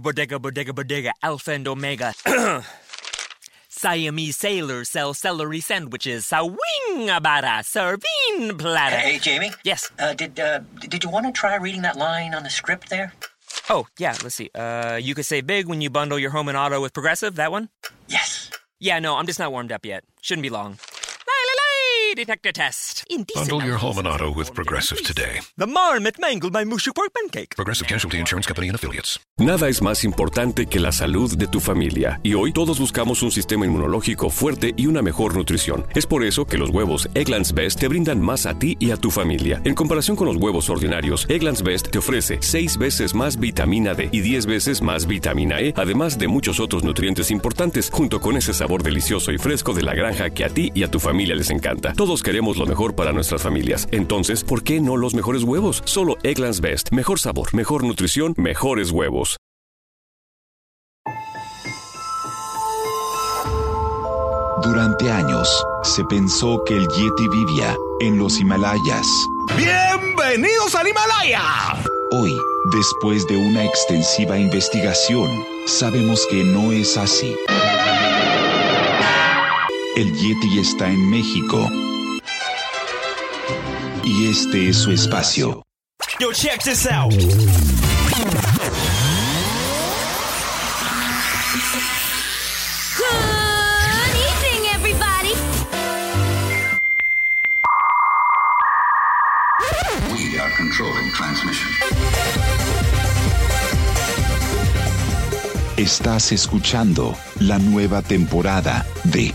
bodega, bodega, bodega, alpha and omega. Siamese sailors sell celery sandwiches. Sawing abara, serving platter. Hey, Jamie. Yes. Uh, did uh, did you want to try reading that line on the script there? Oh, yeah, let's see. Uh, you could say big when you bundle your home and auto with Progressive, that one? Yes. Yeah, no, I'm just not warmed up yet. Shouldn't be long. Detector test. Indecent Bundle your home and auto with Progressive today. The marmot mangled my mushy pork pancake. Progressive Casualty Insurance Company and Affiliates. Nada es más importante que la salud de tu familia y hoy todos buscamos un sistema inmunológico fuerte y una mejor nutrición. Es por eso que los huevos Egglands Best te brindan más a ti y a tu familia. En comparación con los huevos ordinarios, Egglands Best te ofrece 6 veces más vitamina D y 10 veces más vitamina E, además de muchos otros nutrientes importantes, junto con ese sabor delicioso y fresco de la granja que a ti y a tu familia les encanta. Todos queremos lo mejor para nuestras familias. Entonces, ¿por qué no los mejores huevos? Solo Egglands Best. Mejor sabor, mejor nutrición, mejores huevos. Durante años, se pensó que el Yeti vivía en los Himalayas. ¡Bienvenidos al Himalaya! Hoy, después de una extensiva investigación, sabemos que no es así. El Yeti está en México. Y este es su espacio. Yo, check this out. Good evening, everybody. We are controlling transmission. Estás escuchando la nueva temporada de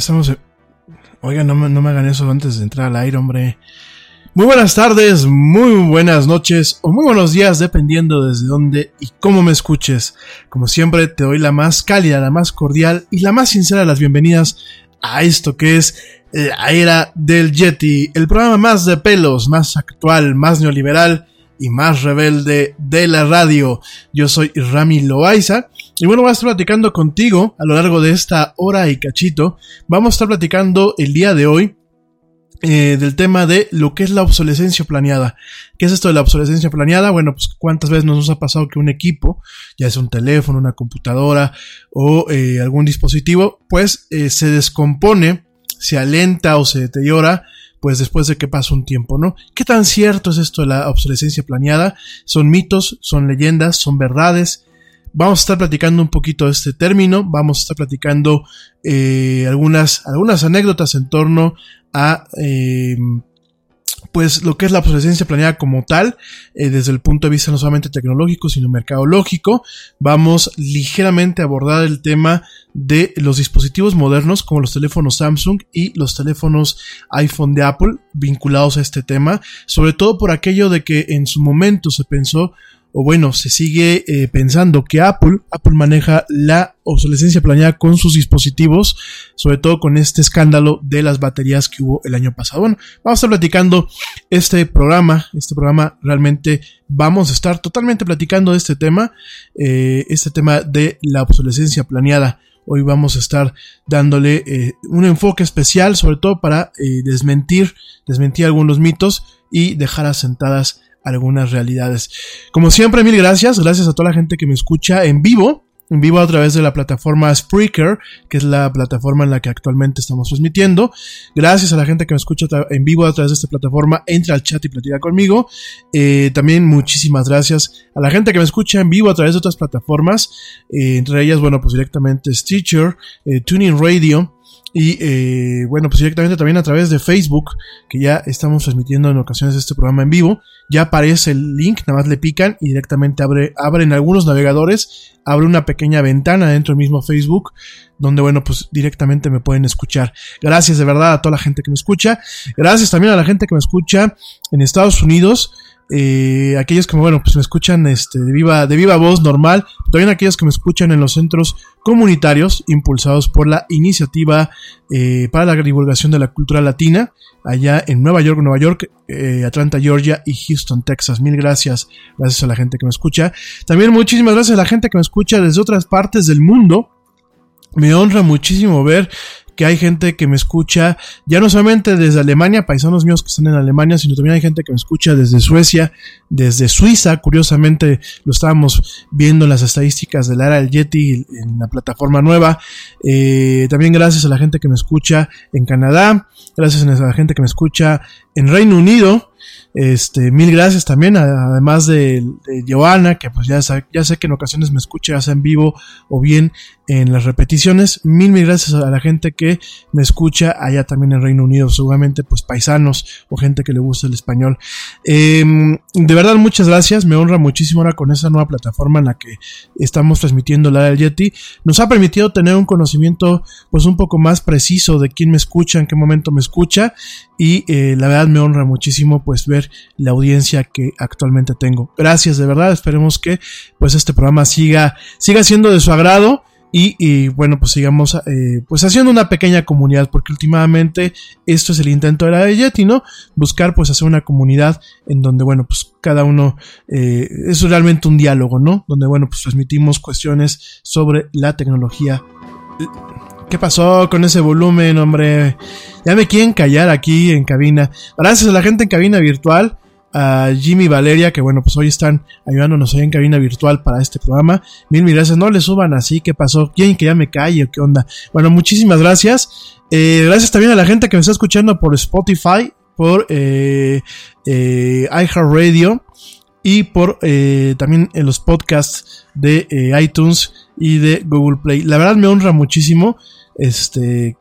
Estamos. Oigan, no no me hagan eso antes de entrar al aire, hombre. Muy buenas tardes, muy buenas noches o muy buenos días, dependiendo desde dónde y cómo me escuches. Como siempre, te doy la más cálida, la más cordial y la más sincera de las bienvenidas a esto que es la era del Yeti, el programa más de pelos, más actual, más neoliberal y más rebelde de la radio. Yo soy Rami Loaiza y bueno, voy a estar platicando contigo a lo largo de esta hora y cachito. Vamos a estar platicando el día de hoy eh, del tema de lo que es la obsolescencia planeada. ¿Qué es esto de la obsolescencia planeada? Bueno, pues cuántas veces nos ha pasado que un equipo, ya sea un teléfono, una computadora o eh, algún dispositivo, pues eh, se descompone, se alenta o se deteriora pues después de que pasa un tiempo, ¿no? ¿Qué tan cierto es esto de la obsolescencia planeada? ¿Son mitos? ¿Son leyendas? ¿Son verdades? Vamos a estar platicando un poquito de este término, vamos a estar platicando eh, algunas, algunas anécdotas en torno a eh, pues lo que es la obsolescencia planeada como tal, eh, desde el punto de vista no solamente tecnológico, sino mercadológico. Vamos ligeramente a abordar el tema de los dispositivos modernos como los teléfonos Samsung y los teléfonos iPhone de Apple vinculados a este tema, sobre todo por aquello de que en su momento se pensó o bueno, se sigue eh, pensando que Apple, Apple maneja la obsolescencia planeada con sus dispositivos, sobre todo con este escándalo de las baterías que hubo el año pasado. Bueno, vamos a estar platicando este programa, este programa realmente vamos a estar totalmente platicando este tema, eh, este tema de la obsolescencia planeada. Hoy vamos a estar dándole eh, un enfoque especial, sobre todo para desmentir, desmentir algunos mitos y dejar asentadas algunas realidades. Como siempre, mil gracias. Gracias a toda la gente que me escucha en vivo. En vivo a través de la plataforma Spreaker, que es la plataforma en la que actualmente estamos transmitiendo. Gracias a la gente que me escucha en vivo a través de esta plataforma. Entra al chat y platica conmigo. Eh, también muchísimas gracias a la gente que me escucha en vivo a través de otras plataformas. Eh, entre ellas, bueno, pues directamente Stitcher, eh, Tuning Radio, y eh, bueno, pues directamente también a través de Facebook, que ya estamos transmitiendo en ocasiones este programa en vivo, ya aparece el link, nada más le pican y directamente abre, abren algunos navegadores, abre una pequeña ventana dentro del mismo Facebook, donde bueno, pues directamente me pueden escuchar. Gracias de verdad a toda la gente que me escucha, gracias también a la gente que me escucha en Estados Unidos, eh, aquellos que bueno pues me escuchan este de viva de viva voz normal también aquellos que me escuchan en los centros comunitarios impulsados por la iniciativa eh, para la divulgación de la cultura latina allá en Nueva York Nueva York eh, Atlanta Georgia y Houston Texas. Mil gracias gracias a la gente que me escucha. También muchísimas gracias a la gente que me escucha desde otras partes del mundo. Me honra muchísimo ver que hay gente que me escucha, ya no solamente desde Alemania, paisanos míos que están en Alemania, sino también hay gente que me escucha desde Suecia, desde Suiza, curiosamente lo estábamos viendo en las estadísticas del área del Yeti en la plataforma nueva, eh, también gracias a la gente que me escucha en Canadá, gracias a la gente que me escucha en Reino Unido, este, mil gracias también, además de, de que pues ya, ya sé que en ocasiones me escucha ya sea en vivo o bien en las repeticiones. Mil, mil gracias a la gente que me escucha allá también en Reino Unido, seguramente pues paisanos o gente que le gusta el español. Em, de verdad, muchas gracias, me honra muchísimo ahora con esta nueva plataforma en la que estamos transmitiendo la del Yeti. Nos ha permitido tener un conocimiento pues un poco más preciso de quién me escucha, en qué momento me escucha y eh, la verdad me honra muchísimo pues ver la audiencia que actualmente tengo. Gracias, de verdad. Esperemos que pues este programa siga, siga siendo de su agrado. Y, bueno, pues sigamos eh, pues haciendo una pequeña comunidad, porque últimamente esto es el intento de la de Yeti, ¿no? Buscar pues hacer una comunidad en donde, bueno, pues cada uno eh, es realmente un diálogo, ¿no? Donde, bueno, pues transmitimos cuestiones sobre la tecnología. ¿Qué pasó con ese volumen, hombre? Ya me quieren callar aquí en cabina. Gracias a la gente en cabina virtual, a Jimmy y Valeria, que bueno, pues hoy están ayudándonos ahí en cabina virtual para este programa. Mil, mil gracias. No le suban así, ¿qué pasó? ¿Quieren que ya me calle qué onda? Bueno, muchísimas gracias. Eh, gracias también a la gente que me está escuchando por Spotify, por eh, eh, iHeartRadio y por eh, también en los podcasts de eh, iTunes y de Google Play. La verdad me honra muchísimo este,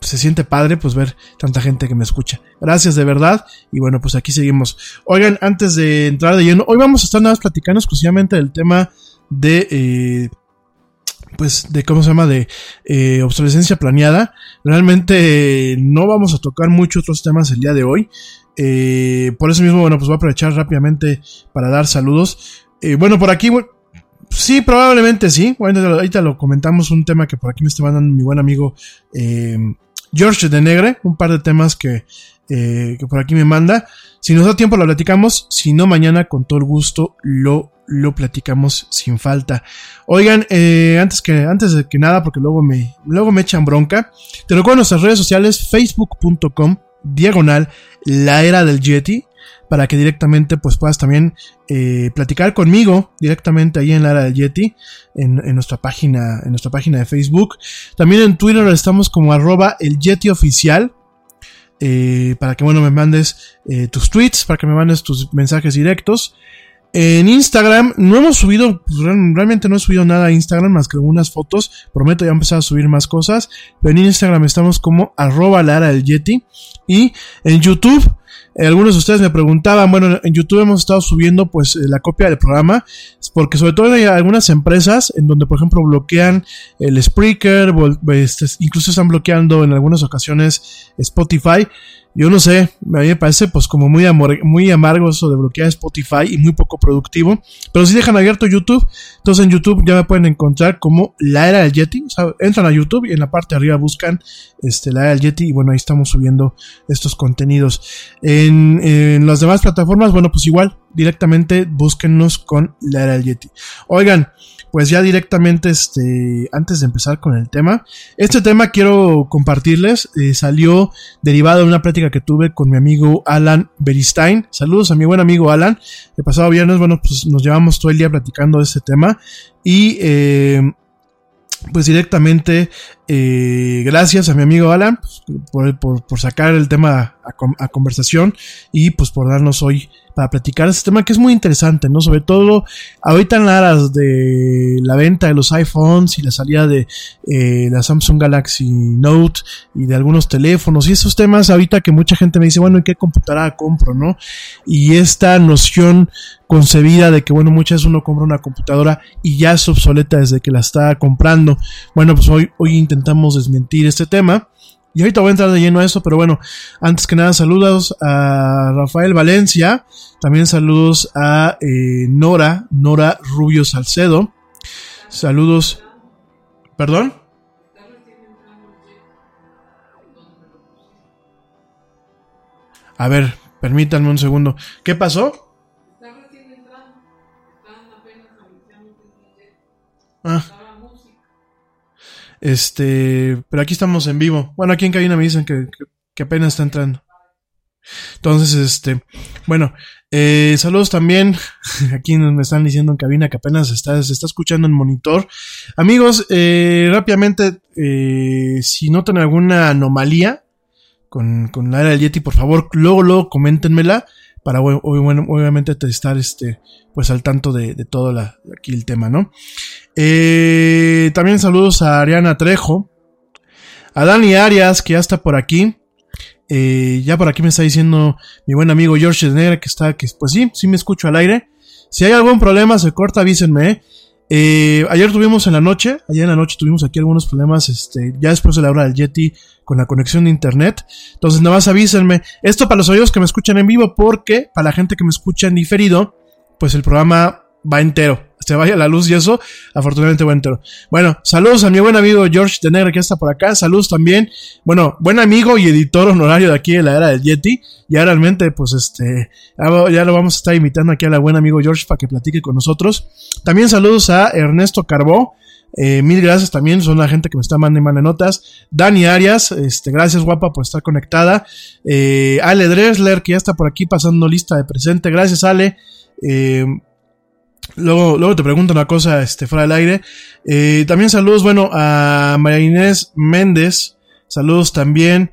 se siente padre pues ver tanta gente que me escucha. Gracias de verdad. Y bueno, pues aquí seguimos. Oigan, antes de entrar de lleno, hoy vamos a estar nada más platicando exclusivamente del tema de... Eh, pues de cómo se llama de eh, obsolescencia planeada realmente no vamos a tocar muchos otros temas el día de hoy eh, por eso mismo bueno pues voy a aprovechar rápidamente para dar saludos bueno por aquí sí probablemente sí. Bueno ahorita lo comentamos un tema que por aquí me está mandando mi buen amigo eh, George de Negre un par de temas que eh, que por aquí me manda. Si nos da tiempo lo platicamos. Si no mañana con todo el gusto lo lo platicamos sin falta. Oigan, eh, antes que antes de que nada, porque luego me luego me echan bronca, te recuerdo nuestras redes sociales facebook.com diagonal la era del Yeti para que directamente pues puedas también eh, platicar conmigo directamente ahí en la era del Yeti en, en, nuestra página en nuestra página de Facebook. También en Twitter estamos como arroba el Yeti oficial eh, para que bueno me mandes eh, tus tweets para que me mandes tus mensajes directos en Instagram no hemos subido, pues, realmente no he subido nada a Instagram más que algunas fotos. Prometo ya empezar a subir más cosas. Pero en Instagram estamos como arroba la era del Yeti. Y en YouTube, eh, algunos de ustedes me preguntaban, bueno, en YouTube hemos estado subiendo pues eh, la copia del programa. Porque sobre todo hay algunas empresas en donde por ejemplo bloquean el Spreaker, este, incluso están bloqueando en algunas ocasiones Spotify. Yo no sé, a mí me parece pues como muy, amor, muy amargo eso de bloquear Spotify y muy poco productivo. Pero si dejan abierto YouTube, entonces en YouTube ya me pueden encontrar como la era del Yeti. O sea, entran a YouTube y en la parte de arriba buscan este, la era del Yeti y bueno, ahí estamos subiendo estos contenidos. En, en las demás plataformas, bueno, pues igual, directamente búsquennos con la era del Yeti. Oigan, pues ya directamente, este, antes de empezar con el tema, este tema quiero compartirles, eh, salió derivado de una plática que tuve con mi amigo Alan Beristain. Saludos a mi buen amigo Alan. El pasado viernes, bueno, pues nos llevamos todo el día platicando de este tema y, eh, pues directamente, eh, gracias a mi amigo Alan por, por, por sacar el tema a, conversación y pues por darnos hoy para platicar este tema que es muy interesante, ¿no? Sobre todo ahorita en aras de la venta de los iPhones y la salida de eh, la Samsung Galaxy Note y de algunos teléfonos y esos temas ahorita que mucha gente me dice, bueno, ¿en qué computadora compro, no? Y esta noción concebida de que, bueno, muchas veces uno compra una computadora y ya es obsoleta desde que la está comprando. Bueno, pues hoy, hoy intentamos desmentir este tema. Y ahorita voy a entrar de lleno a eso, pero bueno, antes que nada, saludos a Rafael Valencia, también saludos a eh, Nora, Nora Rubio Salcedo, saludos, perdón. A ver, permítanme un segundo. ¿Qué pasó? Ah. Este, pero aquí estamos en vivo. Bueno, aquí en cabina me dicen que, que, apenas está entrando. Entonces, este, bueno, eh, saludos también. Aquí me están diciendo en cabina que apenas está, se está escuchando en monitor. Amigos, eh, rápidamente, eh, si notan alguna anomalía con, con la era del Yeti, por favor, luego, luego coméntenmela para obviamente estar este pues al tanto de, de todo la, aquí el tema, ¿no? Eh, también saludos a Ariana Trejo, a Dani Arias, que ya está por aquí. Eh, ya por aquí me está diciendo mi buen amigo George Negra que está, que pues sí, sí me escucho al aire. Si hay algún problema, se corta, avísenme. ¿eh? Eh, ayer tuvimos en la noche, ayer en la noche tuvimos aquí algunos problemas, este, ya después de la hora del Yeti con la conexión de internet. Entonces nada más avísenme. Esto para los oídos que me escuchan en vivo, porque para la gente que me escucha en diferido, pues el programa va entero. Se vaya la luz y eso, afortunadamente va entero. Bueno, saludos a mi buen amigo George de Negra que está por acá. Saludos también. Bueno, buen amigo y editor honorario de aquí de la era del Yeti. Ya realmente, pues este, ya lo vamos a estar invitando aquí a la buen amigo George para que platique con nosotros. También saludos a Ernesto Carbó. Eh, mil gracias también, son la gente que me está mandando notas. Dani Arias, este, gracias guapa por estar conectada. Eh, Ale Dresler, que ya está por aquí pasando lista de presente. Gracias, Ale. Eh, luego, luego te pregunto una cosa, este, fuera del aire. Eh, también saludos, bueno, a María Inés Méndez. Saludos también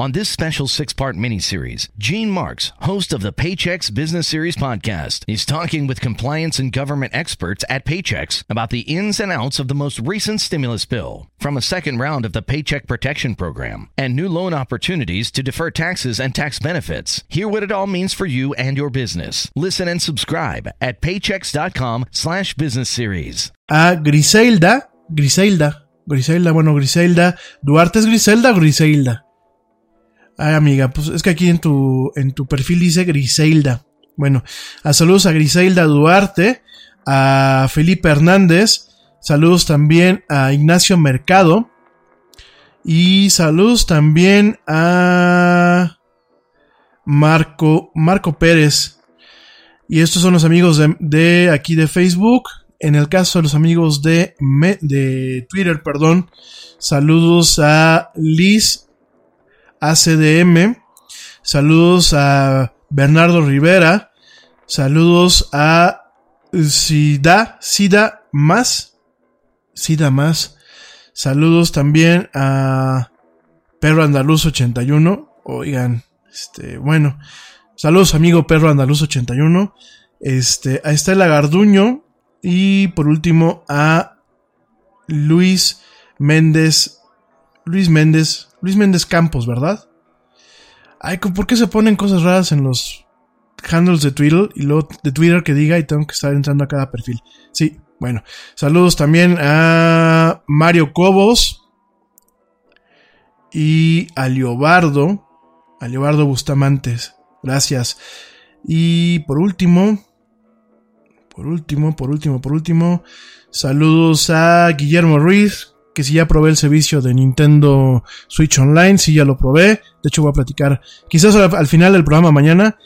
On this special six part miniseries, Gene Marks, host of the Paychex Business Series podcast, is talking with compliance and government experts at Paychex about the ins and outs of the most recent stimulus bill, from a second round of the Paycheck Protection Program, and new loan opportunities to defer taxes and tax benefits. Hear what it all means for you and your business. Listen and subscribe at paychex.com slash business series. A Griselda, Griselda, Griselda, bueno, Griselda, Duarte Griselda Griselda. Ay, amiga, pues es que aquí en tu, en tu perfil dice Griselda. Bueno, a saludos a Griselda Duarte, a Felipe Hernández, saludos también a Ignacio Mercado y saludos también a Marco, Marco Pérez. Y estos son los amigos de, de aquí de Facebook. En el caso de los amigos de, de Twitter, perdón, saludos a Liz ACDM. Saludos a Bernardo Rivera. Saludos a Sida, Sida Más. Sida Más. Saludos también a Perro Andaluz 81. Oigan, este, bueno. Saludos amigo Perro Andaluz 81. Este, a Estela Garduño. Y por último a Luis Méndez. Luis Méndez. Luis Méndez Campos, ¿verdad? Ay, ¿por qué se ponen cosas raras en los handles de Twitter y luego de Twitter que diga y tengo que estar entrando a cada perfil? Sí, bueno. Saludos también a Mario Cobos y a Leobardo, a Leobardo Bustamantes. Gracias. Y por último, por último, por último, por último, saludos a Guillermo Ruiz, que si ya probé el servicio de Nintendo Switch Online, si ya lo probé. De hecho, voy a platicar quizás al, al final del programa mañana.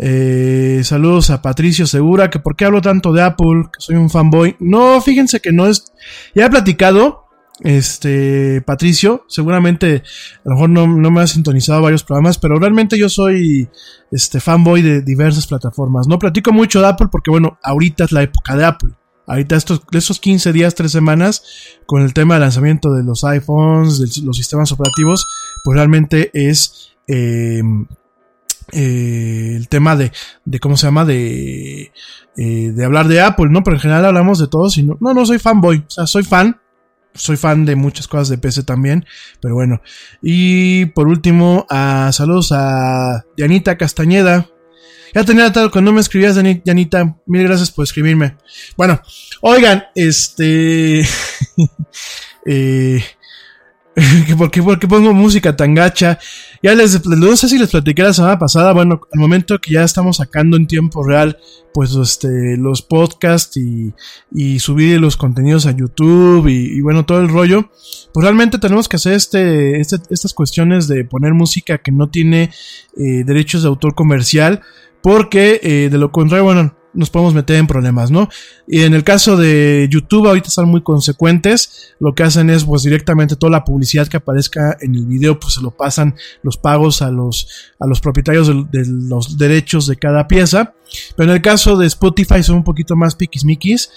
Eh, saludos a Patricio Segura, que por qué hablo tanto de Apple, que soy un fanboy. No, fíjense que no es. Ya he platicado, este, Patricio, seguramente a lo mejor no, no me ha sintonizado varios programas, pero realmente yo soy este fanboy de diversas plataformas. No platico mucho de Apple porque, bueno, ahorita es la época de Apple. Ahorita estos, estos 15 días, 3 semanas, con el tema de lanzamiento de los iPhones, de los sistemas operativos, pues realmente es eh, eh, el tema de, ¿cómo se llama? De, eh, de hablar de Apple, ¿no? Pero en general hablamos de todos y no, no, soy fanboy, o sea, soy fan. Soy fan de muchas cosas de PC también, pero bueno. Y por último, a, saludos a Dianita Castañeda, ya tenía que no me escribías, Janita. Mil gracias por escribirme. Bueno, oigan, este. eh, ¿por, qué, ¿Por qué pongo música tan gacha? Ya les, no sé si les platiqué la semana pasada, bueno, al momento que ya estamos sacando en tiempo real, pues, este, los podcasts y, y subir los contenidos a YouTube y, y, bueno, todo el rollo, pues realmente tenemos que hacer este, este, estas cuestiones de poner música que no tiene eh, derechos de autor comercial, porque eh, de lo contrario, bueno, nos podemos meter en problemas, ¿no? Y en el caso de YouTube, ahorita están muy consecuentes. Lo que hacen es, pues, directamente toda la publicidad que aparezca en el video, pues se lo pasan los pagos a los, a los propietarios de, de los derechos de cada pieza. Pero en el caso de Spotify son un poquito más piquismiquis.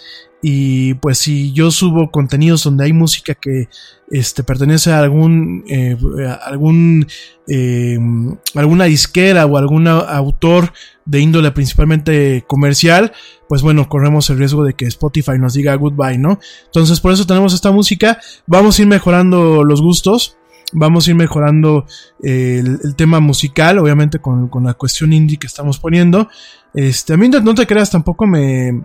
Y pues si yo subo contenidos donde hay música que este, pertenece a algún, eh, algún, eh, alguna disquera o algún autor de índole principalmente comercial, pues bueno, corremos el riesgo de que Spotify nos diga goodbye, ¿no? Entonces por eso tenemos esta música, vamos a ir mejorando los gustos, vamos a ir mejorando eh, el, tema musical, obviamente con, con, la cuestión indie que estamos poniendo. Este, a mí no te creas, tampoco me,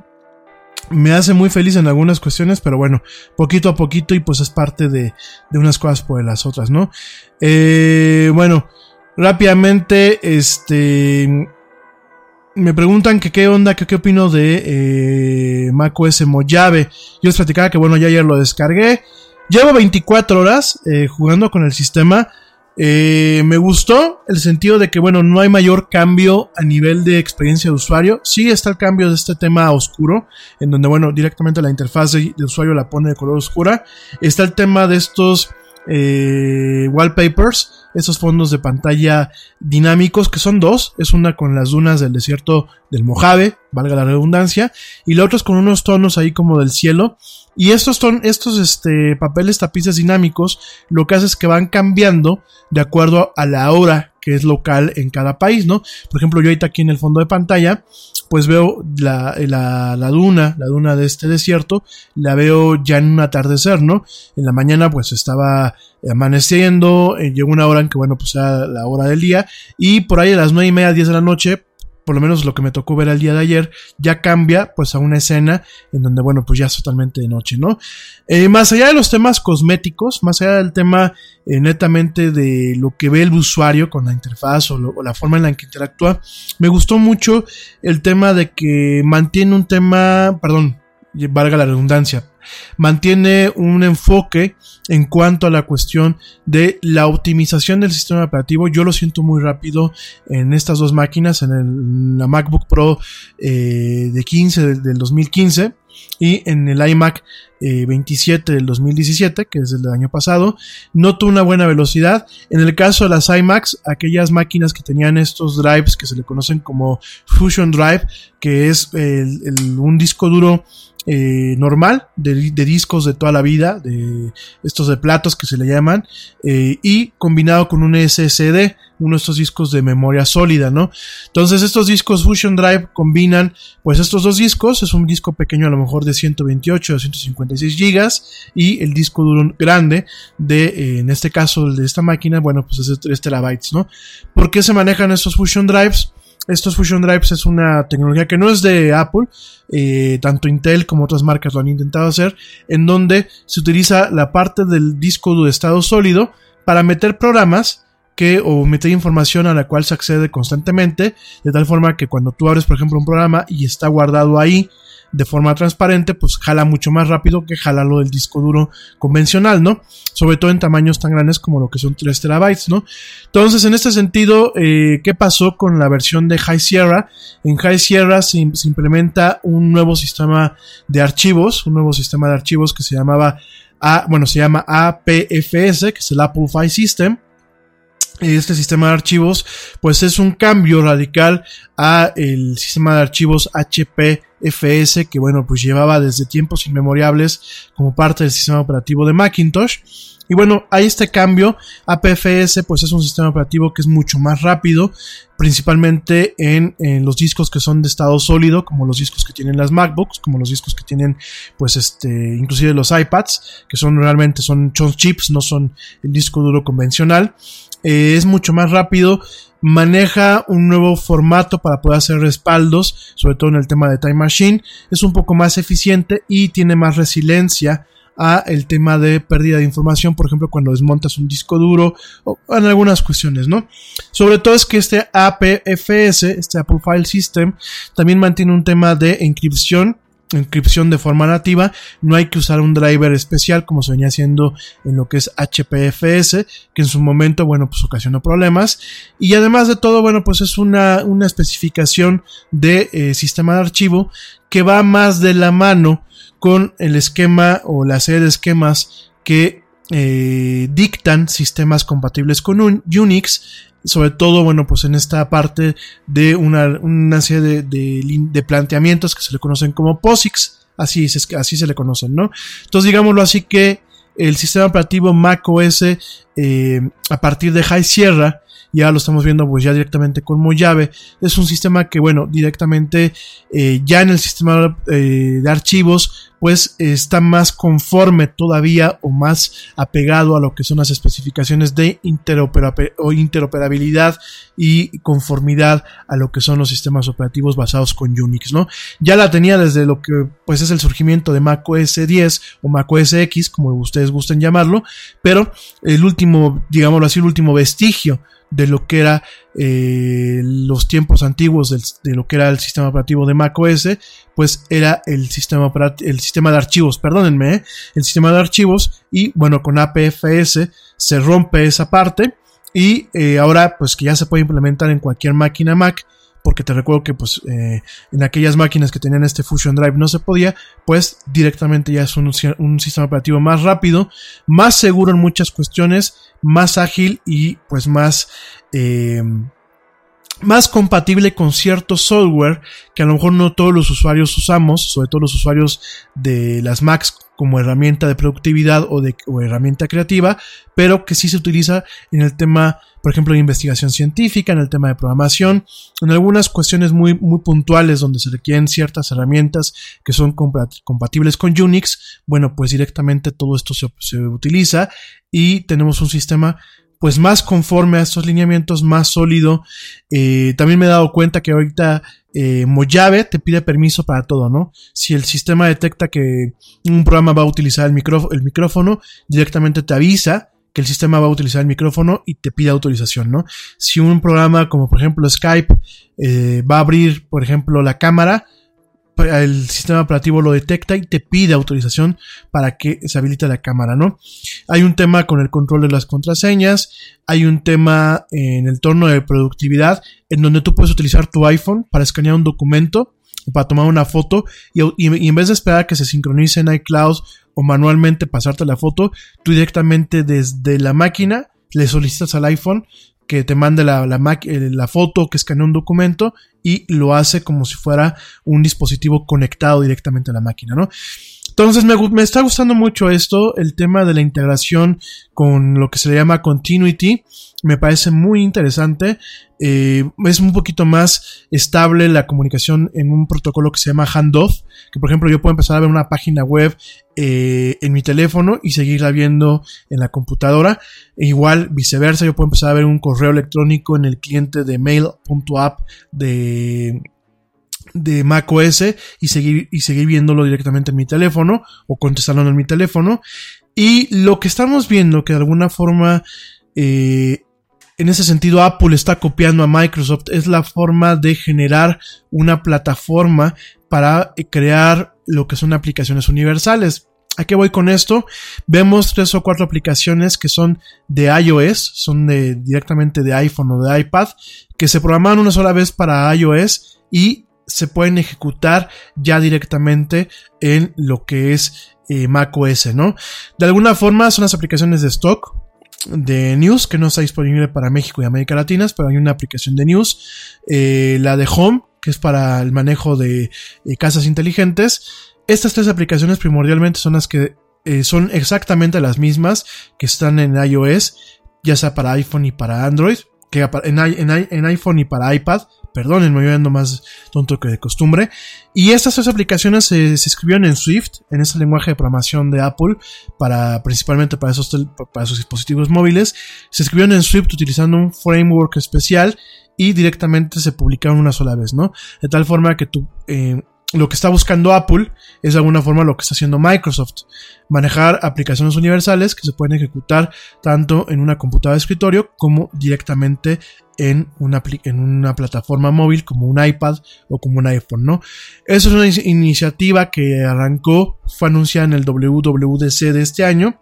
me hace muy feliz en algunas cuestiones, pero bueno, poquito a poquito y pues es parte de, de unas cosas por las otras, ¿no? Eh, bueno, rápidamente, este... Me preguntan que qué onda, que qué opino de eh, macOS Mojave. Yo les platicaba que bueno, ya ayer lo descargué. Llevo 24 horas eh, jugando con el sistema. Eh, me gustó el sentido de que, bueno, no hay mayor cambio a nivel de experiencia de usuario. Sí está el cambio de este tema oscuro, en donde, bueno, directamente la interfaz de, usuario la pone de color oscura. Está el tema de estos eh, wallpapers, esos fondos de pantalla dinámicos, que son dos. Es una con las dunas del desierto del Mojave, valga la redundancia, y la otra es con unos tonos ahí como del cielo. Y estos, son estos este, papeles tapices dinámicos lo que hace es que van cambiando de acuerdo a la hora que es local en cada país, ¿no? Por ejemplo, yo ahorita aquí en el fondo de pantalla, pues veo la, la, la, duna, la duna de este desierto, la veo ya en un atardecer, ¿no? En la mañana pues estaba amaneciendo, eh, llegó una hora en que, bueno, pues era la hora del día, y por ahí a las nueve y media, diez de la noche, por lo menos lo que me tocó ver el día de ayer, ya cambia pues a una escena en donde, bueno, pues ya es totalmente de noche, ¿no? Eh, más allá de los temas cosméticos, más allá del tema eh, netamente de lo que ve el usuario con la interfaz o, o, la forma en la que interactúa, me gustó mucho el tema de que mantiene un tema, perdón, valga la redundancia, mantiene un enfoque en cuanto a la cuestión de la optimización del sistema operativo. Yo lo siento muy rápido en estas dos máquinas, en el, la MacBook Pro eh, de 15 del, del 2015 y en el iMac eh, 27 del 2017, que es el del año pasado, noto una buena velocidad. En el caso de las iMacs, aquellas máquinas que tenían estos drives que se le conocen como Fusion Drive, que es un disco duro eh, normal de, discos de toda la vida, de estos de platos que se le llaman, eh, y combinado con un SSD, uno de estos discos de memoria sólida, ¿no? Entonces estos discos Fusion Drive combinan pues estos dos discos, es un disco pequeño a lo mejor de 128 o 156 gigas y el disco duro grande de, eh, en este caso de esta máquina, bueno pues es de 3 terabytes, ¿no? ¿Por qué se manejan estos Fusion Drives? Estos Fusion Drives es una tecnología que no es de Apple, eh, tanto Intel como otras marcas lo han intentado hacer, en donde se utiliza la parte del disco de estado sólido para meter programas que o meter información a la cual se accede constantemente, de tal forma que cuando tú abres, por ejemplo, un programa y está guardado ahí de forma transparente, pues jala mucho más rápido que jalarlo del disco duro convencional, ¿no? Sobre todo en tamaños tan grandes como lo que son 3 terabytes, ¿no? Entonces, en este sentido, eh, ¿qué pasó con la versión de High Sierra? En High Sierra se, implementa un nuevo sistema de archivos, un nuevo sistema de archivos que se llamaba, A, bueno, se llama APFS, que es el Apple File System este sistema de archivos pues es un cambio radical a el sistema de archivos HPFS que bueno pues llevaba desde tiempos inmemoriales como parte del sistema operativo de Macintosh y bueno, hay este cambio. APFS pues es un sistema operativo que es mucho más rápido, principalmente en, los discos que son de estado sólido, como los discos que tienen las MacBooks, como los discos que tienen pues este, inclusive los iPads, que son realmente son chips, no son el disco duro convencional. Eh, es mucho más rápido, maneja un nuevo formato para poder hacer respaldos, sobre todo en el tema de Time Machine, es un poco más eficiente y tiene más resiliencia a el tema de pérdida de información, por ejemplo, cuando desmontas un disco duro o en algunas cuestiones, ¿no? Sobre todo es que este APFS, este Apple File System, también mantiene un tema de encripción encripción de forma nativa, no hay que usar un driver especial como se venía haciendo en lo que es HPFS, que en su momento, bueno, pues ocasionó problemas. Y además de todo, bueno, pues es una, una especificación de eh, sistema de archivo que va más de la mano con el esquema o la serie de esquemas que eh, dictan sistemas compatibles con un Unix sobre todo, bueno, pues en esta parte de una, una serie de, de, de, planteamientos que se le conocen como POSIX, así, es, así se le conocen, ¿no? Entonces, digámoslo así que el sistema operativo Mac OS eh, a partir de High Sierra, ya lo estamos viendo pues ya directamente con Mojave, es un sistema que bueno, directamente eh, ya en el sistema eh, de archivos pues está más conforme todavía o más apegado a lo que son las especificaciones de interoperabilidad y conformidad a lo que son los sistemas operativos basados con Unix, ¿no? Ya la tenía desde lo que pues es el surgimiento de Mac OS 10 o Mac OS X, como ustedes gusten llamarlo, pero el último, digámoslo así, el último vestigio de lo que era eh, los tiempos antiguos de lo que era el sistema operativo de macOS, pues era el sistema el sistema de archivos, perdónenme, ¿eh? el sistema de archivos y bueno, con APFS se rompe esa parte Y eh, ahora, pues que ya se puede implementar en cualquier máquina Mac, porque te recuerdo que pues eh, en aquellas máquinas que tenían este Fusion Drive no se podía, pues directamente ya es un, un, sistema operativo más rápido, más seguro en muchas cuestiones, más ágil y pues más... Eh, más compatible con cierto software que a lo mejor no todos los usuarios usamos, sobre todo los usuarios de las Macs como herramienta de productividad o de herramienta creativa, pero que sí se utiliza en el tema, por ejemplo, de investigación científica, en el tema de programación, en algunas cuestiones muy, muy puntuales donde se requieren ciertas herramientas que son compatibles con Unix, bueno, pues directamente todo esto se, se utiliza y tenemos un sistema pues más conforme a estos lineamientos, más sólido. Eh, también me he dado cuenta que ahorita eh, Mojave te pide permiso para todo, ¿no? Si el sistema detecta que un programa va a utilizar el, micrófono, directamente te avisa que el sistema va a utilizar el micrófono y te pide autorización, ¿no? Si un programa como por ejemplo Skype eh, va a abrir, por ejemplo, la cámara, el sistema operativo lo detecta y te pide autorización para que se habilite la cámara, ¿no? Hay un tema con el control de las contraseñas, hay un tema en el torno de productividad en donde tú puedes utilizar tu iPhone para escanear un documento o para tomar una foto y, y en vez de esperar que se sincronice en iCloud o manualmente pasarte la foto, tú directamente desde la máquina le solicitas al iPhone que te mande la, la, eh, la foto, que escanee un documento y lo hace como si fuera un dispositivo conectado directamente a la máquina, ¿no? Entonces me, me, está gustando mucho esto, el tema de la integración con lo que se le llama continuity, me parece muy interesante, eh, es un poquito más estable la comunicación en un protocolo que se llama handoff, que por ejemplo yo puedo empezar a ver una página web eh, en mi teléfono y seguirla viendo en la computadora, e igual viceversa, yo puedo empezar a ver un correo electrónico en el cliente de mail.app de de macOS y seguir, y seguir viéndolo directamente en mi teléfono o contestándolo en mi teléfono. Y lo que estamos viendo que de alguna forma, eh, en ese sentido, Apple está copiando a Microsoft es la forma de generar una plataforma para crear lo que son aplicaciones universales. ¿A qué voy con esto? Vemos tres o cuatro aplicaciones que son de iOS, son de, directamente de iPhone o de iPad, que se programan una sola vez para iOS y se pueden ejecutar ya directamente en lo que es eh, macOS, ¿no? De alguna forma son las aplicaciones de stock de news que no está disponible para México y América Latina, pero hay una aplicación de news, eh, la de Home, que es para el manejo de eh, casas inteligentes. Estas tres aplicaciones primordialmente son las que son exactamente las mismas que están en iOS, ya sea para iPhone y para Android, que en iPhone y para iPad, Perdón, me voy viendo más tonto que de costumbre. Y estas tres aplicaciones se, escribieron en Swift, en ese lenguaje de programación de Apple, para, principalmente para esos, esos dispositivos móviles. Se escribieron en Swift utilizando un framework especial y directamente se publicaron una sola vez, ¿no? De tal forma que tú, eh, lo que está buscando Apple es de alguna forma lo que está haciendo Microsoft. Manejar aplicaciones universales que se pueden ejecutar tanto en una computadora de escritorio como directamente en una, en una plataforma móvil como un iPad o como un iPhone, ¿no? Esa es una iniciativa que arrancó, fue anunciada en el WWDC de este año.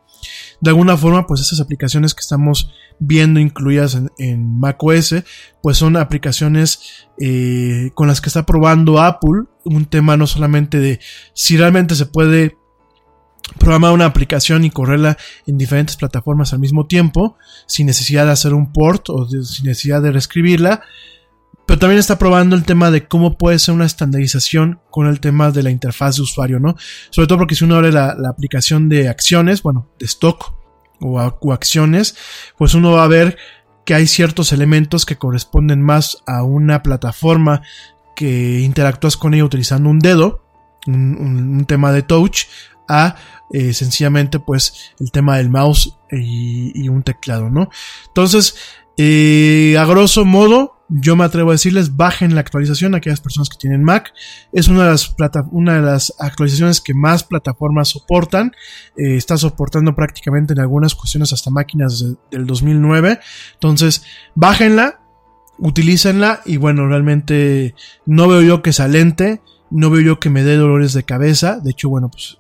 De alguna forma, pues esas aplicaciones que estamos viendo incluidas en, en macOS, pues son aplicaciones eh, con las que está probando Apple. Un tema no solamente de si realmente se puede programar una aplicación y correrla en diferentes plataformas al mismo tiempo, sin necesidad de hacer un port o sin necesidad de reescribirla. Pero también está probando el tema de cómo puede ser una estandarización con el tema de la interfaz de usuario, ¿no? Sobre todo porque si uno abre la, aplicación de acciones, bueno, de stock o, o acciones, pues uno va a ver que hay ciertos elementos que corresponden más a una plataforma que interactúas con ella utilizando un dedo, un, tema de touch, a eh, sencillamente pues el tema del mouse y, un teclado, ¿no? Entonces, eh, a grosso modo, yo me atrevo a decirles, bajen la actualización a aquellas personas que tienen Mac. Es una de las, una de las actualizaciones que más plataformas soportan. Eh, está soportando prácticamente en algunas cuestiones hasta máquinas del 2009. Entonces, bájenla, utilícenla y bueno, realmente no veo yo que se alente, no veo yo que me dé dolores de cabeza. De hecho, bueno, pues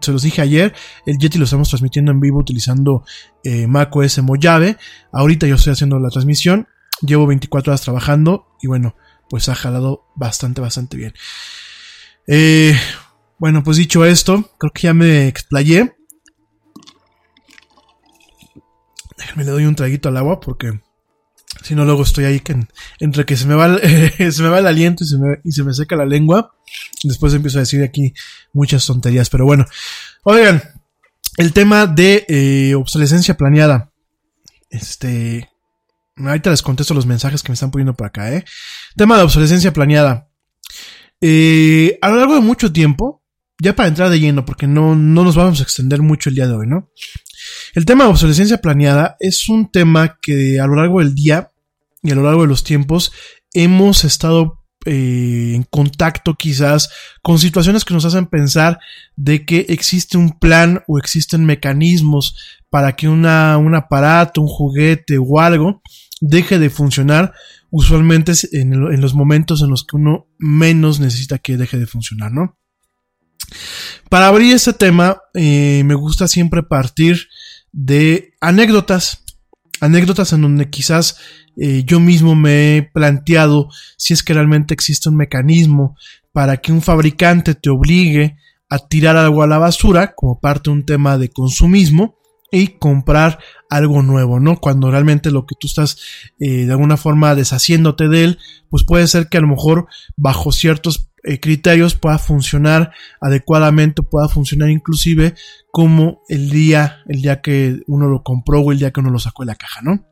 se los dije ayer, el Yeti lo estamos transmitiendo en vivo utilizando eh, macOS Mojave. Ahorita yo estoy haciendo la transmisión, llevo 24 horas trabajando y bueno, pues ha jalado bastante, bastante bien. Eh, bueno, pues dicho esto, creo que ya me explayé. Déjenme le doy un traguito al agua porque si no luego estoy ahí que entre que se me va se me va el aliento y se me, y se me seca la lengua. Después empiezo a decir aquí muchas tonterías, pero bueno. Oigan, el tema de eh, obsolescencia planeada. Este, ahorita les contesto los mensajes que me están poniendo por acá, ¿eh? Tema de obsolescencia planeada. Eh, a lo largo de mucho tiempo, ya para entrar de lleno, porque no, no nos vamos a extender mucho el día de hoy, ¿no? El tema de obsolescencia planeada es un tema que a lo largo del día y a lo largo de los tiempos hemos estado eh, en contacto quizás con situaciones que nos hacen pensar de que existe un plan o existen mecanismos para que una, un aparato, un juguete o algo deje de funcionar usualmente en, en los momentos en los que uno menos necesita que deje de funcionar, ¿no? Para abrir este tema, eh, me gusta siempre partir de anécdotas, anécdotas en donde quizás eh, yo mismo me he planteado si es que realmente existe un mecanismo para que un fabricante te obligue a tirar algo a la basura como parte de un tema de consumismo y comprar algo nuevo, ¿no? Cuando realmente lo que tú estás eh, de alguna forma deshaciéndote de él, pues puede ser que a lo mejor bajo ciertos eh, criterios pueda funcionar adecuadamente, pueda funcionar inclusive como el día, el día que uno lo compró o el día que uno lo sacó de la caja, ¿no?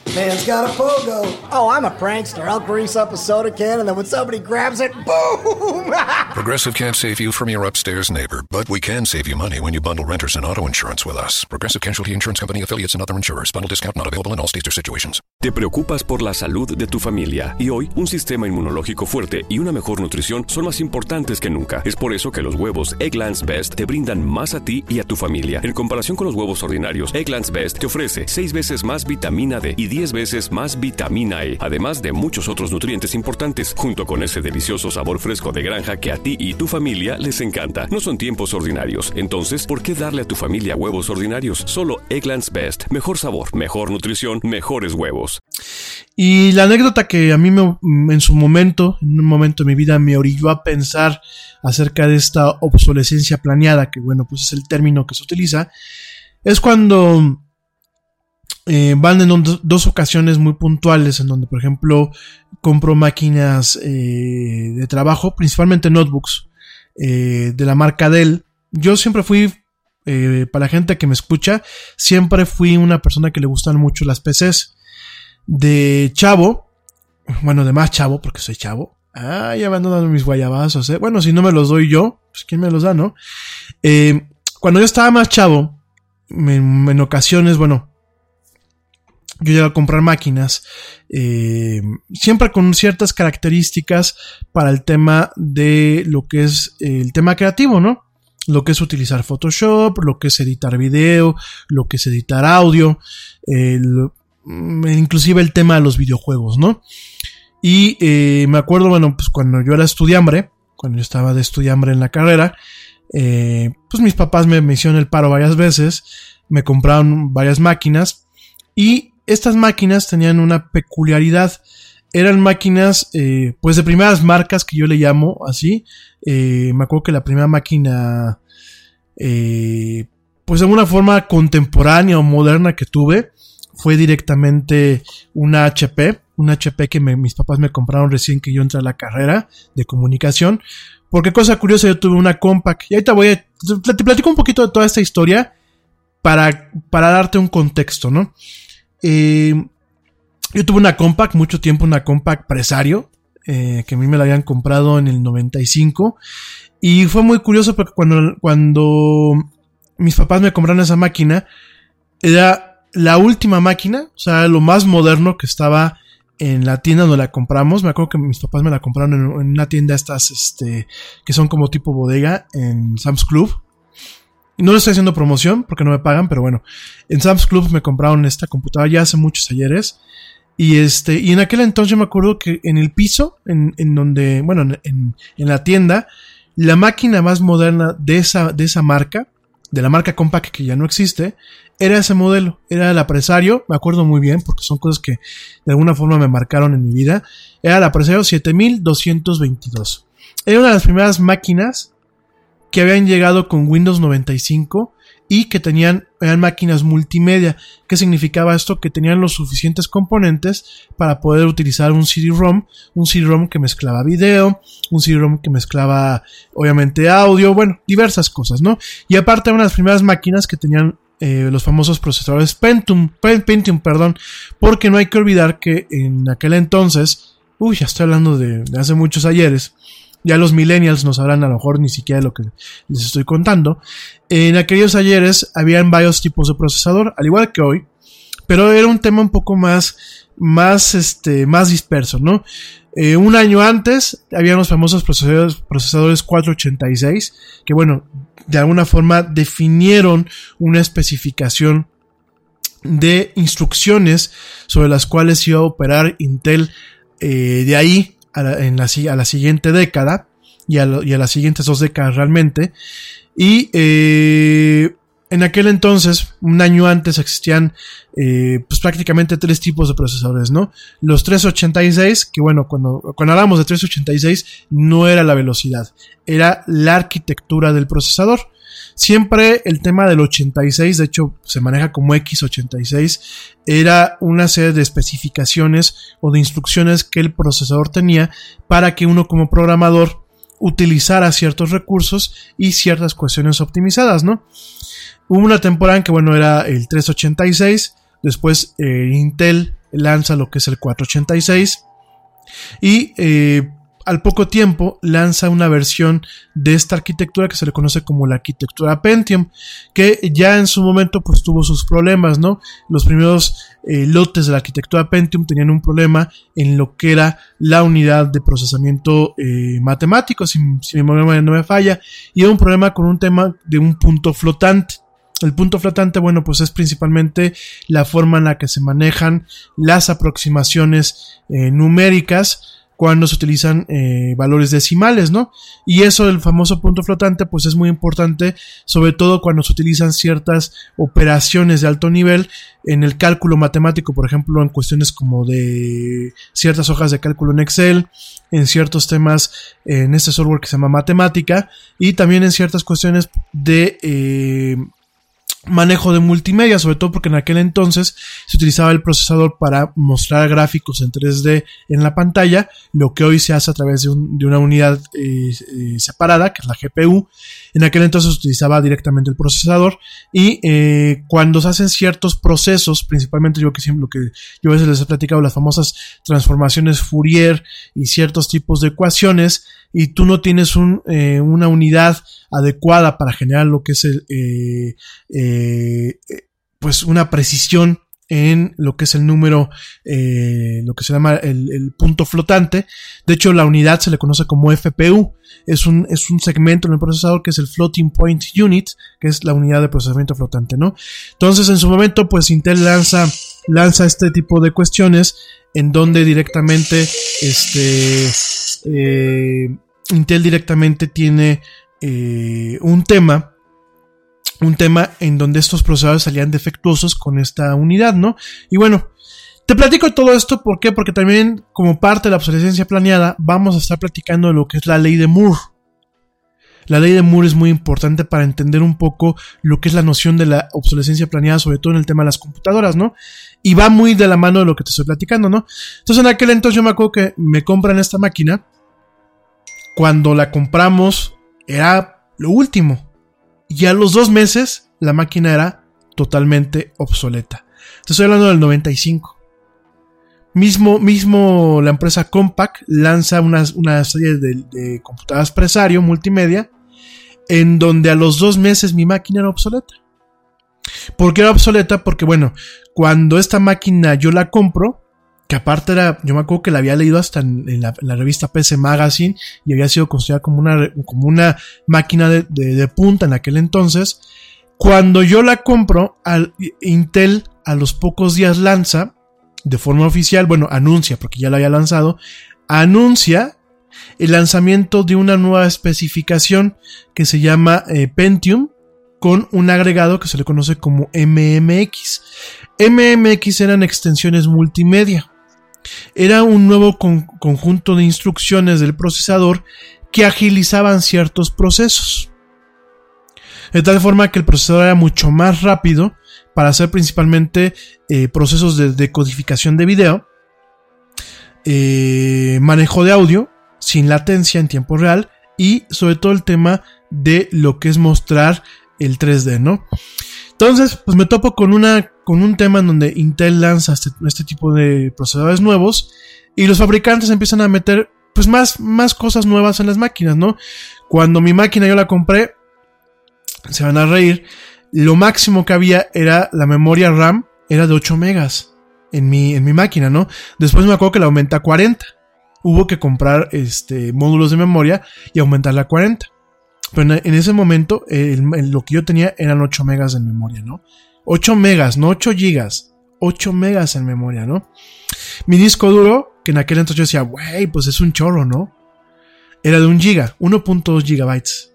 Man's got a pogo. Oh, I'm a prankster. I'll grease up a soda can and then when somebody grabs it, boom! Progressive can't save you from your upstairs neighbor, but we can save you money when you bundle renters and auto insurance with us. Progressive Casualty Insurance Company affiliates and other insurers. Bundle discount not available in all states or situations. Te preocupas por la salud de tu familia y hoy un sistema inmunológico fuerte y una mejor nutrición son más importantes que nunca. Es por eso que los huevos Egglands Best te brindan más a ti y a tu familia. En comparación con los huevos ordinarios, Egglands Best te ofrece 6 veces más vitamina D y 10 veces más vitamina E, además de muchos otros nutrientes importantes, junto con ese delicioso sabor fresco de granja que a ti y tu familia les encanta. No son tiempos ordinarios, entonces, ¿por qué darle a tu familia huevos ordinarios? Solo Egglands Best. Mejor sabor, mejor nutrición, mejores huevos. Y la anécdota que a mí me, en su momento, en un momento de mi vida, me orilló a pensar acerca de esta obsolescencia planeada, que bueno, pues es el término que se utiliza, es cuando eh, van en dos ocasiones muy puntuales en donde, por ejemplo, compro máquinas eh, de trabajo, principalmente notebooks eh, de la marca Dell. Yo siempre fui, para la gente que me escucha, siempre fui una persona que le gustan mucho las PCs. De chavo, bueno, de más chavo, porque soy chavo. Ah, ya abandonando mis guayabazos, ¿eh? Bueno, si no me los doy yo, pues quién me los da, ¿no? cuando yo estaba más chavo, en ocasiones, bueno, yo llego a comprar máquinas, eh, siempre con ciertas características para el tema de lo que es el tema creativo, ¿no? Lo que es utilizar Photoshop, lo que es editar video, lo que es editar audio, mm, inclusive el tema de los videojuegos, ¿no? Y eh, me acuerdo, bueno, pues cuando yo era estudiambre, cuando yo estaba de estudiambre en la carrera, eh, pues mis papás me, me hicieron el paro varias veces, me compraron varias máquinas y estas máquinas tenían una peculiaridad. Eran máquinas, eh, pues de primeras marcas que yo le llamo así. Eh, me acuerdo que la primera máquina, eh, pues de alguna forma contemporánea o moderna que tuve, fue directamente una HP. Una HP que mis papás me compraron recién que yo entré a la carrera de comunicación. Porque cosa curiosa, yo tuve una compact. Y ahorita voy a, te platico un poquito de toda esta historia para, para darte un contexto, ¿no? Yo tuve una compact, mucho tiempo una compact presario, eh, que a mí me la habían comprado en el 95. Y fue muy curioso porque cuando, cuando mis papás me compraron esa máquina, era la última máquina, o sea, lo más moderno que estaba en la tienda donde la compramos. Me acuerdo que mis papás me la compraron en, en una tienda estas, este, que son como tipo bodega en Sam's Club. No le estoy haciendo promoción porque no me pagan, pero bueno, en Sam's Club me compraron esta computadora ya hace muchos ayeres. Y este, y en aquel entonces me acuerdo que en el piso, en, en donde, bueno, en, en, la tienda, la máquina más moderna de esa, de esa marca, de la marca Compaq que ya no existe, era ese modelo, era el Apresario, me acuerdo muy bien porque son cosas que de alguna forma me marcaron en mi vida, era el Apresario 7222. Era una de las primeras máquinas que habían llegado con Windows 95 y que tenían eran máquinas multimedia. ¿Qué significaba esto? Que tenían los suficientes componentes para poder utilizar un CD-ROM, un CD-ROM que mezclaba video, un CD-ROM que mezclaba obviamente audio, bueno, diversas cosas, ¿no? Y aparte eran las primeras máquinas que tenían eh, los famosos procesadores Pentium, Pentium, perdón, porque no hay que olvidar que en aquel entonces, uy, ya estoy hablando de, de hace muchos ayeres, ya los millennials no sabrán a lo mejor ni siquiera lo que les estoy contando. En aquellos ayeres habían varios tipos de procesador, al igual que hoy, pero era un tema un poco más, más, este, más disperso, ¿no? Eh, un año antes habían los famosos procesadores, procesadores 486, que bueno, de alguna forma definieron una especificación de instrucciones sobre las cuales iba a operar Intel eh, de ahí a la, en la, a la siguiente década y a, y a, las siguientes dos décadas realmente. Y eh, en aquel entonces, un año antes, existían eh, pues prácticamente tres tipos de procesadores, ¿no? Los 386, que bueno, cuando, cuando hablamos de 386, no era la velocidad, era la arquitectura del procesador. Siempre el tema del 86, de hecho se maneja como X86, era una serie de especificaciones o de instrucciones que el procesador tenía para que uno como programador utilizara ciertos recursos y ciertas cuestiones optimizadas, ¿no? Hubo una temporada en que, bueno, era el 386, después eh, Intel lanza lo que es el 486 y eh, al poco tiempo lanza una versión de esta arquitectura que se le conoce como la arquitectura Pentium, que ya en su momento pues tuvo sus problemas, ¿no? Los primeros eh, lotes de la arquitectura Pentium tenían un problema en lo que era la unidad de procesamiento eh, matemático, si, mi memoria no me falla, y era un problema con un tema de un punto flotante. El punto flotante, bueno, pues es principalmente la forma en la que se manejan las aproximaciones eh, numéricas cuando se utilizan eh, valores decimales, ¿no? Y eso del famoso punto flotante, pues es muy importante, sobre todo cuando se utilizan ciertas operaciones de alto nivel en el cálculo matemático, por ejemplo, en cuestiones como de ciertas hojas de cálculo en Excel, en ciertos temas en este software que se llama matemática, y también en ciertas cuestiones de eh, manejo de multimedia, sobre todo porque en aquel entonces se utilizaba el procesador para mostrar gráficos en 3D en la pantalla, lo que hoy se hace a través de, un, de una unidad eh, eh, separada, que es la GPU. En aquel entonces se utilizaba directamente el procesador y eh, cuando se hacen ciertos procesos, principalmente yo que siempre lo que yo a veces les he platicado, las famosas transformaciones Fourier y ciertos tipos de ecuaciones, y tú no tienes eh, una unidad adecuada para generar lo que es el, eh, eh, pues una precisión en lo que es el número, lo que se llama el, el, punto flotante. De hecho, la unidad se le conoce como FPU. Es un, es un segmento en el procesador que es el Floating Point Unit, que es la unidad de procesamiento flotante, ¿no? Entonces, en su momento, pues Intel lanza, lanza este tipo de cuestiones en donde directamente, este, eh, Intel directamente tiene eh, un tema un tema en donde estos procesadores salían defectuosos con esta unidad, ¿no? Y bueno, te platico todo esto, ¿por qué? Porque también como parte de la obsolescencia planeada vamos a estar platicando de lo que es la ley de Moore. La ley de Moore es muy importante para entender un poco lo que es la noción de la obsolescencia planeada, sobre todo en el tema de las computadoras, ¿no? Y va muy de la mano de lo que te estoy platicando, ¿no? Entonces en aquel entonces yo me acuerdo que me compran esta máquina. Cuando la compramos era lo último y a los dos meses la máquina era totalmente obsoleta. Te estoy hablando del 95. Mismo, mismo la empresa Compaq lanza una, una serie de, de, computadoras presario multimedia en donde a los dos meses mi máquina era obsoleta. ¿Por qué era obsoleta? Porque bueno, cuando esta máquina yo la compro, que aparte era, yo me acuerdo que la había leído hasta en, la, revista PC Magazine y había sido considerada como una, como una máquina de, de, de, punta en aquel entonces. Cuando yo la compro, al, Intel a los pocos días lanza, de forma oficial, bueno, anuncia, porque ya la había lanzado, anuncia el lanzamiento de una nueva especificación que se llama eh, Pentium con un agregado que se le conoce como MMX. MMX eran extensiones multimedia. Era un nuevo conjunto de instrucciones del procesador que agilizaban ciertos procesos. De tal forma que el procesador era mucho más rápido para hacer principalmente eh, procesos de decodificación de video, eh, manejo de audio sin latencia en tiempo real y sobre todo el tema de lo que es mostrar el 3D, ¿no? Entonces, pues me topo con una con un tema en donde Intel lanza este, este, tipo de procesadores nuevos y los fabricantes empiezan a meter pues más, más cosas nuevas en las máquinas, ¿no? Cuando mi máquina yo la compré, se van a reír, lo máximo que había era la memoria RAM, era de 8 megas en mi, en mi máquina, ¿no? Después me acuerdo que la aumenta a 40. Hubo que comprar este, módulos de memoria y aumentarla a 40. Pero en, ese momento, lo que yo tenía eran 8 megas de memoria, ¿no? 8 megas, no 8 gigas. 8 megas en memoria, ¿no? Mi disco duro, que en aquel entonces yo decía, wey, pues es un chorro, ¿no? Era de 1 giga, 1.2 gigabytes.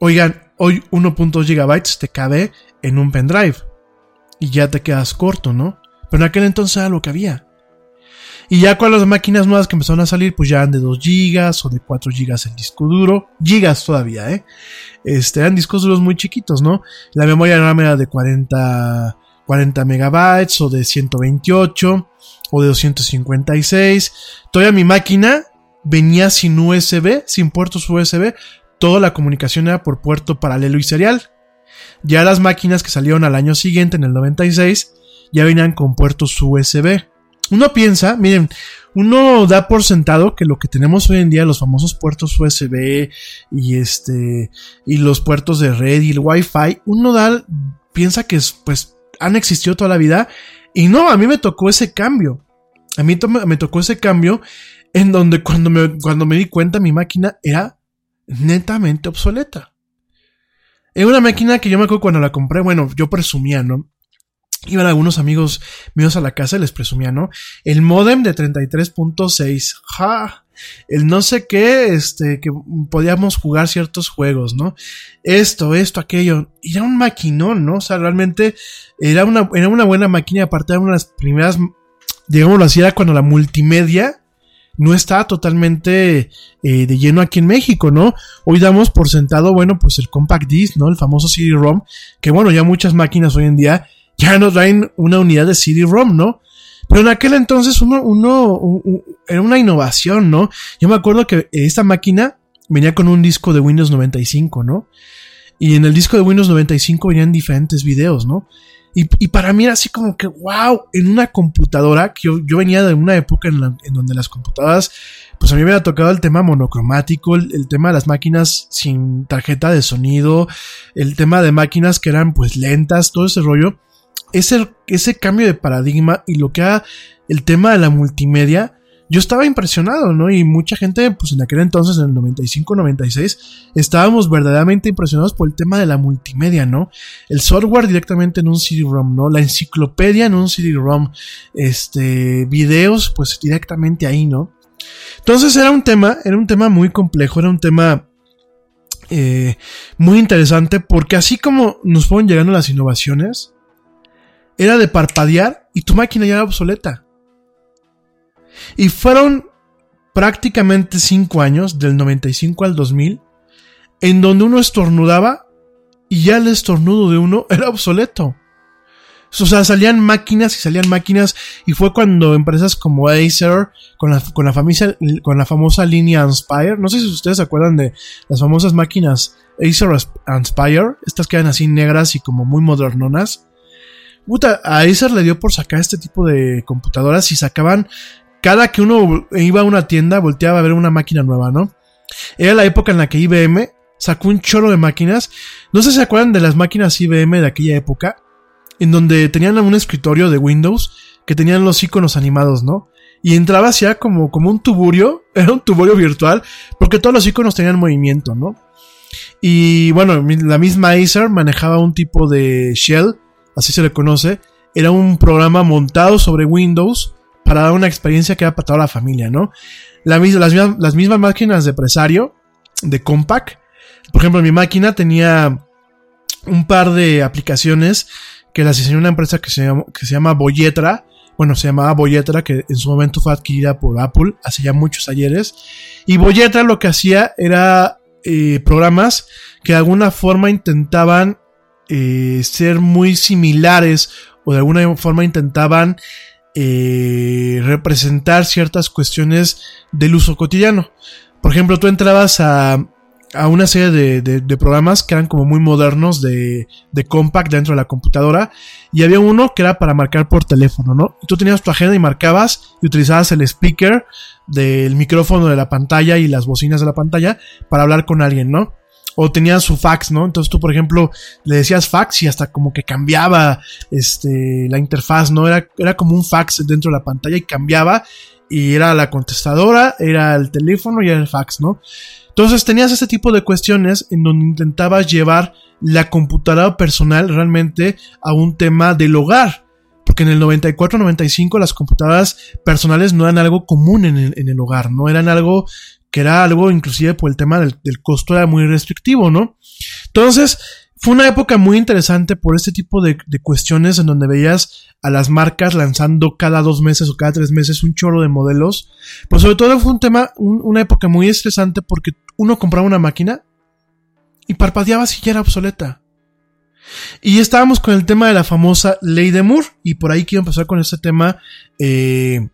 Oigan, hoy 1.2 gigabytes te cabe en un pendrive. Y ya te quedas corto, ¿no? Pero en aquel entonces era lo que había. Y ya con las máquinas nuevas que empezaron a salir, pues ya eran de 2 gigas o de 4 gigas el disco duro. Gigas todavía, ¿eh? Este, eran discos duros muy chiquitos, ¿no? La memoria RAM era de 40, 40 megabytes o de 128 o de 256. Todavía mi máquina venía sin USB, sin puertos USB. Toda la comunicación era por puerto paralelo y serial. Ya las máquinas que salieron al año siguiente, en el 96, ya venían con puertos USB. Uno piensa, miren, uno da por sentado que lo que tenemos hoy en día, los famosos puertos USB y este, y los puertos de red y el Wi-Fi, uno da, piensa que pues han existido toda la vida y no, a mí me tocó ese cambio. A mí me tocó ese cambio en donde cuando me, cuando me di cuenta mi máquina era netamente obsoleta. Era una máquina que yo me acuerdo cuando la compré, bueno, yo presumía, ¿no? iban algunos amigos míos a la casa y les presumía, ¿no? El modem de 33.6, ja, el no sé qué, este, que podíamos jugar ciertos juegos, ¿no? Esto, esto, aquello, era un maquinón, ¿no? O sea, realmente era una, era una buena máquina, aparte de las primeras, digámoslo así, era cuando la multimedia no estaba totalmente eh, de lleno aquí en México, ¿no? Hoy damos por sentado, bueno, pues el compact disc, ¿no? El famoso CD-ROM, que bueno, ya muchas máquinas hoy en día ya nos traen una unidad de CD-ROM, ¿no? Pero en aquel entonces uno, era una innovación, ¿no? Yo me acuerdo que esta máquina venía con un disco de Windows 95, ¿no? Y en el disco de Windows 95 venían diferentes videos, ¿no? Y, para mí era así como que, wow, en una computadora, que yo, venía de una época en, en, donde las computadoras, pues a mí me había tocado el tema monocromático, el, el, tema de las máquinas sin tarjeta de sonido, el tema de máquinas que eran pues lentas, todo ese rollo. Ese, ese cambio de paradigma y lo que ha el tema de la multimedia, yo estaba impresionado, ¿no? Y mucha gente, pues en aquel entonces, en el 95-96, estábamos verdaderamente impresionados por el tema de la multimedia, ¿no? El software directamente en un CD-ROM, ¿no? La enciclopedia en un CD-ROM, este, videos, pues directamente ahí, ¿no? Entonces era un tema, era un tema muy complejo, era un tema eh, muy interesante, porque así como nos fueron llegando las innovaciones, era de parpadear y tu máquina ya era obsoleta. Y fueron prácticamente 5 años, del 95 al 2000, en donde uno estornudaba y ya el estornudo de uno era obsoleto. O sea, salían máquinas y salían máquinas y fue cuando empresas como Acer, con la, con la, con la famosa línea Inspire, no sé si ustedes se acuerdan de las famosas máquinas Acer Inspire, estas que eran así negras y como muy modernonas, puta, a Acer le dio por sacar este tipo de computadoras y sacaban, cada que uno iba a una tienda, volteaba a ver una máquina nueva, ¿no? Era la época en la que IBM sacó un chorro de máquinas. No sé si se acuerdan de las máquinas IBM de aquella época, en donde tenían un escritorio de Windows que tenían los iconos animados, ¿no? Y entraba hacia como, como un tuburio, era un tuburio virtual, porque todos los iconos tenían movimiento, ¿no? Y bueno, la misma Acer manejaba un tipo de Shell, así se le conoce. Era un programa montado sobre Windows para dar una experiencia que era para toda la familia, ¿no? las, mismas, máquinas de Presario, de Compaq. Por ejemplo, mi máquina tenía un par de aplicaciones que las diseñó una empresa que se llama, que se llama Boyetra. Bueno, se llamaba Boyetra, que en su momento fue adquirida por Apple hace ya muchos ayeres. Y Boyetra lo que hacía era eh, programas que de alguna forma intentaban eh, ser muy similares o de alguna forma intentaban eh, representar ciertas cuestiones del uso cotidiano. Por ejemplo, tú entrabas a, a una serie de, programas que eran como muy modernos de, de compact dentro de la computadora y había uno que era para marcar por teléfono, ¿no? Y tú tenías tu agenda y marcabas y utilizabas el speaker del micrófono de la pantalla y las bocinas de la pantalla para hablar con alguien, ¿no? O tenías su fax, ¿no? Entonces tú, por ejemplo, le decías fax y hasta como que cambiaba este, la interfaz, ¿no? Era, era como un fax dentro de la pantalla y cambiaba y era la contestadora, era el teléfono y era el fax, ¿no? Entonces tenías ese tipo de cuestiones en donde intentabas llevar la computadora personal realmente a un tema del hogar. Porque en el 94-95 las computadoras personales no eran algo común en el, hogar, no eran algo que era algo inclusive por el tema del, costo era muy restrictivo, ¿no? Entonces, fue una época muy interesante por este tipo de, cuestiones en donde veías a las marcas lanzando cada dos meses o cada tres meses un chorro de modelos. Pero sobre todo fue un tema, una época muy estresante porque uno compraba una máquina y parpadeaba si ya era obsoleta. Y estábamos con el tema de la famosa ley de Moore y por ahí quiero empezar con este tema eh,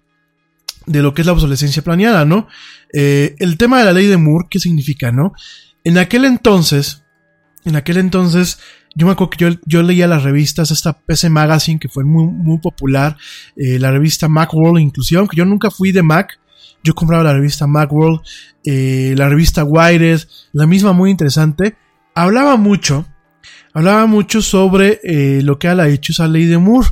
de lo que es la obsolescencia planeada, ¿no? Eh, el tema de la ley de Moore, ¿qué significa, no? En aquel entonces, en aquel entonces, yo me acuerdo que yo, leía las revistas, esta PC Magazine que fue muy, muy popular, eh, la revista Macworld inclusive, aunque yo nunca fui de Mac, yo compraba la revista Macworld, eh, la revista Wired, la misma muy interesante, hablaba mucho, hablaba mucho sobre lo que era la dichosa ley de Moore.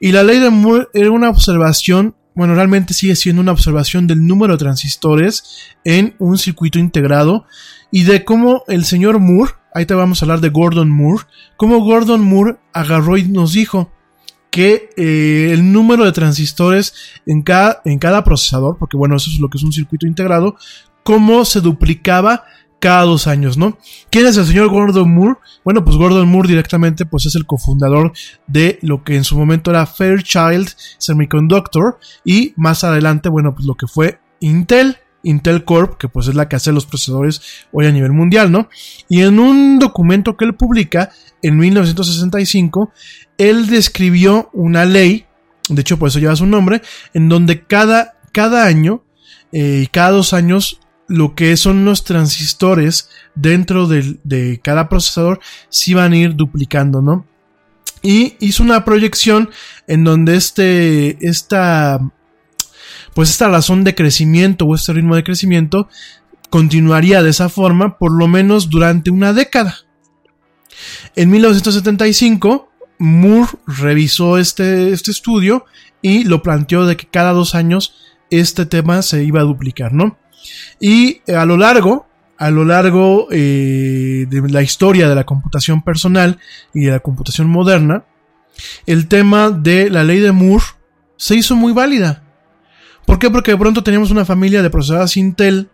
Y la ley de Moore era una observación, bueno, realmente sigue siendo una observación del número de transistores en un circuito integrado y de cómo el señor Moore, ahí te vamos a hablar de Gordon Moore, cómo Gordon Moore agarró y nos dijo que eh, el número de transistores en cada, en cada procesador, porque bueno, eso es lo que es un circuito integrado, cómo se duplicaba cada dos años, ¿no? ¿Quién es el señor Gordon Moore? Bueno, pues Gordon Moore directamente pues es el cofundador de lo que en su momento era Fairchild Semiconductor y más adelante, bueno, pues lo que fue Intel. Intel Corp, que pues es la que hace los procesadores hoy a nivel mundial, ¿no? Y en un documento que él publica en 1965, él describió una ley, de hecho por eso lleva su nombre, en donde cada, cada año eh, y cada dos años lo que son los transistores dentro de, de cada procesador sí van a ir duplicando, ¿no? Y hizo una proyección en donde este, esta pues esta razón de crecimiento o este ritmo de crecimiento continuaría de esa forma por lo menos durante una década. En 1975, Moore revisó este, este estudio y lo planteó de que cada dos años este tema se iba a duplicar, ¿no? Y a lo largo, a lo largo eh, de la historia de la computación personal y de la computación moderna, el tema de la ley de Moore se hizo muy válida. ¿Por qué? Porque de pronto teníamos una familia de procesadoras Intel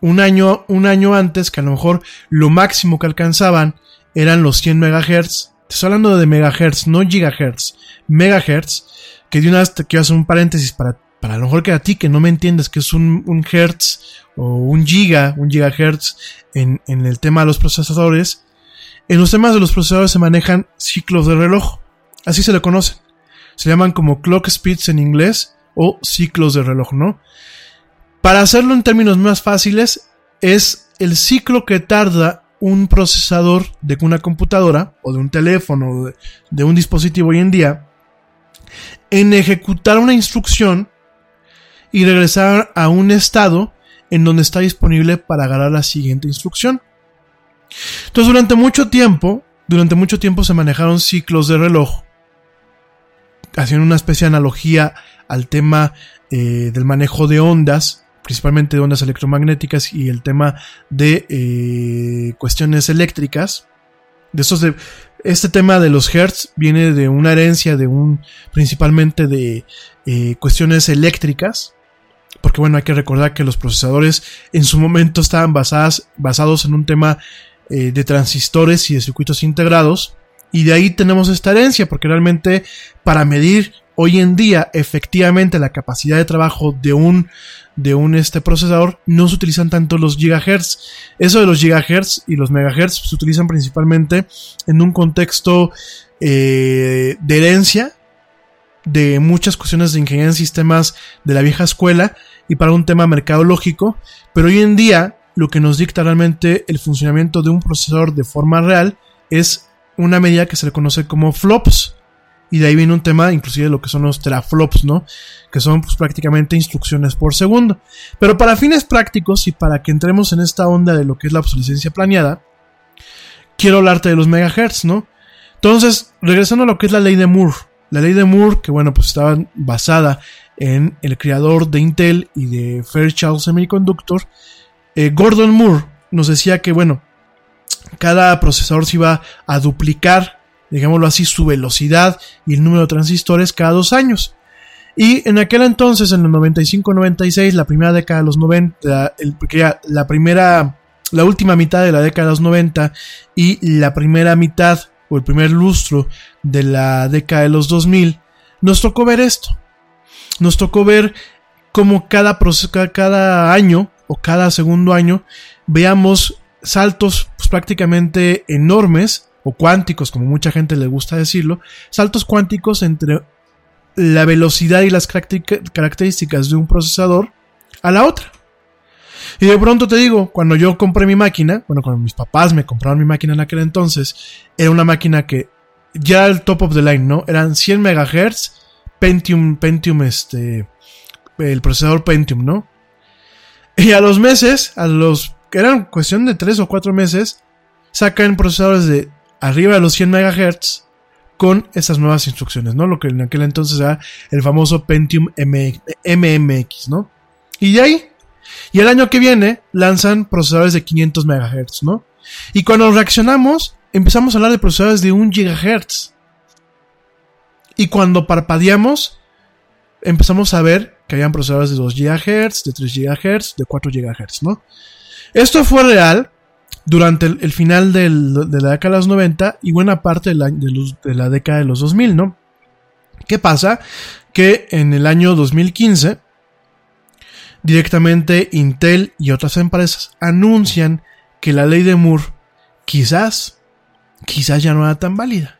un año, un año antes que a lo mejor lo máximo que alcanzaban eran los 100 MHz. Te estoy hablando de megahertz, no gigahertz. Megahertz. Que de una vez quiero hacer un paréntesis para, para lo mejor que a ti que no me entiendes que es un, un hertz o un giga, un gigahertz en, en el tema de los procesadores. En los temas de los procesadores se manejan ciclos de reloj. Así se le conocen. Se llaman como clock speeds en inglés o ciclos de reloj, ¿no? Para hacerlo en términos más fáciles, es el ciclo que tarda un procesador de una computadora o de un teléfono o de, un dispositivo hoy en día en ejecutar una instrucción y regresar a un estado en donde está disponible para agarrar la siguiente instrucción. Entonces durante mucho tiempo, durante mucho tiempo se manejaron ciclos de reloj, haciendo una especie de analogía al tema eh, del manejo de ondas, principalmente de ondas electromagnéticas y el tema de eh, cuestiones eléctricas. De esos de, este tema de los hertz viene de una herencia de un, principalmente de eh, cuestiones eléctricas. Porque bueno, hay que recordar que los procesadores en su momento estaban basadas, basados en un tema eh, de transistores y de circuitos integrados. Y de ahí tenemos esta herencia, porque realmente para medir hoy en día efectivamente la capacidad de trabajo de un de un este procesador no se utilizan tanto los gigahertz. Eso de los gigahertz y los megahertz se utilizan principalmente en un contexto eh, de herencia de muchas cuestiones de ingeniería en sistemas de la vieja escuela y para un tema mercadológico, pero hoy en día lo que nos dicta realmente el funcionamiento de un procesador de forma real es una medida que se le conoce como flops y de ahí viene un tema, inclusive de lo que son los teraflops, ¿no? Que son pues, prácticamente instrucciones por segundo. Pero para fines prácticos y para que entremos en esta onda de lo que es la obsolescencia planeada, quiero hablarte de los megahertz, ¿no? Entonces, regresando a lo que es la ley de Moore. La ley de Moore, que bueno, pues estaba basada en el creador de Intel y de Fairchild Semiconductor, eh, Gordon Moore nos decía que, bueno, cada procesador se iba a duplicar digámoslo así, su velocidad y el número de transistores cada dos años. Y en aquel entonces, en el 95-96, la primera década de los 90, el, la primera, la última mitad de la década de los 90 y la primera mitad o el primer lustro de la década de los 2000, nos tocó ver esto. Nos tocó ver cómo cada, cada año o cada segundo año veamos saltos pues, prácticamente enormes o cuánticos, como mucha gente le gusta decirlo, saltos cuánticos entre la velocidad y las características de un procesador a la otra. Y de pronto te digo, cuando yo compré mi máquina, bueno, cuando mis papás me compraron mi máquina en aquel entonces, era una máquina que ya el top of the line, ¿no? Eran 100 MHz, Pentium, Pentium, este, el procesador Pentium, ¿no? Y a los meses, a los, eran cuestión de 3 o 4 meses, sacan procesadores de arriba de los 100 MHz con esas nuevas instrucciones, ¿no? Lo que en aquel entonces era el famoso Pentium MMX, ¿no? Y de ahí, y el año que viene lanzan procesadores de 500 MHz, ¿no? Y cuando reaccionamos, empezamos a hablar de procesadores de 1 GHz. Y cuando parpadeamos, empezamos a ver que habían procesadores de 2 GHz, de 3 GHz, de 4 GHz, ¿no? Esto fue real durante el, final de la década de los 90 y buena parte de la, de, la década de los 2000, ¿no? ¿Qué pasa? Que en el año 2015, directamente Intel y otras empresas anuncian que la ley de Moore quizás, quizás ya no era tan válida.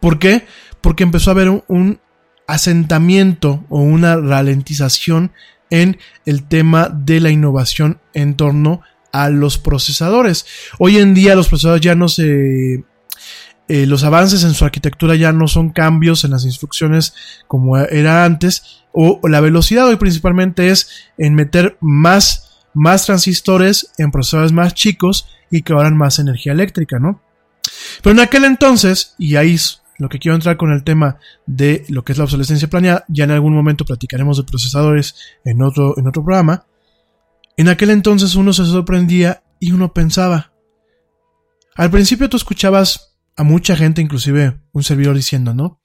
¿Por qué? Porque empezó a haber un, asentamiento o una ralentización en el tema de la innovación en torno a a los procesadores. Hoy en día los procesadores ya no se... Eh, los avances en su arquitectura ya no son cambios en las instrucciones como era antes, o, la velocidad hoy principalmente es en meter más, más transistores en procesadores más chicos y que ahorran más energía eléctrica, ¿no? Pero en aquel entonces, y ahí es lo que quiero entrar con el tema de lo que es la obsolescencia planeada, ya en algún momento platicaremos de procesadores en otro, en otro programa, en aquel entonces uno se sorprendía y uno pensaba. Al principio tú escuchabas a mucha gente, inclusive un servidor diciendo, ¿no?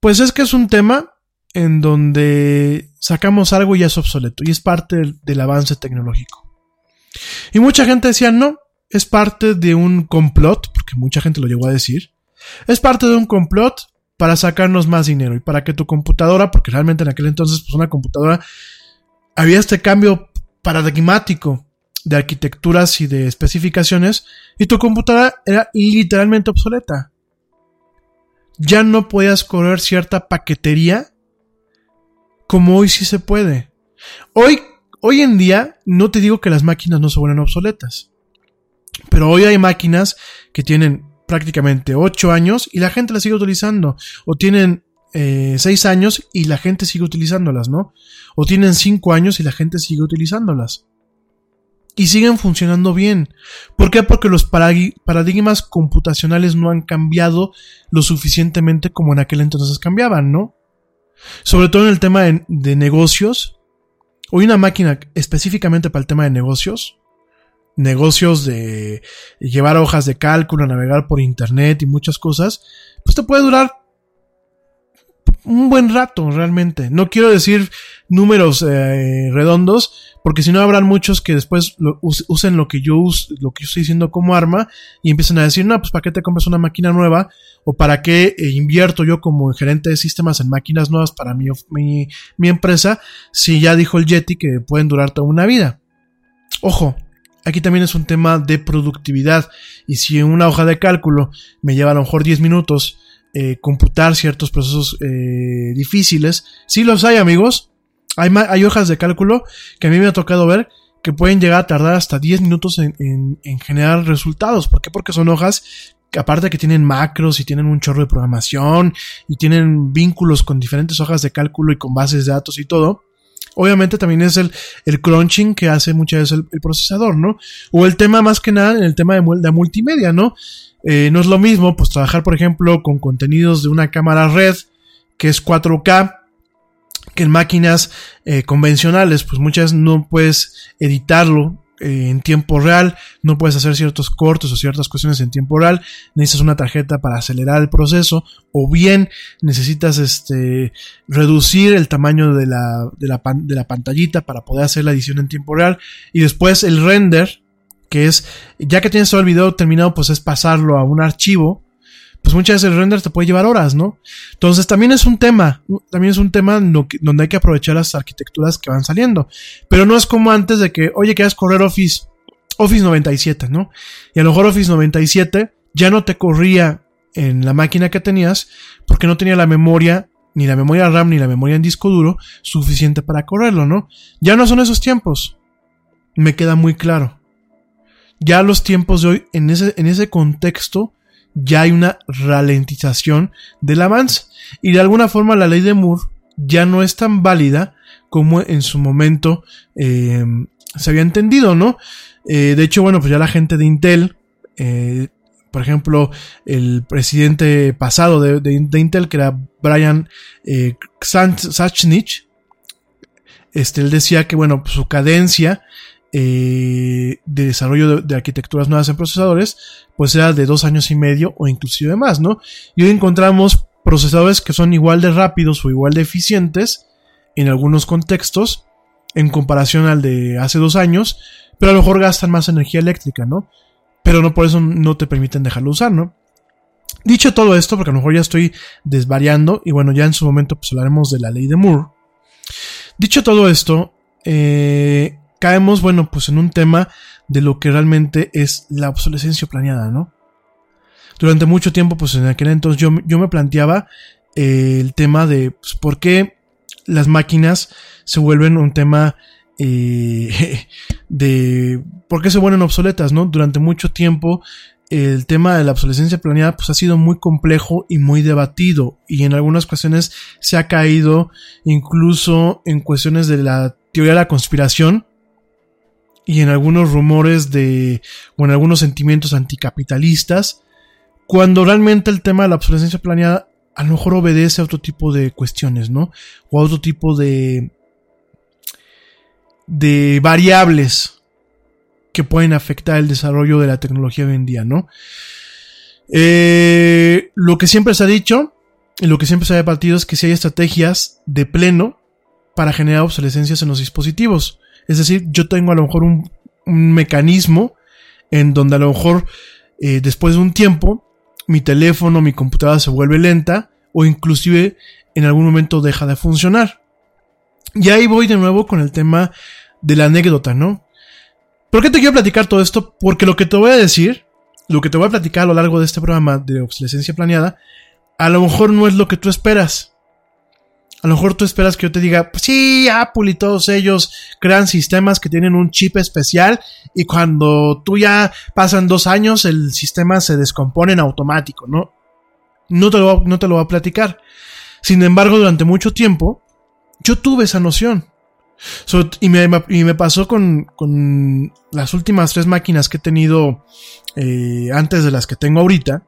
Pues es que es un tema en donde sacamos algo y ya es obsoleto y es parte del, avance tecnológico. Y mucha gente decía, no, es parte de un complot, porque mucha gente lo llegó a decir, es parte de un complot para sacarnos más dinero y para que tu computadora, porque realmente en aquel entonces pues una computadora había este cambio paradigmático de arquitecturas y de especificaciones y tu computadora era literalmente obsoleta. Ya no podías correr cierta paquetería como hoy sí se puede. Hoy, hoy en día no te digo que las máquinas no se vuelven obsoletas, pero hoy hay máquinas que tienen prácticamente 8 años y la gente las sigue utilizando o tienen eh, seis años y la gente sigue utilizándolas, ¿no? O tienen cinco años y la gente sigue utilizándolas. Y siguen funcionando bien. ¿Por qué? Porque los paradigmas computacionales no han cambiado lo suficientemente como en aquel entonces cambiaban, ¿no? Sobre todo en el tema de, negocios. o una máquina específicamente para el tema de negocios, negocios de llevar hojas de cálculo, navegar por internet y muchas cosas, pues te puede durar un buen rato realmente. No quiero decir números eh, redondos, porque si no habrán muchos que después usen lo que yo lo que yo estoy diciendo como arma y empiezan a decir, no, pues para qué te compras una máquina nueva o para qué eh, invierto yo como gerente de sistemas en máquinas nuevas para mi, mi, mi empresa si ya dijo el Yeti que pueden durar toda una vida. Ojo, aquí también es un tema de productividad y si una hoja de cálculo me lleva a lo mejor 10 minutos eh, computar ciertos procesos eh, difíciles. Sí los hay, amigos. Hay, hay hojas de cálculo que a mí me ha tocado ver que pueden llegar a tardar hasta 10 minutos en, en, generar resultados. ¿Por qué? Porque son hojas aparte que tienen macros y tienen un chorro de programación y tienen vínculos con diferentes hojas de cálculo y con bases de datos y todo. Obviamente también es el, el crunching que hace muchas veces el, procesador, ¿no? O el tema más que nada en el tema de, de multimedia, ¿no? Eh, no es lo mismo, pues trabajar, por ejemplo, con contenidos de una cámara red que es 4K, que en máquinas eh, convencionales, pues muchas no puedes editarlo eh, en tiempo real, no puedes hacer ciertos cortes o ciertas cuestiones en tiempo real, necesitas una tarjeta para acelerar el proceso, o bien necesitas este reducir el tamaño de la, de la, de la pantallita para poder hacer la edición en tiempo real, y después el render, que es, ya que tienes todo el video terminado, pues es pasarlo a un archivo, pues muchas veces el render te puede llevar horas, ¿no? Entonces también es un tema, también es un tema donde hay que aprovechar las arquitecturas que van saliendo, pero no es como antes de que, oye, quieras correr Office, Office 97, ¿no? Y a lo mejor Office 97 ya no te corría en la máquina que tenías porque no tenía la memoria ni la memoria RAM ni la memoria en disco duro suficiente para correrlo, ¿no? Ya no son esos tiempos. Me queda muy claro ya los tiempos de hoy, en ese, en ese contexto, ya hay una ralentización del avance. Y de alguna forma la ley de Moore ya no es tan válida como en su momento eh, se había entendido, ¿no? Eh, de hecho, bueno, pues ya la gente de Intel, eh, por ejemplo, el presidente pasado de, Intel, que era Brian Sachnich, este, él decía que, bueno, pues su cadencia eh, de desarrollo de, arquitecturas nuevas en procesadores, pues era de dos años y medio o inclusive más, ¿no? Y hoy encontramos procesadores que son igual de rápidos o igual de eficientes en algunos contextos en comparación al de hace dos años, pero a lo mejor gastan más energía eléctrica, ¿no? Pero no por eso no te permiten dejarlo usar, ¿no? Dicho todo esto, porque a lo mejor ya estoy desvariando, y bueno, ya en su momento pues hablaremos de la ley de Moore. Dicho todo esto, eh, caemos, bueno, pues en un tema de lo que realmente es la obsolescencia planeada, ¿no? Durante mucho tiempo, pues en aquel entonces yo, yo me planteaba eh, el tema de pues, por qué las máquinas se vuelven un tema eh, de por qué se vuelven obsoletas, ¿no? Durante mucho tiempo el tema de la obsolescencia planeada pues ha sido muy complejo y muy debatido y en algunas cuestiones se ha caído incluso en cuestiones de la teoría de la conspiración y en algunos rumores de, o en algunos sentimientos anticapitalistas, cuando realmente el tema de la obsolescencia planeada a lo mejor obedece a otro tipo de cuestiones, ¿no? O a otro tipo de, de variables que pueden afectar el desarrollo de la tecnología hoy en día, ¿no? Eh, lo que siempre se ha dicho y lo que siempre se ha debatido es que si hay estrategias de pleno para generar obsolescencias en los dispositivos. Es decir, yo tengo a lo mejor un, mecanismo en donde a lo mejor eh, después de un tiempo mi teléfono, mi computadora se vuelve lenta o inclusive en algún momento deja de funcionar. Y ahí voy de nuevo con el tema de la anécdota, ¿no? ¿Por qué te quiero platicar todo esto? Porque lo que te voy a decir, lo que te voy a platicar a lo largo de este programa de obsolescencia planeada, a lo mejor no es lo que tú esperas. A lo mejor tú esperas que yo te diga, pues sí, Apple y todos ellos crean sistemas que tienen un chip especial y cuando tú ya pasan dos años el sistema se descompone en automático, ¿no? No te lo, no te lo voy a platicar. Sin embargo, durante mucho tiempo, yo tuve esa noción. y, me, pasó con, con, las últimas tres máquinas que he tenido eh, antes de las que tengo ahorita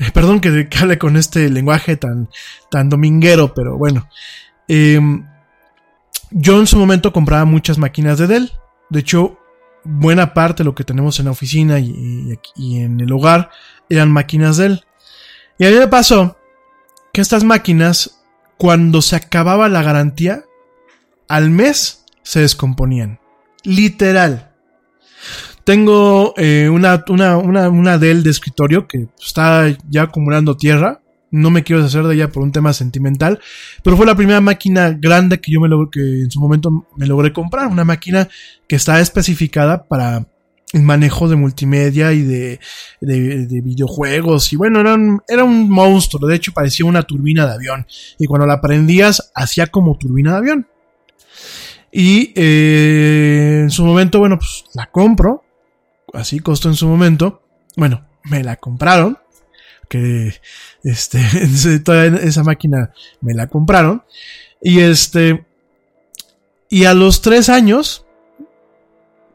Perdón que, hable con este lenguaje tan, tan dominguero, pero bueno. Em, yo en su momento compraba muchas máquinas de Dell. De hecho, buena parte de lo que tenemos en la oficina y, en el hogar eran máquinas Dell. Y a mí me pasó que estas máquinas, cuando se acababa la garantía, al mes se descomponían. Literal. Tengo eh, una, una, una, una Dell de escritorio que está ya acumulando tierra. No me quiero deshacer de ella por un tema sentimental. Pero fue la primera máquina grande que yo me logré, que en su momento me logré comprar. Una máquina que está especificada para el manejo de multimedia y de, de, de, videojuegos. Y bueno, era un, era un monstruo. De hecho, parecía una turbina de avión. Y cuando la prendías, hacía como turbina de avión. Y eh, en su momento, bueno, pues la compro. Así costó en su momento. Bueno, me la compraron. Que este, esa máquina me la compraron. Y este. Y a los tres años,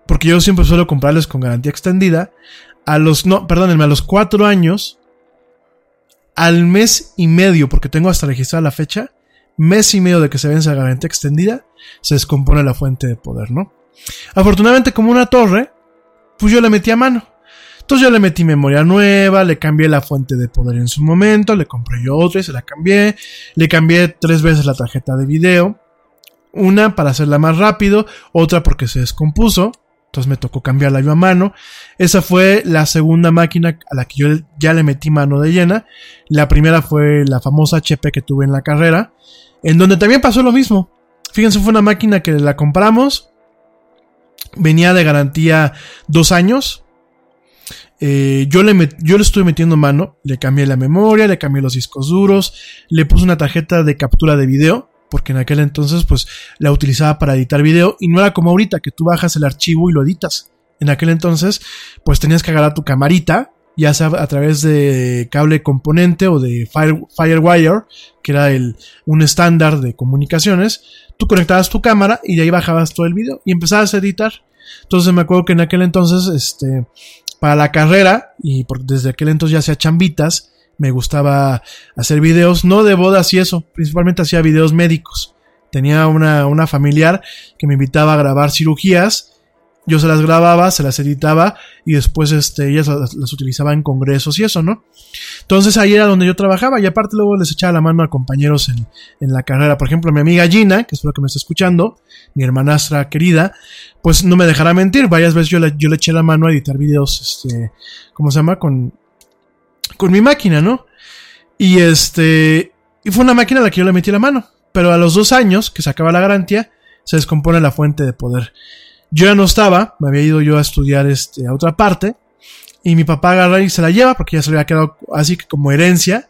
porque yo siempre suelo comprarles con garantía extendida, a los, no, perdónenme, a los cuatro años, al mes y medio, porque tengo hasta registrada la fecha, mes y medio de que se vence la garantía extendida, se descompone la fuente de poder, ¿no? Afortunadamente, como una torre, pues yo le metí a mano. Entonces yo le metí memoria nueva, le cambié la fuente de poder en su momento, le compré yo otra y se la cambié, le cambié tres veces la tarjeta de video, una para hacerla más rápido, otra porque se descompuso, entonces me tocó cambiarla yo a mano. Esa fue la segunda máquina a la que yo ya le metí mano de llena. La primera fue la famosa HP que tuve en la carrera, en donde también pasó lo mismo. Fíjense, fue una máquina que la compramos, venía de garantía dos años. Eh, yo, le yo le estuve metiendo mano, le cambié la memoria, le cambié los discos duros, le puse una tarjeta de captura de video, porque en aquel entonces pues la utilizaba para editar video y no era como ahorita que tú bajas el archivo y lo editas. En aquel entonces pues tenías que agarrar tu camarita, ya sea a través de cable componente o de Fire, Firewire, que era el, un estándar de comunicaciones, tú conectabas tu cámara y de ahí bajabas todo el video y empezabas a editar. Entonces me acuerdo que en aquel entonces, este, para la carrera, y desde aquel entonces ya hacía chambitas, me gustaba hacer videos, no de bodas y eso, principalmente hacía videos médicos. Tenía una, una familiar que me invitaba a grabar cirugías, yo se las grababa, se las editaba y después este, ellas las, las, utilizaba en congresos y eso, ¿no? Entonces ahí era donde yo trabajaba y aparte luego les echaba la mano a compañeros en, en la carrera. Por ejemplo, mi amiga Gina, que espero que me esté escuchando, mi hermanastra querida, pues no me dejará mentir, varias veces yo le, yo le eché la mano a editar videos, este, ¿cómo se llama? Con, con mi máquina, ¿no? Y este, y fue una máquina a la que yo le metí la mano. Pero a los dos años, que se acaba la garantía, se descompone la fuente de poder. Yo ya no estaba, me había ido yo a estudiar este, a otra parte, y mi papá agarra y se la lleva, porque ya se le había quedado así que como herencia.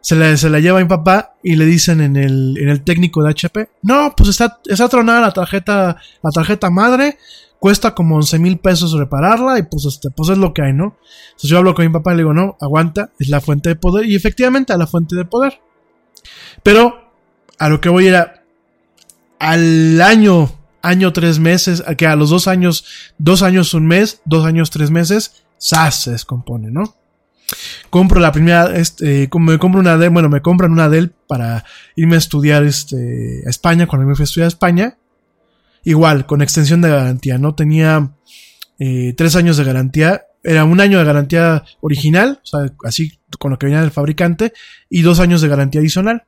Se la, se la lleva a mi papá y le dicen en el, en el técnico de HP, no, pues está, está tronada la tarjeta, la tarjeta madre, cuesta como 11 mil pesos repararla y pues, este, pues es lo que hay, ¿no? Entonces yo hablo con mi papá y le digo, no, aguanta, es la fuente de poder y efectivamente a la fuente de poder. Pero a lo que voy era al año, año tres meses, que a los dos años, dos años un mes, dos años tres meses, ¡zas! se descompone, ¿no? Compro la primera, este, me compro una Dell, bueno, me compran una Dell para irme a estudiar, este, a España, cuando me fui a estudiar a España. Igual, con extensión de garantía, ¿no? Tenía eh, tres años de garantía, era un año de garantía original, o sea, así con lo que venía del fabricante, y dos años de garantía adicional.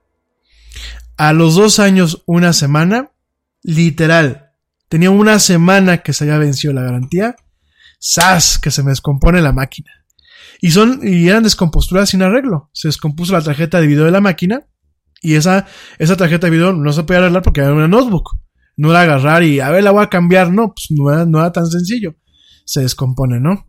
A los dos años, una semana, literal, tenía una semana que se había vencido la garantía, ¡zas! que se me descompone la máquina. Y son, y eran descomposturas sin arreglo. Se descompuso la tarjeta de video de la máquina, y esa, esa tarjeta de video no se podía arreglar porque era una notebook. No era agarrar y, a ver, la voy a cambiar, no, pues no era tan sencillo. Se descompone, ¿no?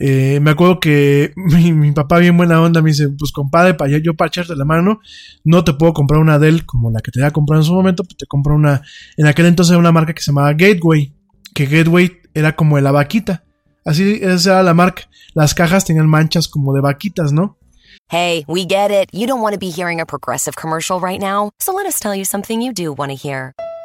Eh, me acuerdo que mi, papá bien buena onda me dice, pues compadre, para yo, yo para echarte la mano, no te puedo comprar una Dell como la que te había comprado en su momento, pues te compro una, en aquel entonces era una marca que se llamaba Gateway, que Gateway era como de la vaquita, así esa era la marca, las cajas tenían manchas como de vaquitas, ¿no? Hey, we get it, you don't want to be hearing a progressive commercial right now, so let us tell you something you do want to hear.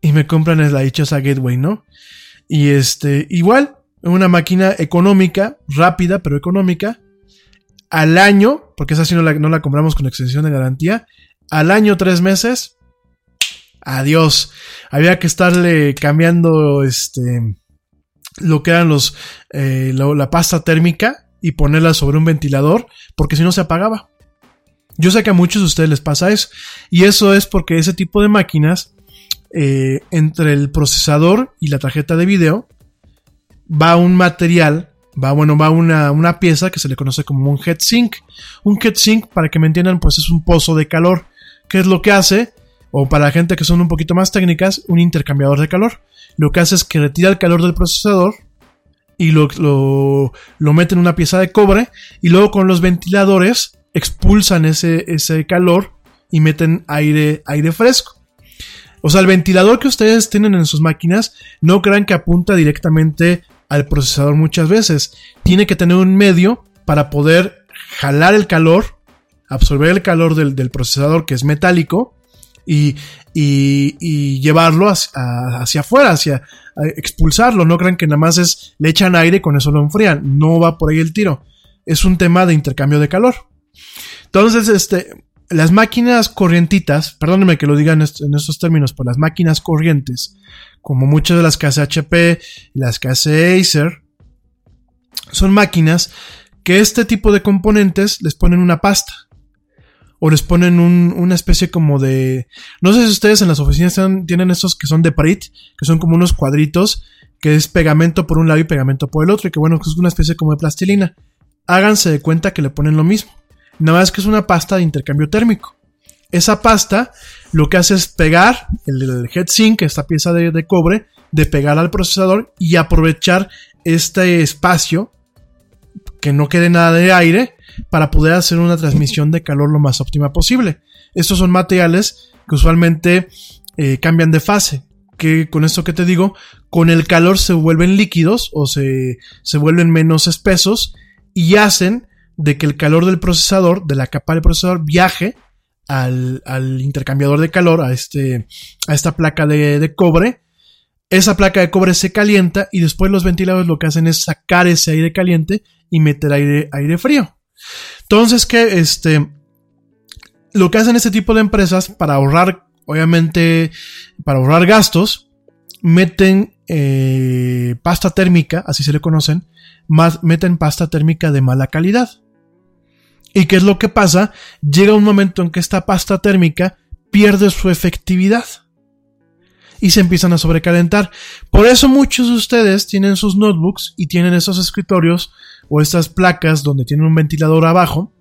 Y me compran la dichosa Gateway, ¿no? Y este, igual, una máquina económica, rápida, pero económica, al año, porque esa sí no la, no la compramos con extensión de garantía, al año tres meses, adiós. Había que estarle cambiando este lo que eran los eh, la, pasta térmica y ponerla sobre un ventilador, porque si no se apagaba. Yo sé que a muchos de ustedes les pasa eso, y eso es porque ese tipo de máquinas, eh, entre el procesador y la tarjeta de video, va un material, va, bueno, va una, una pieza que se le conoce como un heatsink. Un heatsink, para que me entiendan, pues es un pozo de calor. ¿Qué es lo que hace? O para la gente que son un poquito más técnicas, un intercambiador de calor. Lo que hace es que retira el calor del procesador y lo, lo, lo mete en una pieza de cobre y luego con los ventiladores expulsan ese, ese calor y meten aire, aire fresco. O sea, el ventilador que ustedes tienen en sus máquinas, no crean que apunta directamente al procesador muchas veces. Tiene que tener un medio para poder jalar el calor, absorber el calor del, del procesador que es metálico y, y, llevarlo hacia, hacia, afuera, hacia expulsarlo. No crean que nada más es le echan aire y con eso lo enfrían. No va por ahí el tiro. Es un tema de intercambio de calor. Entonces, este, las máquinas corrientitas, perdónenme que lo diga en, est en estos términos, pero las máquinas corrientes, como muchas de las que hace HP, las que hace Acer, son máquinas que este tipo de componentes les ponen una pasta. O les ponen un, una especie como de... No sé si ustedes en las oficinas tienen, tienen estos que son de Parit, que son como unos cuadritos, que es pegamento por un lado y pegamento por el otro, y que bueno, es una especie como de plastilina. Háganse de cuenta que le ponen lo mismo. Nada más que es una pasta de intercambio térmico. Esa pasta lo que hace es pegar el, el heatsink, esta pieza de, de, cobre, de pegar al procesador y aprovechar este espacio, que no quede nada de aire, para poder hacer una transmisión de calor lo más óptima posible. Estos son materiales que usualmente eh, cambian de fase. Que con esto que te digo, con el calor se vuelven líquidos o se, se vuelven menos espesos y hacen de que el calor del procesador, de la capa del procesador, viaje al, al intercambiador de calor, a, este, a esta placa de, de, cobre. Esa placa de cobre se calienta y después los ventiladores lo que hacen es sacar ese aire caliente y meter aire, aire frío. Entonces, que este, lo que hacen este tipo de empresas para ahorrar, obviamente, para ahorrar gastos, meten eh, pasta térmica, así se le conocen, más, meten pasta térmica de mala calidad. ¿Y qué es lo que pasa? Llega un momento en que esta pasta térmica pierde su efectividad y se empiezan a sobrecalentar. Por eso muchos de ustedes tienen sus notebooks y tienen esos escritorios o estas placas donde tienen un ventilador abajo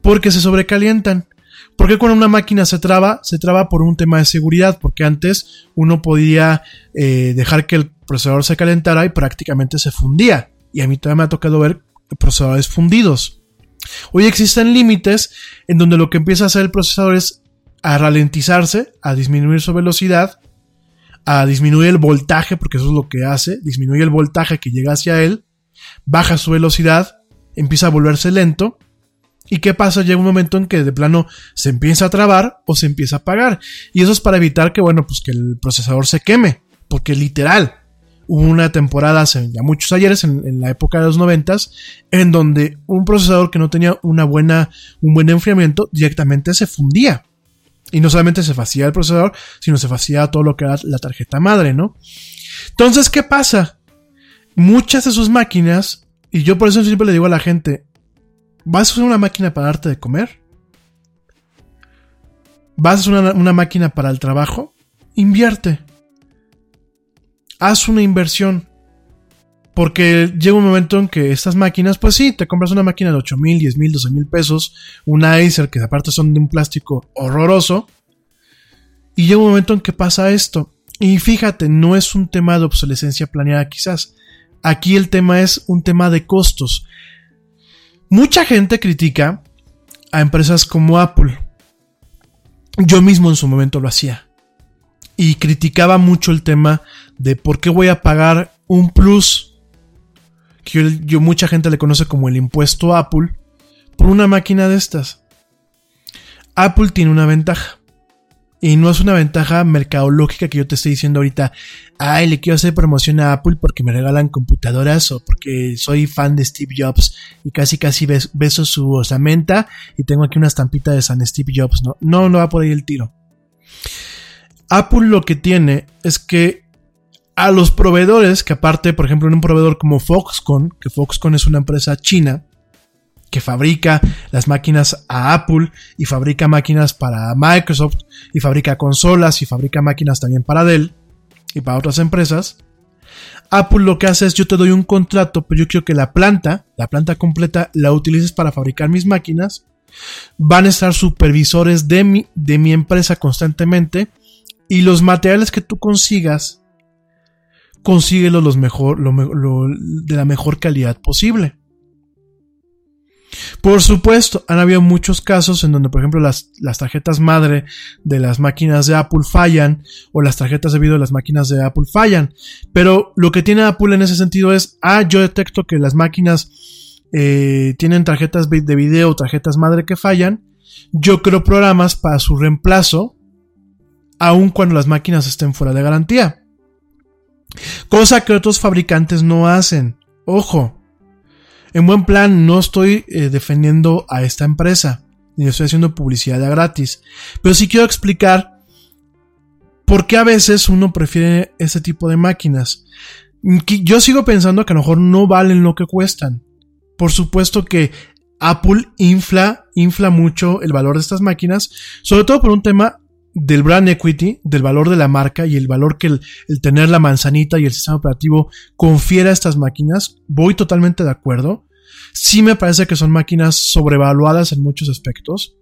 porque se sobrecalientan. Porque cuando una máquina se traba, se traba por un tema de seguridad, porque antes uno podía eh, dejar que el procesador se calentara y prácticamente se fundía. Y a mí todavía me ha tocado ver procesadores fundidos. Hoy existen límites en donde lo que empieza a hacer el procesador es a ralentizarse, a disminuir su velocidad, a disminuir el voltaje, porque eso es lo que hace, disminuye el voltaje que llega hacia él, baja su velocidad, empieza a volverse lento. ¿Y qué pasa? Llega un momento en que de plano se empieza a trabar o se empieza a apagar. Y eso es para evitar que, bueno, pues que el procesador se queme. Porque literal, una temporada hace ya muchos ayeres, en, la época de los noventas, en donde un procesador que no tenía una buena, un buen enfriamiento directamente se fundía. Y no solamente se vacía el procesador, sino se vacía todo lo que era la tarjeta madre, ¿no? Entonces, ¿qué pasa? Muchas de sus máquinas, y yo por eso siempre le digo a la gente, ¿vas a usar una máquina para darte de comer? ¿Vas a usar una máquina para el trabajo? Invierte. Haz una inversión. Porque llega un momento en que estas máquinas, pues sí, te compras una máquina de 8 mil, 10 mil, 12 mil pesos, una Acer que aparte son de un plástico horroroso, y llega un momento en que pasa esto. Y fíjate, no es un tema de obsolescencia planeada quizás. Aquí el tema es un tema de costos. Mucha gente critica a empresas como Apple. Yo mismo en su momento lo hacía. Y criticaba mucho el tema de por qué voy a pagar un plus que yo, mucha gente le conoce como el impuesto Apple, por una máquina de estas. Apple tiene una ventaja. Y no es una ventaja mercadológica que yo te estoy diciendo ahorita, ay, le quiero hacer promoción a Apple porque me regalan computadoras o porque soy fan de Steve Jobs y casi casi beso su osamenta y tengo aquí una estampita de San Steve Jobs. No, no, no va por ahí el tiro. Apple lo que tiene es que a los proveedores, que aparte, por ejemplo, en un proveedor como Foxconn, que Foxconn es una empresa china que fabrica las máquinas a Apple y fabrica máquinas para Microsoft y fabrica consolas y fabrica máquinas también para Dell y para otras empresas. Apple lo que hace es yo te doy un contrato, pero yo quiero que la planta, la planta completa, la utilices para fabricar mis máquinas. Van a estar supervisores de mi, de mi empresa constantemente y los materiales que tú consigas consíguelo los mejor, lo, de la mejor calidad posible. Por supuesto, han habido muchos casos en donde, por ejemplo, las, las, tarjetas madre de las máquinas de Apple fallan o las tarjetas de video de las máquinas de Apple fallan. Pero lo que tiene Apple en ese sentido es, ah, yo detecto que las máquinas eh, tienen tarjetas de video o tarjetas madre que fallan. Yo creo programas para su reemplazo, aun cuando las máquinas estén fuera de garantía. Cosa que otros fabricantes no hacen. Ojo. En buen plan, no estoy eh, defendiendo a esta empresa, ni estoy haciendo publicidad gratis. Pero sí quiero explicar por qué a veces uno prefiere este tipo de máquinas. Yo sigo pensando que a lo mejor no valen lo que cuestan. Por supuesto que Apple infla, infla mucho el valor de estas máquinas, sobre todo por un tema del brand equity, del valor de la marca y el valor que el, tener la manzanita y el sistema operativo confiere a estas máquinas, voy totalmente de acuerdo. Sí me parece que son máquinas sobrevaluadas en muchos aspectos.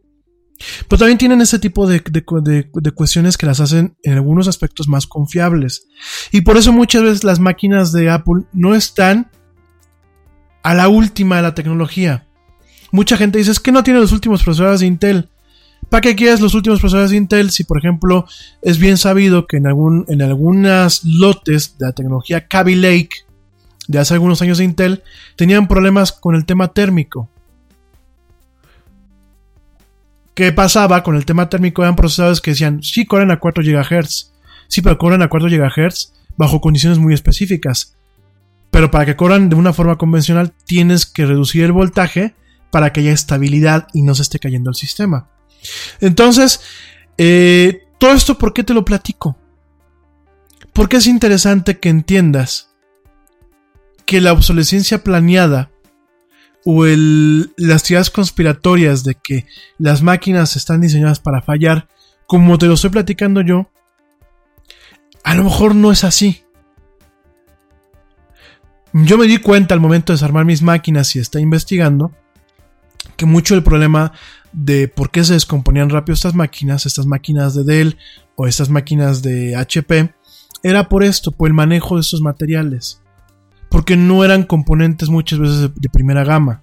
Pero también tienen ese tipo de, de, de, de, cuestiones que las hacen en algunos aspectos más confiables. Y por eso muchas veces las máquinas de Apple no están a la última de la tecnología. Mucha gente dice es que no tiene los últimos procesadores de Intel. ¿Para qué quieres los últimos procesadores de Intel si, por ejemplo, es bien sabido que en, algún, en algunas lotes de la tecnología Kaby Lake de hace algunos años de Intel tenían problemas con el tema térmico? ¿Qué pasaba con el tema térmico? Eran procesadores que decían, sí, corren a 4 GHz. Sí, pero corren a 4 GHz bajo condiciones muy específicas. Pero para que corran de una forma convencional tienes que reducir el voltaje para que haya estabilidad y no se esté cayendo el sistema. Entonces, eh, todo esto, ¿por qué te lo platico? Porque es interesante que entiendas que la obsolescencia planeada o el, las teorías conspiratorias de que las máquinas están diseñadas para fallar, como te lo estoy platicando yo, a lo mejor no es así. Yo me di cuenta al momento de desarmar mis máquinas y está investigando que mucho del problema de por qué se descomponían rápido estas máquinas, estas máquinas de Dell o estas máquinas de HP, era por esto, por el manejo de estos materiales. Porque no eran componentes muchas veces de, primera gama.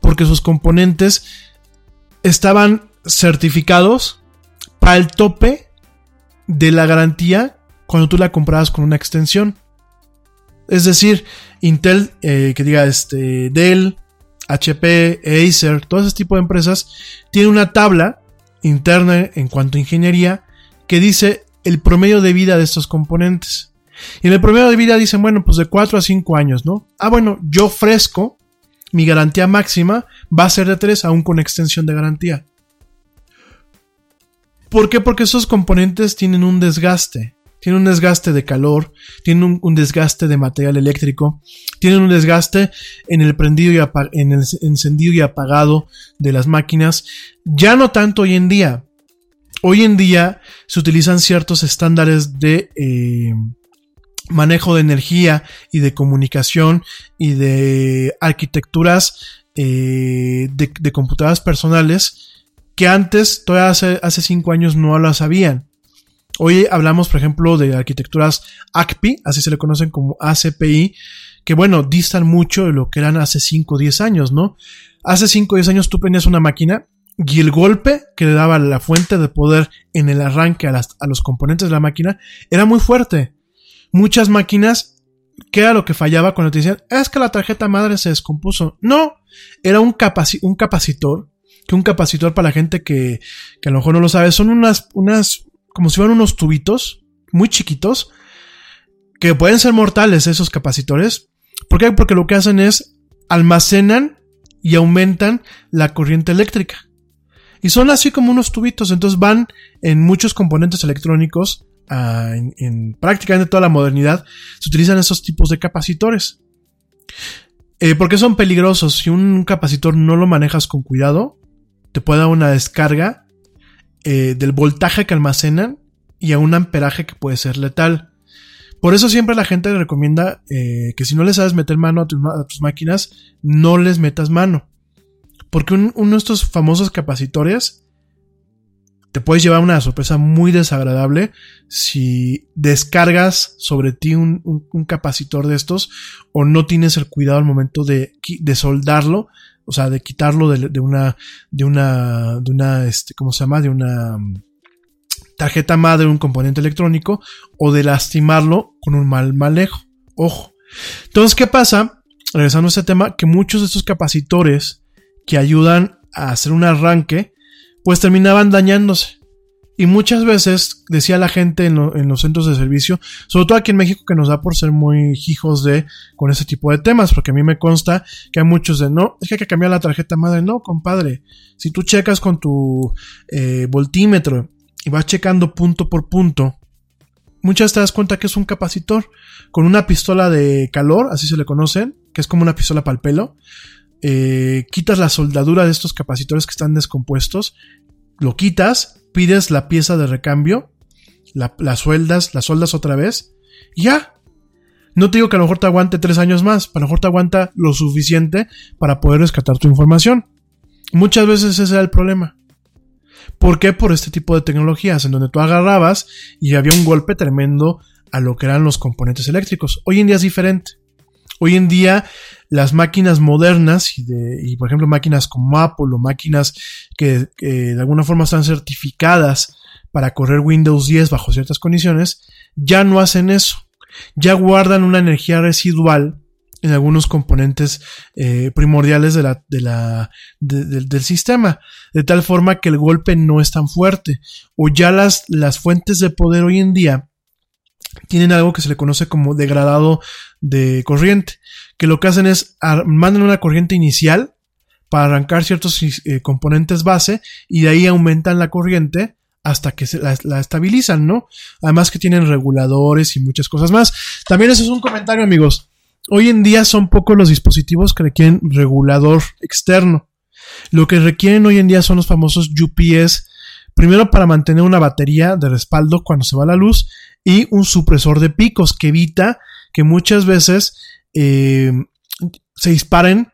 Porque sus componentes estaban certificados para el tope de la garantía cuando tú la comprabas con una extensión. Es decir, Intel, eh, que diga este, Dell, HP, Acer, todo ese tipo de empresas, tiene una tabla interna en cuanto a ingeniería que dice el promedio de vida de estos componentes. Y en el promedio de vida dicen, bueno, pues de 4 a 5 años, ¿no? Ah, bueno, yo ofrezco, mi garantía máxima va a ser de 3, aún con extensión de garantía. ¿Por qué? Porque esos componentes tienen un desgaste. Tienen un desgaste de calor, tienen un, desgaste de material eléctrico, tienen un desgaste en el prendido y en el encendido y apagado de las máquinas. Ya no tanto hoy en día. Hoy en día se utilizan ciertos estándares de eh, manejo de energía y de comunicación y de arquitecturas eh, de, computadoras personales que antes, todavía hace, hace cinco años, no lo sabían. Hoy hablamos, por ejemplo, de arquitecturas ACPI, así se le conocen como ACPI, que bueno, distan mucho de lo que eran hace 5 o 10 años, ¿no? Hace 5 o 10 años tú prendías una máquina y el golpe que le daba la fuente de poder en el arranque a, a los componentes de la máquina era muy fuerte. Muchas máquinas, ¿qué era lo que fallaba cuando te decían, es que la tarjeta madre se descompuso? No, era un, un capacitor, que un capacitor para la gente que, que a lo mejor no lo sabe, son unas, unas como si fueran unos tubitos muy chiquitos que pueden ser mortales esos capacitores. ¿Por qué? Porque lo que hacen es almacenan y aumentan la corriente eléctrica. Y son así como unos tubitos, entonces van en muchos componentes electrónicos, ah, en, prácticamente toda la modernidad, se utilizan esos tipos de capacitores. Eh, ¿Por qué son peligrosos? Si un capacitor no lo manejas con cuidado, te puede dar una descarga eh, del voltaje que almacenan y a un amperaje que puede ser letal. Por eso siempre la gente recomienda eh, que si no le sabes meter mano a, tus máquinas, no les metas mano. Porque uno de estos famosos capacitores te puedes llevar una sorpresa muy desagradable si descargas sobre ti un, capacitor de estos o no tienes el cuidado al momento de soldarlo o sea, de quitarlo de, una, de una, de una, este, ¿cómo se llama? De una mm, tarjeta madre, un componente electrónico, o de lastimarlo con un mal manejo. Ojo. Entonces, ¿qué pasa? Regresando a este tema, que muchos de estos capacitores que ayudan a hacer un arranque, pues terminaban dañándose. Y muchas veces decía la gente en, los centros de servicio, sobre todo aquí en México, que nos da por ser muy hijos de con ese tipo de temas, porque a mí me consta que hay muchos de no, es que hay que cambiar la tarjeta madre. No, compadre, si tú checas con tu eh, voltímetro y vas checando punto por punto, muchas te das cuenta que es un capacitor con una pistola de calor, así se le conocen, que es como una pistola para el pelo. Eh, quitas la soldadura de estos capacitores que están descompuestos, lo quitas, pides la pieza de recambio, la, sueldas, las soldas otra vez, y ya. No te digo que a lo mejor te aguante tres años más, a lo mejor te aguanta lo suficiente para poder rescatar tu información. Muchas veces ese era el problema. ¿Por qué? Por este tipo de tecnologías, en donde tú agarrabas y había un golpe tremendo a lo que eran los componentes eléctricos. Hoy en día es diferente. Hoy en día las máquinas modernas y, de, y por ejemplo máquinas como Apple o máquinas que, de alguna forma están certificadas para correr Windows 10 bajo ciertas condiciones, ya no hacen eso. Ya guardan una energía residual en algunos componentes eh, primordiales de la, de la, del sistema, de tal forma que el golpe no es tan fuerte. O ya las, las fuentes de poder hoy en día tienen algo que se le conoce como degradado de corriente, que lo que hacen es mandan una corriente inicial para arrancar ciertos eh, componentes base y de ahí aumentan la corriente hasta que se la, estabilizan, ¿no? Además que tienen reguladores y muchas cosas más. También eso es un comentario, amigos. Hoy en día son pocos los dispositivos que requieren regulador externo. Lo que requieren hoy en día son los famosos UPS, primero para mantener una batería de respaldo cuando se va la luz y un supresor de picos que evita que muchas veces eh, se disparen,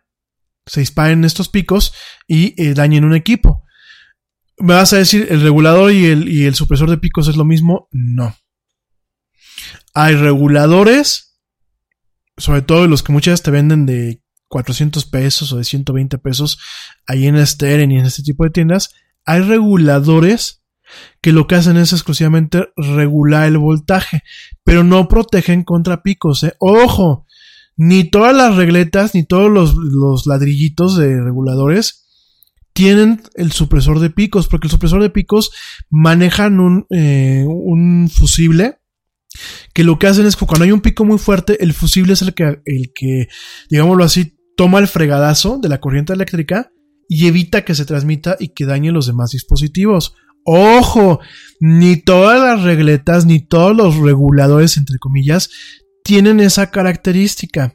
se disparen estos picos y eh, dañen un equipo. ¿Me vas a decir el regulador y el, y el supresor de picos es lo mismo? No. Hay reguladores, sobre todo los que muchas veces te venden de 400 pesos o de 120 pesos ahí en Steren y en este tipo de tiendas. Hay reguladores que lo que hacen es exclusivamente regular el voltaje, pero no protegen contra picos. ¿eh? Ojo, ni todas las regletas, ni todos los, ladrillitos de reguladores tienen el supresor de picos, porque el supresor de picos manejan un, eh, un fusible que lo que hacen es que cuando hay un pico muy fuerte, el fusible es el que, el que, digámoslo así, toma el fregadazo de la corriente eléctrica y evita que se transmita y que dañe los demás dispositivos. Ojo, ni todas las regletas, ni todos los reguladores, entre comillas, tienen esa característica.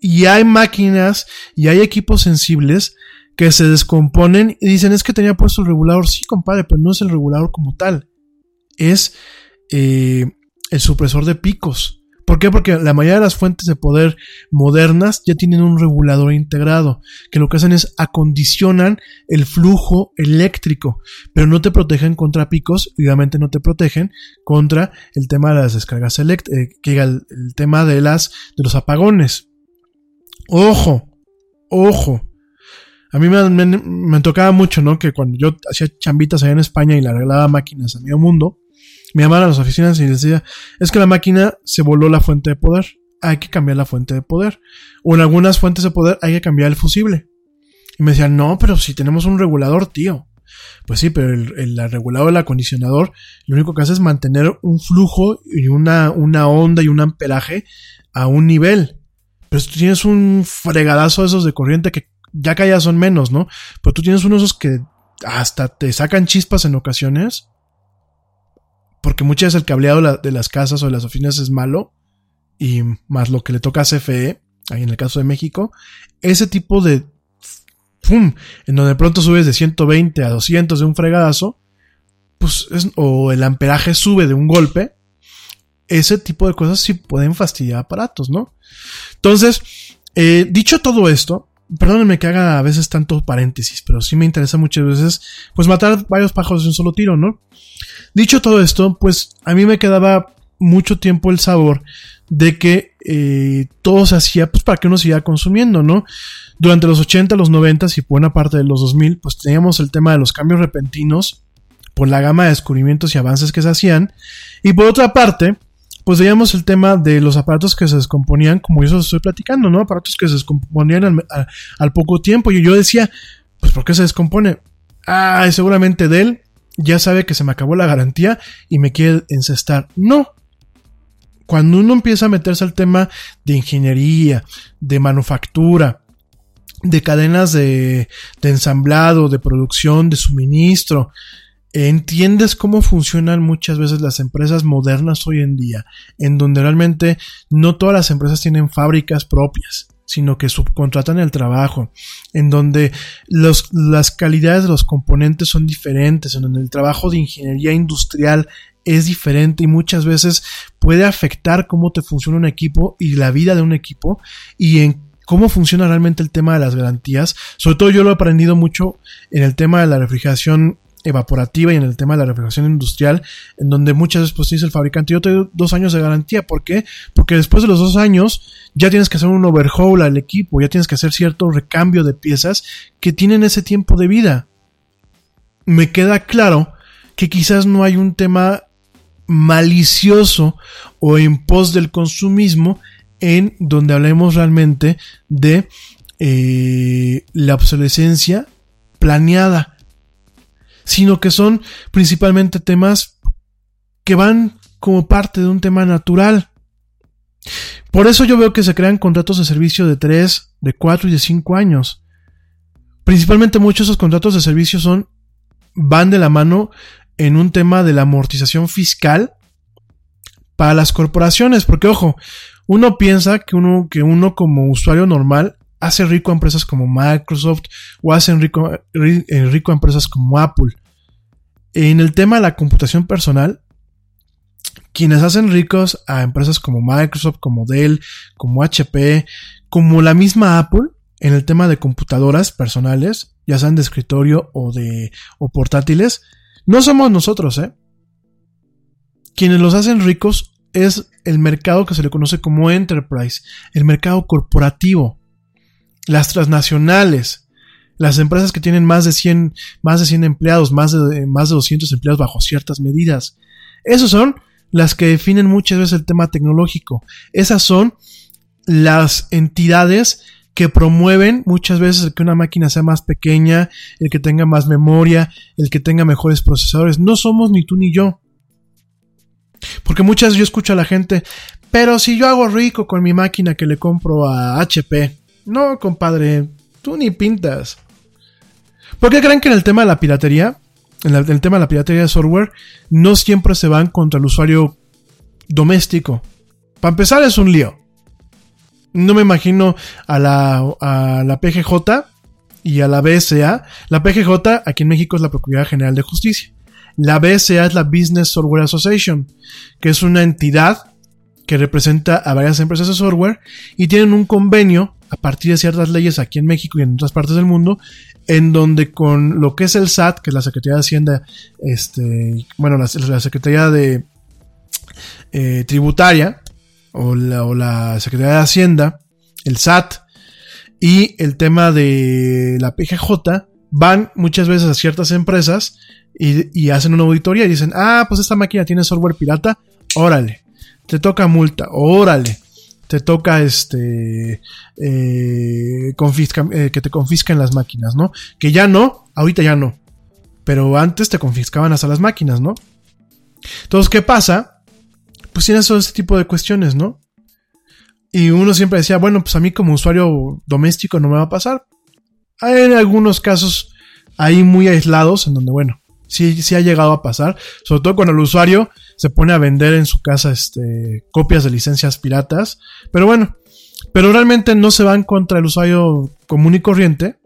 Y hay máquinas y hay equipos sensibles que se descomponen y dicen es que tenía puesto el regulador. Sí, compadre, pero no es el regulador como tal. Es eh, el supresor de picos. ¿Por qué? Porque la mayoría de las fuentes de poder modernas ya tienen un regulador integrado, que lo que hacen es acondicionan el flujo eléctrico, pero no te protegen contra picos y obviamente no te protegen contra el tema de las descargas eléctricas, eh, que el, el tema de las de los apagones. Ojo, ojo. A mí me, me, tocaba mucho, ¿no? Que cuando yo hacía chambitas allá en España y le arreglaba máquinas a medio mundo, me llamaban a las oficinas y les decía, es que la máquina se voló la fuente de poder, hay que cambiar la fuente de poder. O en algunas fuentes de poder hay que cambiar el fusible. Y me decían, no, pero si tenemos un regulador, tío. Pues sí, pero el, el, regulador del acondicionador lo único que hace es mantener un flujo y una, una onda y un amperaje a un nivel. Pero si tú tienes un fregadazo de esos de corriente que ya que ya son menos, ¿no? Pero tú tienes unos esos que hasta te sacan chispas en ocasiones porque muchas veces el cableado de las casas o de las oficinas es malo, y más lo que le toca a CFE, ahí en el caso de México, ese tipo de ¡pum! en donde de pronto subes de 120 a 200 de un fregadazo, pues es, o el amperaje sube de un golpe, ese tipo de cosas sí pueden fastidiar aparatos, ¿no? Entonces, eh, dicho todo esto, perdónenme que haga a veces tanto paréntesis, pero sí me interesa muchas veces, pues matar varios pájaros de un solo tiro, ¿no? Dicho todo esto, pues a mí me quedaba mucho tiempo el sabor de que eh, todo se hacía pues para que uno siga consumiendo, ¿no? Durante los 80, los 90 y buena parte de los 2000, pues teníamos el tema de los cambios repentinos por la gama de descubrimientos y avances que se hacían. Y por otra parte, pues veíamos el tema de los aparatos que se descomponían, como yo os estoy platicando, ¿no? Aparatos que se descomponían al, al, poco tiempo. Y yo decía, pues ¿por qué se descompone? Ah, seguramente de él ya sabe que se me acabó la garantía y me quiere encestar. No. Cuando uno empieza a meterse al tema de ingeniería, de manufactura, de cadenas de, de ensamblado, de producción, de suministro, entiendes cómo funcionan muchas veces las empresas modernas hoy en día, en donde realmente no todas las empresas tienen fábricas propias sino que subcontratan el trabajo, en donde los, las calidades de los componentes son diferentes, en donde el trabajo de ingeniería industrial es diferente y muchas veces puede afectar cómo te funciona un equipo y la vida de un equipo y en cómo funciona realmente el tema de las garantías. Sobre todo yo lo he aprendido mucho en el tema de la refrigeración evaporativa y en el tema de la refrigeración industrial, en donde muchas veces pues dice el fabricante, yo te doy dos años de garantía. ¿Por qué? Porque después de los dos años ya tienes que hacer un overhaul al equipo, ya tienes que hacer cierto recambio de piezas que tienen ese tiempo de vida. Me queda claro que quizás no hay un tema malicioso o en pos del consumismo en donde hablemos realmente de eh, la obsolescencia planeada sino que son principalmente temas que van como parte de un tema natural. Por eso yo veo que se crean contratos de servicio de 3, de 4 y de 5 años. Principalmente muchos de esos contratos de servicio son van de la mano en un tema de la amortización fiscal para las corporaciones, porque ojo, uno piensa que uno que uno como usuario normal hace rico a empresas como Microsoft o hace rico, rico a empresas como Apple. En el tema de la computación personal, quienes hacen ricos a empresas como Microsoft, como Dell, como HP, como la misma Apple, en el tema de computadoras personales, ya sean de escritorio o de o portátiles, no somos nosotros, ¿eh? Quienes los hacen ricos es el mercado que se le conoce como enterprise, el mercado corporativo, las transnacionales, las empresas que tienen más de 100, más de 100 empleados, más de, más de 200 empleados bajo ciertas medidas. Esas son las que definen muchas veces el tema tecnológico. Esas son las entidades que promueven muchas veces el que una máquina sea más pequeña, el que tenga más memoria, el que tenga mejores procesadores. No somos ni tú ni yo. Porque muchas yo escucho a la gente, pero si yo hago rico con mi máquina que le compro a HP. No, compadre, tú ni pintas. ¿Por qué creen que en el tema de la piratería, en, el tema de la piratería de software, no siempre se van contra el usuario doméstico? Para empezar es un lío. No me imagino a la, a la PGJ y a la BSA. La PGJ aquí en México es la Procuraduría General de Justicia. La BSA es la Business Software Association, que es una entidad que representa a varias empresas de software y tienen un convenio a partir de ciertas leyes aquí en México y en otras partes del mundo, en donde con lo que es el SAT, que es la Secretaría de Hacienda, este, bueno, la, Secretaría de eh, Tributaria o la, o la Secretaría de Hacienda, el SAT y el tema de la PGJ, van muchas veces a ciertas empresas y, hacen una auditoría y dicen, ah, pues esta máquina tiene software pirata, órale, te toca multa, órale, te toca este, eh, eh, que te confiscan las máquinas, ¿no? Que ya no, ahorita ya no, pero antes te confiscaban hasta las máquinas, ¿no? Entonces, ¿qué pasa? Pues tienes todo este tipo de cuestiones, ¿no? Y uno siempre decía, bueno, pues a mí como usuario doméstico no me va a pasar. Hay algunos casos ahí muy aislados en donde, bueno, sí, sí ha llegado a pasar, sobre todo cuando el usuario se pone a vender en su casa este, copias de licencias piratas, pero bueno, pero realmente no se van contra el usuario común y corriente,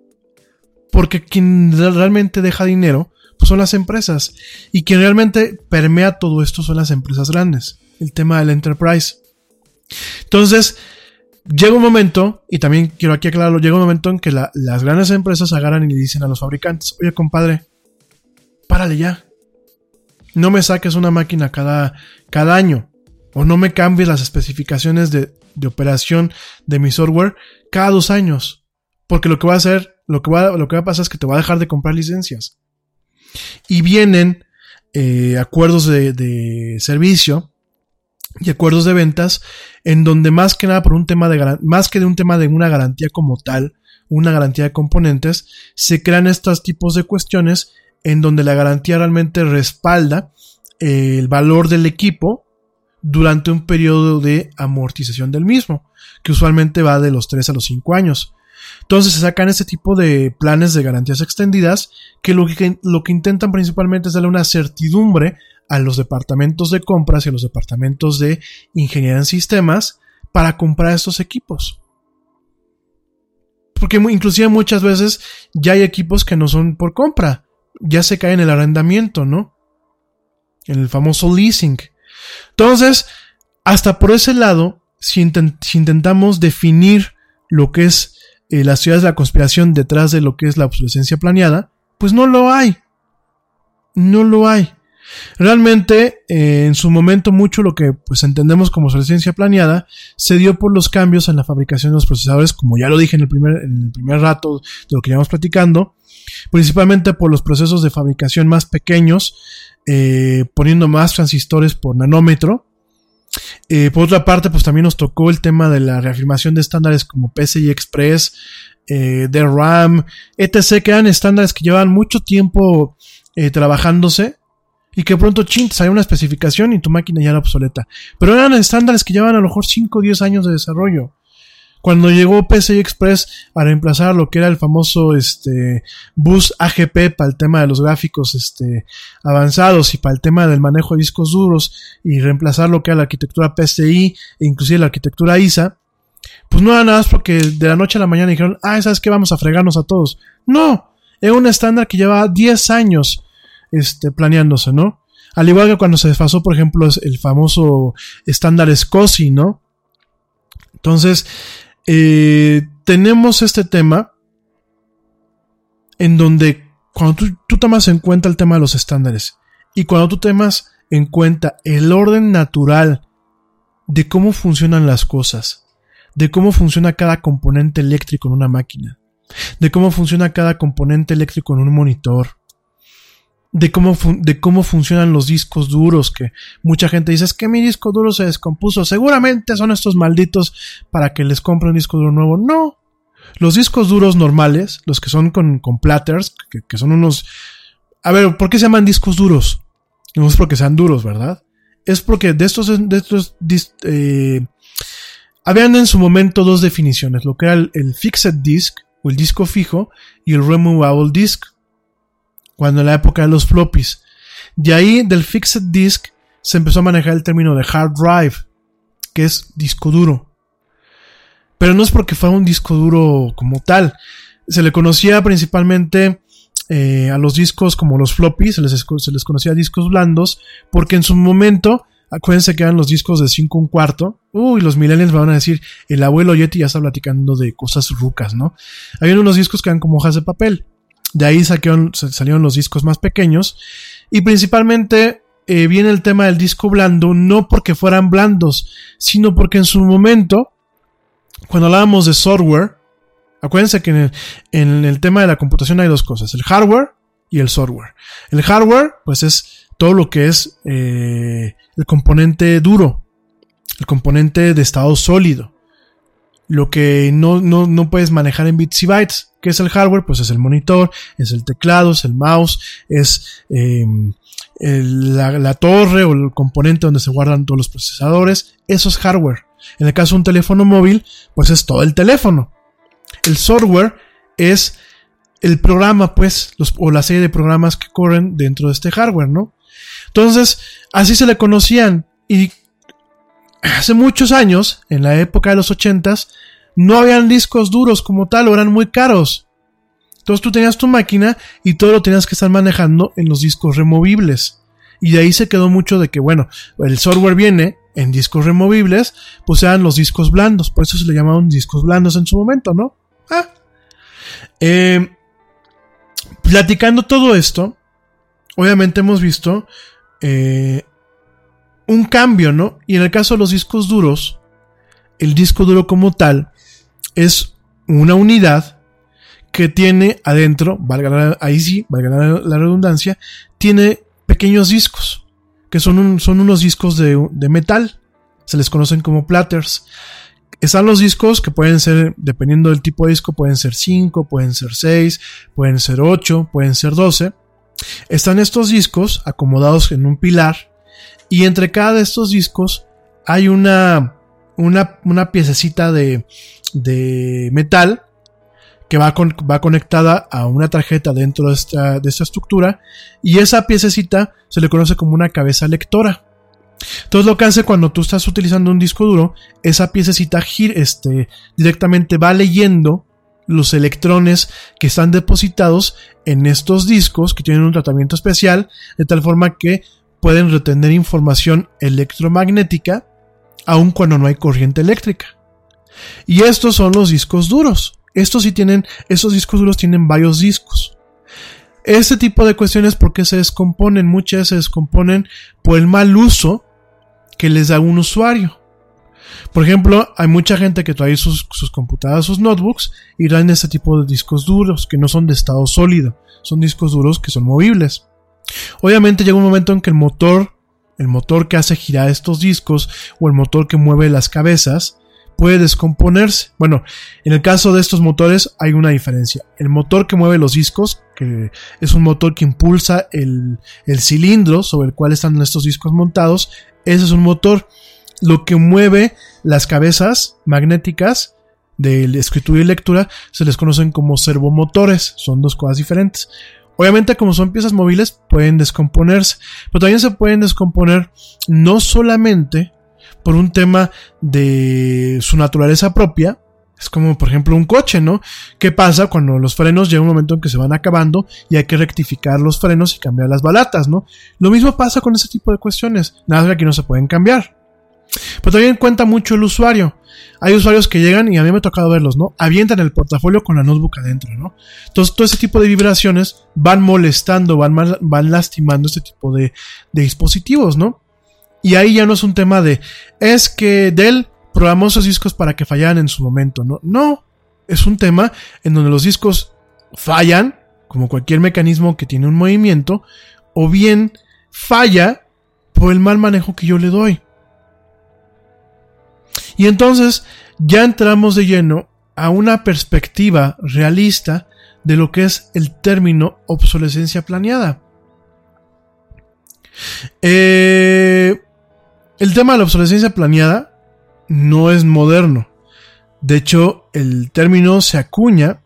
porque quien realmente deja dinero pues son las empresas, y quien realmente permea todo esto son las empresas grandes, el tema del enterprise. Entonces, llega un momento, y también quiero aquí aclararlo, llega un momento en que las grandes empresas agarran y le dicen a los fabricantes, oye compadre, párale ya. No me saques una máquina cada, cada año. O no me cambies las especificaciones de, operación de mi software cada dos años. Porque lo que va a hacer, lo que va, lo que va a pasar es que te va a dejar de comprar licencias. Y vienen eh, acuerdos de, de, servicio y acuerdos de ventas en donde más que nada por un tema de más que de un tema de una garantía como tal, una garantía de componentes, se crean estos tipos de cuestiones en donde la garantía realmente respalda eh, el valor del equipo durante un periodo de amortización del mismo, que usualmente va de los 3 a los 5 años. Entonces se sacan este tipo de planes de garantías extendidas que lo, que lo que intentan principalmente es darle una certidumbre a los departamentos de compras y a los departamentos de ingeniería en sistemas para comprar estos equipos. Porque inclusive muchas veces ya hay equipos que no son por compra, ya se cae en el arrendamiento, ¿no? En el famoso leasing. Entonces, hasta por ese lado, si, intentamos definir lo que es eh, las ciudades de la conspiración detrás de lo que es la obsolescencia planeada, pues no lo hay. No lo hay. Realmente, eh, en su momento, mucho lo que pues entendemos como obsolescencia planeada se dio por los cambios en la fabricación de los procesadores, como ya lo dije en el primer, en el primer rato de lo que íbamos platicando, principalmente por los procesos de fabricación más pequeños, eh, poniendo más transistores por nanómetro. Eh, por otra parte, pues también nos tocó el tema de la reafirmación de estándares como PCI Express, eh, de RAM, etc., que eran estándares que llevaban mucho tiempo trabajándose y que pronto chin, salió una especificación y tu máquina ya era obsoleta. Pero eran estándares que llevaban a lo mejor 5 o 10 años de desarrollo. Cuando llegó PCI Express a reemplazar lo que era el famoso este, bus AGP para el tema de los gráficos este, avanzados y para el tema del manejo de discos duros y reemplazar lo que era la arquitectura PCI e inclusive la arquitectura ISA, pues no era nada más porque de la noche a la mañana dijeron, ah, ¿sabes qué? Vamos a fregarnos a todos. No, era un estándar que llevaba 10 años este, planeándose, ¿no? Al igual que cuando se desfasó, por ejemplo, el famoso estándar SCSI, ¿no? Entonces, eh, tenemos este tema en donde cuando tú, tomas en cuenta el tema de los estándares y cuando tú tomas en cuenta el orden natural de cómo funcionan las cosas, de cómo funciona cada componente eléctrico en una máquina, de cómo funciona cada componente eléctrico en un monitor, de cómo, de cómo funcionan los discos duros, que mucha gente dice, es que mi disco duro se descompuso, seguramente son estos malditos para que les compre un disco duro nuevo. No, los discos duros normales, los que son con, con platters, que, son unos... A ver, ¿por qué se llaman discos duros? No es porque sean duros, ¿verdad? es porque de estos, de estos eh, habían en su momento dos definiciones, lo que era el, fixed disk o el disco fijo y el removable disk, cuando en la época de los floppies. De ahí del fixed disk se empezó a manejar el término de hard drive, que es disco duro. Pero no es porque fuera un disco duro como tal. Se le conocía principalmente eh, a los discos como los floppies, se les, conocía discos blandos, porque en su momento, acuérdense que eran los discos de 5 un cuarto. Uy, los millennials van a decir, el abuelo Yeti ya está platicando de cosas rucas, ¿no? Hay unos discos que eran como hojas de papel. De ahí salieron, los discos más pequeños. Y principalmente eh, viene el tema del disco blando, no porque fueran blandos, sino porque en su momento, cuando hablábamos de software, Acuérdense que en el, tema de la computación hay dos cosas, el hardware y el software. El hardware, pues es todo lo que es eh, el componente duro, el componente de estado sólido. Lo que no, no, puedes manejar en bits y bytes. ¿Qué es el hardware? Pues es el monitor, es el teclado, es el mouse, es em, la, la, torre o el componente donde se guardan todos los procesadores. Eso es hardware. En el caso de un teléfono móvil, pues es todo el teléfono. El software es el programa, pues, los, o la serie de programas que corren dentro de este hardware, ¿no? Entonces, así se le conocían. Y hace muchos años, en la época de los ochentas, no habían discos duros como tal, o eran muy caros. Entonces tú tenías tu máquina y todo lo tenías que estar manejando en los discos removibles. Y de ahí se quedó mucho de que, bueno, el software viene en discos removibles, pues eran los discos blandos. Por eso se le llamaban discos blandos en su momento, ¿no? Ah. Eh, platicando todo esto, obviamente hemos visto eh, un cambio, ¿no? Y en el caso de los discos duros, el disco duro como tal es una unidad que tiene adentro, valga ahí sí, valga la, redundancia, tiene pequeños discos, que son, son unos discos de, de metal, se les conocen como platters. Están los discos que pueden ser, dependiendo del tipo de disco, pueden ser 5, pueden ser 6, pueden ser 8, pueden ser 12. Están estos discos acomodados en un pilar y entre cada de estos discos hay una, una, una piececita de, de metal que va, va, conectada a una tarjeta dentro de esta, de esta estructura y esa piececita se le conoce como una cabeza lectora. Entonces lo que hace cuando tú estás utilizando un disco duro, esa piececita este, directamente va leyendo los electrones que están depositados en estos discos que tienen un tratamiento especial, de tal forma que pueden retener información electromagnética aun cuando no hay corriente eléctrica. Y estos son los discos duros. Estos sí tienen, estos discos duros tienen varios discos. Este tipo de cuestiones, ¿por qué se descomponen? Muchas se descomponen por el mal uso que les da un usuario. Por ejemplo, hay mucha gente que trae sus, computadoras, sus notebooks y traen este tipo de discos duros que no son de estado sólido, son discos duros que son movibles. Obviamente llega un momento en que el motor, el motor que hace girar estos discos o el motor que mueve las cabezas, puede descomponerse. Bueno, en el caso de estos motores hay una diferencia. El motor que mueve los discos, que es un motor que impulsa el, cilindro sobre el cual están estos discos montados, ese es un motor. Lo que mueve las cabezas magnéticas de escritura y lectura se les conocen como servomotores. Son dos cosas diferentes. Obviamente, como son piezas móviles, pueden descomponerse. Pero también se pueden descomponer no solamente por un tema de su naturaleza propia. Es como, por ejemplo, un coche, ¿no? ¿Qué pasa cuando los frenos llega un momento en que se van acabando y hay que rectificar los frenos y cambiar las balatas, ¿no? Lo mismo pasa con ese tipo de cuestiones. Nada que aquí no se pueden cambiar. Pero también cuenta mucho el usuario. Hay usuarios que llegan y a mí me ha tocado verlos, ¿no? Avientan el portafolio con la notebook adentro, ¿no? Entonces, todo ese tipo de vibraciones van molestando, van, van lastimando este tipo de, de dispositivos, ¿no? Y ahí ya no es un tema de, es que Dell programó esos discos para que fallaran en su momento, ¿no? No, es un tema en donde los discos fallan, como cualquier mecanismo que tiene un movimiento, o bien falla por el mal manejo que yo le doy. Y entonces ya entramos de lleno a una perspectiva realista de lo que es el término obsolescencia planeada. Eh, el tema de la obsolescencia planeada no es moderno. De hecho, el término se acuña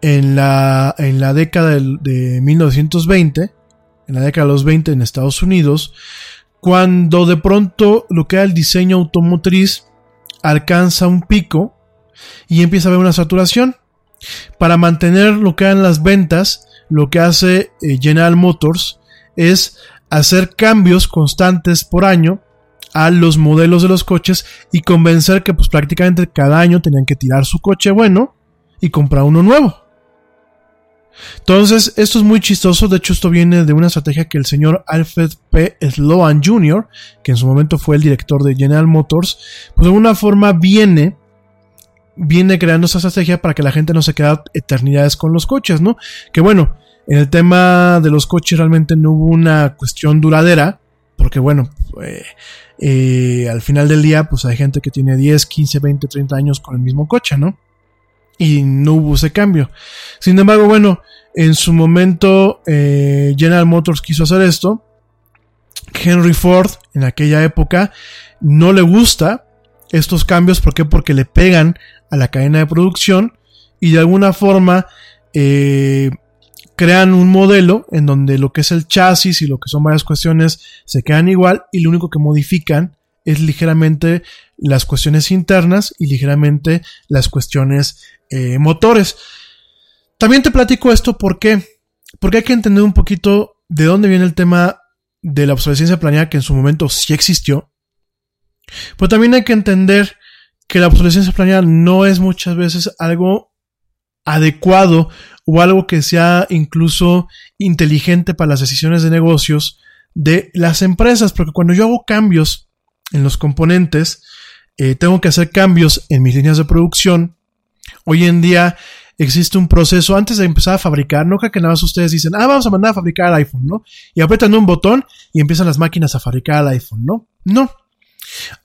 en la, en la década de, de 1920, en la década de los 20 en Estados Unidos, cuando de pronto lo que era el diseño automotriz alcanza un pico y empieza a haber una saturación. Para mantener lo que eran las ventas, lo que hace eh, General Motors es hacer cambios constantes por año a los modelos de los coches y convencer que pues prácticamente cada año tenían que tirar su coche bueno y comprar uno nuevo. Entonces, esto es muy chistoso. De hecho, esto viene de una estrategia que el señor Alfred P. Sloan Jr., que en su momento fue el director de General Motors, pues de alguna forma viene, viene creando esa estrategia para que la gente no se quede eternidades con los coches, ¿no? Que bueno, en el tema de los coches realmente no hubo una cuestión duradera, porque bueno, eh, al final del día, pues hay gente que tiene 10, 15, 20, 30 años con el mismo coche, ¿no? Y no hubo ese cambio. Sin embargo, bueno, en su momento eh, General Motors quiso hacer esto. Henry Ford en aquella época no le gusta estos cambios. ¿Por qué? Porque le pegan a la cadena de producción y de alguna forma eh, crean un modelo en donde lo que es el chasis y lo que son varias cuestiones se quedan igual y lo único que modifican es ligeramente las cuestiones internas y ligeramente las cuestiones eh, motores. También te platico esto porque, porque hay que entender un poquito de dónde viene el tema de la obsolescencia planeada que en su momento sí existió. Pero también hay que entender que la obsolescencia planeada no es muchas veces algo adecuado o algo que sea incluso inteligente para las decisiones de negocios de las empresas, porque cuando yo hago cambios en los componentes, eh, tengo que hacer cambios en mis líneas de producción, Hoy en día existe un proceso antes de empezar a fabricar. No creo que nada más ustedes dicen, ah, vamos a mandar a fabricar el iPhone, ¿no? Y apretan un botón y empiezan las máquinas a fabricar el iPhone, ¿no? No.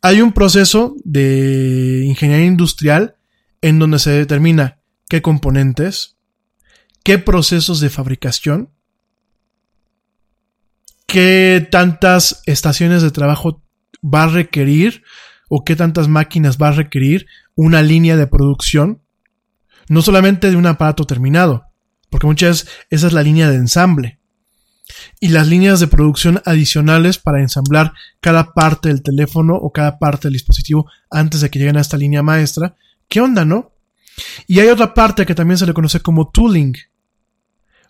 Hay un proceso de ingeniería industrial en donde se determina qué componentes, qué procesos de fabricación, qué tantas estaciones de trabajo va a requerir o qué tantas máquinas va a requerir una línea de producción no solamente de un aparato terminado, porque muchas veces esa es la línea de ensamble. Y las líneas de producción adicionales para ensamblar cada parte del teléfono o cada parte del dispositivo antes de que lleguen a esta línea maestra. ¿Qué onda, no? Y hay otra parte que también se le conoce como tooling.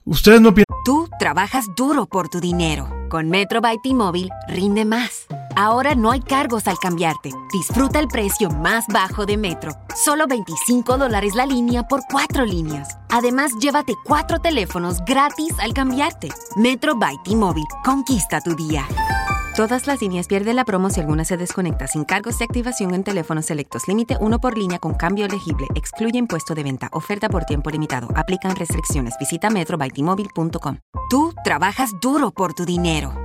Ustedes no piensan. Tú trabajas duro por tu dinero. Con Metro by T-Mobile rinde más. Ahora no hay cargos al cambiarte. Disfruta el precio más bajo de Metro. Solo 25 dólares la línea por cuatro líneas. Además, llévate cuatro teléfonos gratis al cambiarte. Metro by T-Mobile. Conquista tu día. Todas las líneas pierden la promo si alguna se desconecta sin cargos de activación en teléfonos selectos. Límite uno por línea con cambio elegible. Excluye impuesto de venta. Oferta por tiempo limitado. Aplican restricciones. Visita metrobytimóvil.com. Tú trabajas duro por tu dinero.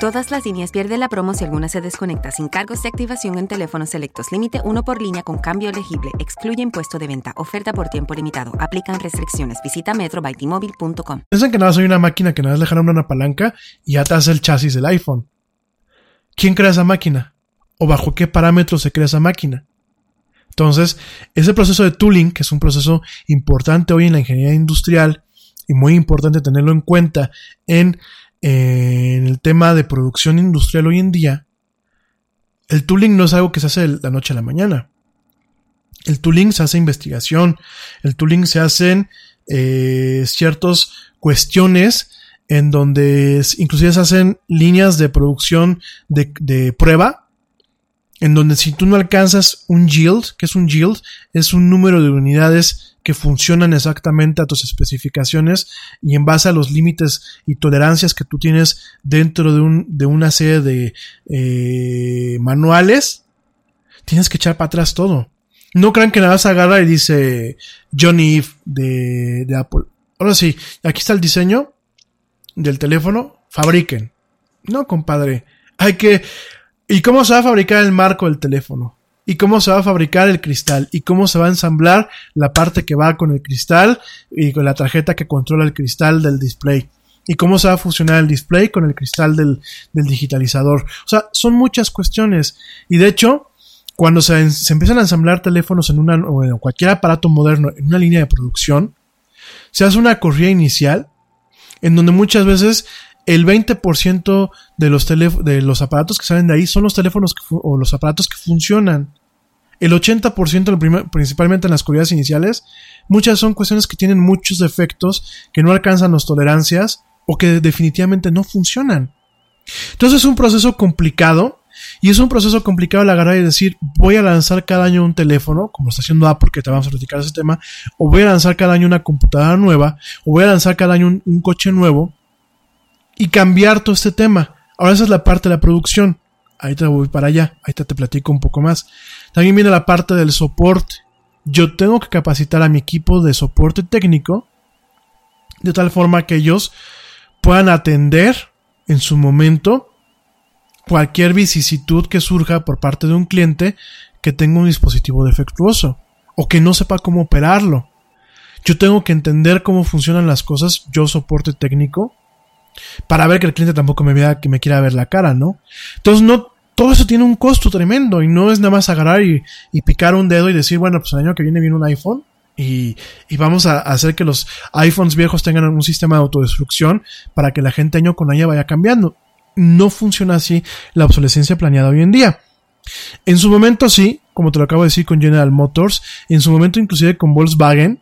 Todas las líneas pierden la promo si alguna se desconecta sin cargos de activación en teléfonos selectos. Límite uno por línea con cambio elegible. Excluye impuesto de venta. Oferta por tiempo limitado. Aplican restricciones. Visita metrobytimóvil.com. Piensan que nada hay una máquina que nada le jalan una palanca y hace el chasis del iPhone. ¿Quién crea esa máquina? ¿O bajo qué parámetros se crea esa máquina? Entonces, ese proceso de tooling, que es un proceso importante hoy en la ingeniería industrial y muy importante tenerlo en cuenta en en el tema de producción industrial hoy en día, el tooling no es algo que se hace de la noche a la mañana. El tooling se hace investigación, el tooling se hacen eh, ciertas cuestiones en donde inclusive se hacen líneas de producción de, de prueba en donde si tú no alcanzas un yield, que es un yield, es un número de unidades que funcionan exactamente a tus especificaciones y en base a los límites y tolerancias que tú tienes dentro de, un, de una serie de eh, manuales, tienes que echar para atrás todo. No crean que nada más agarra y dice Johnny Eve de, de Apple. Ahora sí, aquí está el diseño del teléfono, fabriquen. No, compadre. Hay que... ¿Y cómo se va a fabricar el marco del teléfono? ¿Y cómo se va a fabricar el cristal? ¿Y cómo se va a ensamblar la parte que va con el cristal y con la tarjeta que controla el cristal del display? ¿Y cómo se va a fusionar el display con el cristal del, del digitalizador? O sea, son muchas cuestiones. Y de hecho, cuando se, se empiezan a ensamblar teléfonos en una, o en cualquier aparato moderno en una línea de producción, se hace una corrida inicial en donde muchas veces el 20% de los, de los aparatos que salen de ahí son los teléfonos o los aparatos que funcionan. El 80%, principalmente en las corridas iniciales, muchas son cuestiones que tienen muchos defectos, que no alcanzan las tolerancias o que definitivamente no funcionan. Entonces es un proceso complicado y es un proceso complicado el agarrar y decir, voy a lanzar cada año un teléfono, como está haciendo Apple, que te vamos a platicar ese tema, o voy a lanzar cada año una computadora nueva, o voy a lanzar cada año un, coche nuevo, y cambiar todo este tema. Ahora esa es la parte de la producción. Ahí te voy para allá, ahí te, te platico un poco más. También viene la parte del soporte. Yo tengo que capacitar a mi equipo de soporte técnico de tal forma que ellos puedan atender en su momento cualquier vicisitud que surja por parte de un cliente que tenga un dispositivo defectuoso o que no sepa cómo operarlo. Yo tengo que entender cómo funcionan las cosas, yo soporte técnico, para ver que el cliente tampoco me vea que me quiera ver la cara, ¿no? Entonces no, todo eso tiene un costo tremendo y no es nada más agarrar y, picar un dedo y decir, bueno, pues el año que viene viene un iPhone y, y, vamos a hacer que los iPhones viejos tengan un sistema de autodestrucción para que la gente año con año vaya cambiando no funciona así la obsolescencia planeada hoy en día. En su momento sí, como te lo acabo de decir con General Motors, en su momento inclusive con Volkswagen,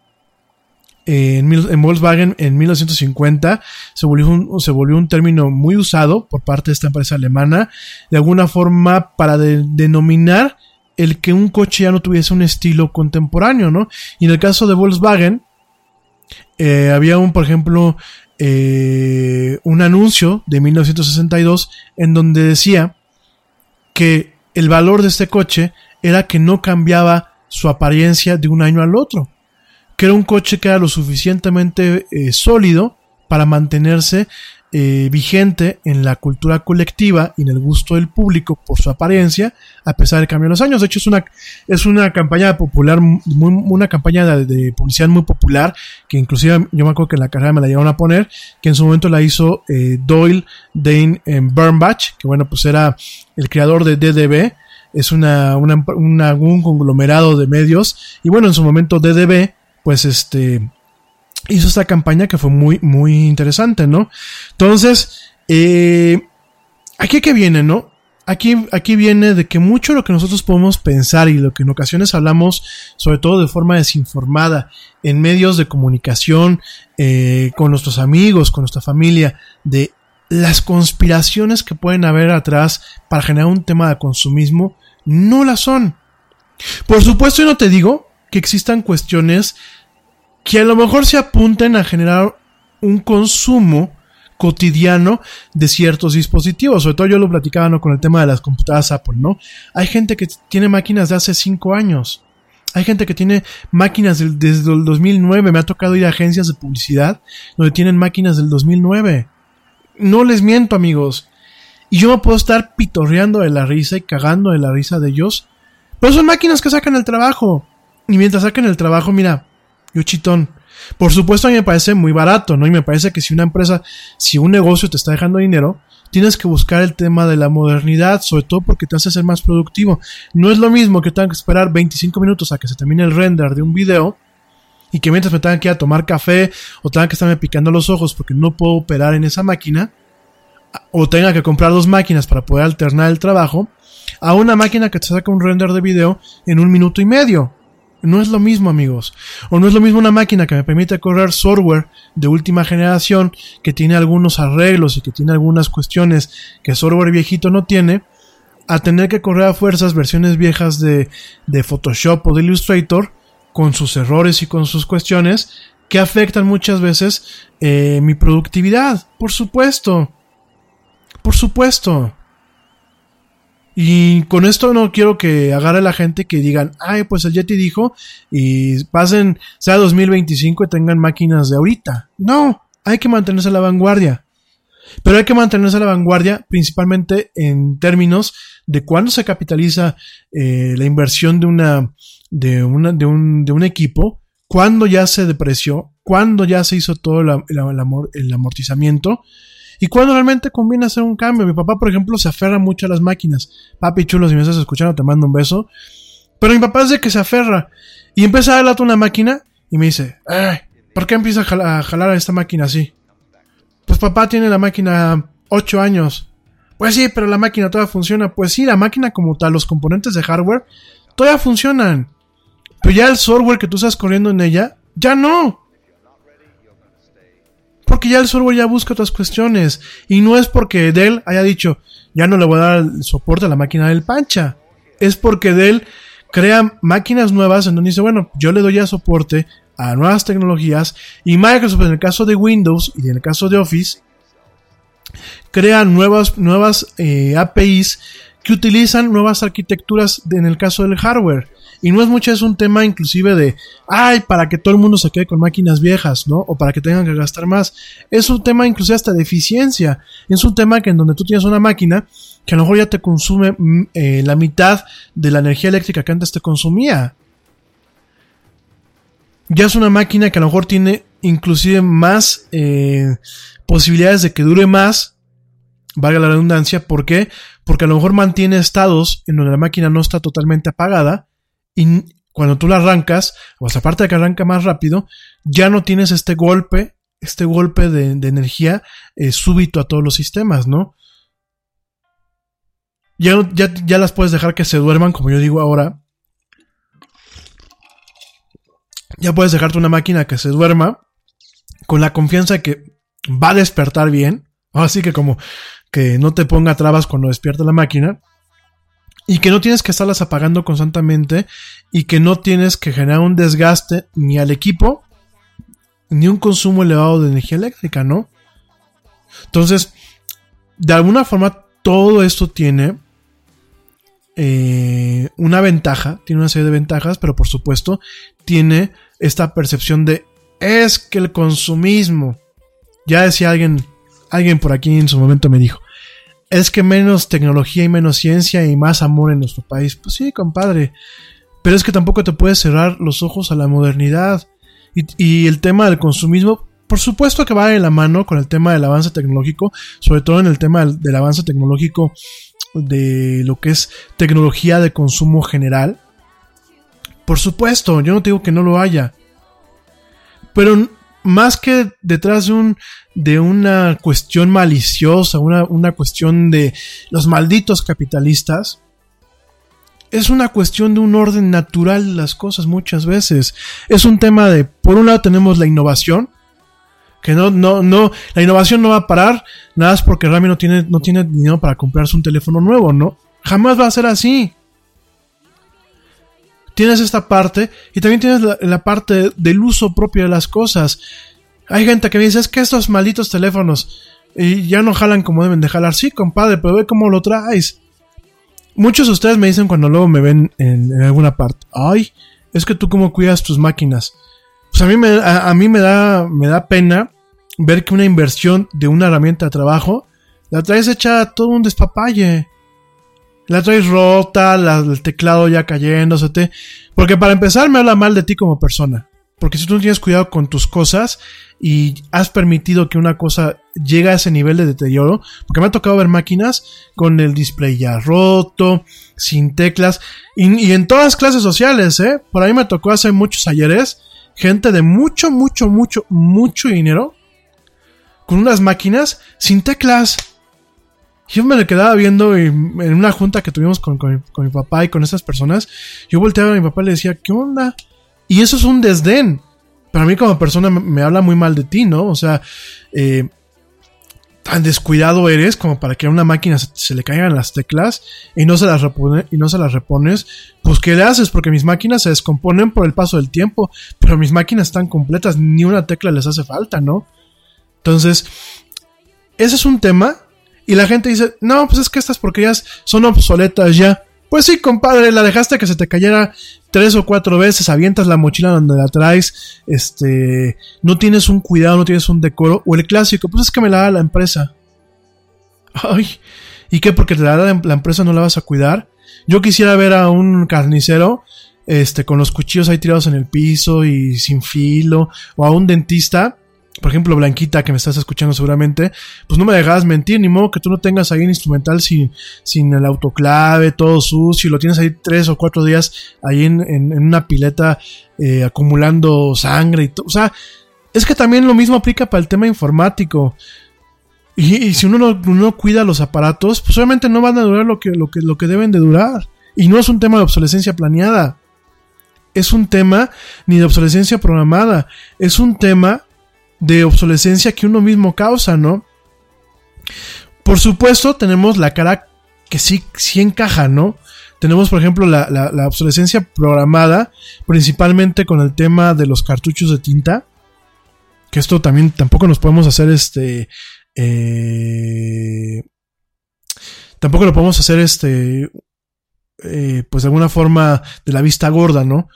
en, Volkswagen en 1950 se volvió, un, se volvió un término muy usado por parte de esta empresa alemana, de alguna forma para denominar el que un coche ya no tuviese un estilo contemporáneo, ¿no? Y en el caso de Volkswagen, eh, había un, por ejemplo, eh, un anuncio de 1962 en donde decía que el valor de este coche era que no cambiaba su apariencia de un año al otro, que era un coche que era lo suficientemente eh, sólido para mantenerse eh, vigente en la cultura colectiva y en el gusto del público por su apariencia, a pesar del cambio de los años. De hecho, es una, es una campaña popular, una campaña de, publicidad muy popular, que inclusive yo me acuerdo que en la carrera me la llegaron a poner, que en su momento la hizo eh, Doyle Dane en Bernbach, que bueno, pues era el creador de DDB, es una, un conglomerado de medios, y bueno, en su momento DDB, pues este, hizo esta campaña que fue muy, muy interesante, ¿no? Entonces, eh, aquí que viene, ¿no? Aquí, aquí viene de que mucho lo que nosotros podemos pensar y lo que en ocasiones hablamos, sobre todo de forma desinformada, en medios de comunicación, eh, con nuestros amigos, con nuestra familia, de las conspiraciones que pueden haber atrás para generar un tema de consumismo, no las son. Por supuesto, yo no te digo que existan cuestiones que a lo mejor se apunten a generar un consumo cotidiano de ciertos dispositivos. Sobre todo yo lo platicaba ¿no? con el tema de las computadoras Apple, ¿no? Hay gente que tiene máquinas de hace 5 años. Hay gente que tiene máquinas desde el 2009. Me ha tocado ir a agencias de publicidad donde tienen máquinas del 2009. No les miento, amigos. Y yo me puedo estar pitorreando de la risa y cagando de la risa de ellos. Pero son máquinas que sacan el trabajo. Y mientras sacan el trabajo, mira, yo chitón. Por supuesto a mí me parece muy barato, ¿no? Y me parece que si una empresa, si un negocio te está dejando dinero, tienes que buscar el tema de la modernidad, sobre todo porque te hace ser más productivo. No es lo mismo que tenga que esperar 25 minutos a que se termine el render de un video y que mientras me tengan que ir a tomar café o tenga que estarme picando los ojos porque no puedo operar en esa máquina, o tenga que comprar dos máquinas para poder alternar el trabajo, a una máquina que te saca un render de video en un minuto y medio. No es lo mismo, amigos. O no es lo mismo una máquina que me permite correr software de última generación, que tiene algunos arreglos y que tiene algunas cuestiones que software viejito no tiene, a tener que correr a fuerzas versiones viejas de, de Photoshop o de Illustrator, con sus errores y con sus cuestiones, que afectan muchas veces eh, mi productividad. Por supuesto. Por supuesto. Y con esto no quiero que agarre la gente que digan, ay, pues el Yeti dijo, y pasen, sea 2025 y tengan máquinas de ahorita. No, hay que mantenerse a la vanguardia. Pero hay que mantenerse a la vanguardia, principalmente en términos de cuándo se capitaliza eh, la inversión de una, de, una, de, un, de un equipo, cuándo ya se depreció, cuándo ya se hizo todo el amortizamiento y cuándo realmente conviene hacer un cambio. Mi papá, por ejemplo, se aferra mucho a las máquinas. Papi chulo, si me estás escuchando, te mando un beso. Pero mi papá es de que se aferra. Y empieza a darle una máquina y me dice, ¿por qué empieza a jalar a esta máquina así? Pues papá tiene la máquina 8 años. Pues sí, pero la máquina todavía funciona. Pues sí, la máquina como tal, los componentes de hardware, todavía funcionan. Pero ya el software que tú estás corriendo en ella, ya no. Porque ya el software ya busca otras cuestiones. Y no es porque Dell haya dicho, ya no le voy a dar el soporte a la máquina del Pancha. Es porque Dell crea máquinas nuevas en donde dice, bueno, yo le doy ya soporte a nuevas tecnologías y Microsoft en el caso de Windows y en el caso de Office crea nuevas, nuevas eh, APIs que utilizan nuevas arquitecturas en el caso del hardware. Y no es mucho, es un tema inclusive de, ay, para que todo el mundo se quede con máquinas viejas, ¿no? O para que tengan que gastar más. Es un tema inclusive hasta de eficiencia. Es un tema que en donde tú tienes una máquina que a lo mejor ya te consume mm, eh, la mitad de la energía eléctrica que antes te consumía ya es una máquina que a lo mejor tiene inclusive más eh, posibilidades de que dure más, valga la redundancia, ¿por qué? Porque a lo mejor mantiene estados en donde la máquina no está totalmente apagada y cuando tú la arrancas, o sea, aparte de que arranca más rápido, ya no tienes este golpe, este golpe de, energía eh, súbito a todos los sistemas, ¿no? Ya, ya, ya las puedes dejar que se duerman, como yo digo ahora, ya puedes dejarte una máquina que se duerma con la confianza de que va a despertar bien. Así que como que no te ponga trabas cuando despierta la máquina. Y que no tienes que estarlas apagando constantemente. Y que no tienes que generar un desgaste ni al equipo. Ni un consumo elevado de energía eléctrica, ¿no? Entonces, de alguna forma, todo esto tiene eh, una ventaja, tiene una serie de ventajas, pero por supuesto tiene esta percepción de es que el consumismo, ya decía alguien, alguien por aquí en su momento me dijo, es que menos tecnología y menos ciencia y más amor en nuestro país. Pues sí, compadre, pero es que tampoco te puedes cerrar los ojos a la modernidad. Y, el tema del consumismo, por supuesto que va de la mano con el tema del avance tecnológico, sobre todo en el tema del avance tecnológico de lo que es tecnología de consumo general. Por supuesto, yo no digo que no lo haya. Pero más que detrás de un de una cuestión maliciosa, una, una cuestión de los malditos capitalistas, es una cuestión de un orden natural de las cosas muchas veces. Es un tema de, por un lado tenemos la innovación, que no, no, no, la innovación no va a parar, nada más porque Rami no tiene, no tiene dinero para comprarse un teléfono nuevo, ¿no? Jamás va a ser así. Tienes esta parte y también tienes la, parte del uso propio de las cosas. Hay gente que me dice, es que estos malditos teléfonos y ya no jalan como deben de jalar. Sí, compadre, pero ve cómo lo traes. Muchos de ustedes me dicen cuando luego me ven en, alguna parte, ay, es que tú cómo cuidas tus máquinas. Pues a mí me, a, me da, me da pena ver que una inversión de una herramienta de trabajo la traes hecha todo un despapalle. La traes rota, el teclado ya cayéndose. Porque para empezar me habla mal de ti como persona. Porque si tú no tienes cuidado con tus cosas y has permitido que una cosa llegue a ese nivel de deterioro, porque me ha tocado ver máquinas con el display ya roto, sin teclas, y, y en todas clases sociales, ¿eh? Por ahí me tocó hace muchos ayeres gente de mucho, mucho, mucho, mucho dinero con unas máquinas sin teclas. Yo me le quedaba viendo en una junta que tuvimos con, mi papá y con esas personas. Yo volteaba a mi papá y le decía, ¿qué onda? Y eso es un desdén. Para mí como persona me, habla muy mal de ti, ¿no? O sea, eh, tan descuidado eres como para que a una máquina se, le caigan las teclas y no se las y no se las repones, pues ¿qué le haces? Porque mis máquinas se descomponen por el paso del tiempo, pero mis máquinas están completas, ni una tecla les hace falta, ¿no? Entonces, ese es un tema y la gente dice, "No, pues es que estas porquerías son obsoletas ya." Pues sí, compadre, la dejaste que se te cayera tres o cuatro veces, avientas la mochila donde la traes, este, no tienes un cuidado, no tienes un decoro, o el clásico, pues es que me la da la empresa. Ay, ¿y qué? Porque la, la empresa no la vas a cuidar. Yo quisiera ver a un carnicero este, con los cuchillos ahí tirados en el piso y sin filo, o a un dentista, por ejemplo, Blanquita, que me estás escuchando seguramente, pues no me dejas mentir, ni modo que tú no tengas ahí un instrumental sin, sin el autoclave, todo sucio, y lo tienes ahí tres o cuatro días ahí en, en, una pileta eh, acumulando sangre y todo. O sea, es que también lo mismo aplica para el tema informático. Y, si uno no, cuida los aparatos, pues obviamente no van a durar lo que, lo, que, lo que deben de durar. Y no es un tema de obsolescencia planeada. Es un tema ni de obsolescencia programada. Es un tema de obsolescencia que uno mismo causa, ¿no? Por supuesto, tenemos la cara que sí, sí encaja, ¿no? Tenemos, por ejemplo, la, obsolescencia programada, principalmente con el tema de los cartuchos de tinta. Que esto también tampoco nos podemos hacer este eh, tampoco lo podemos hacer este, eh, pues de alguna forma de la vista gorda, ¿no?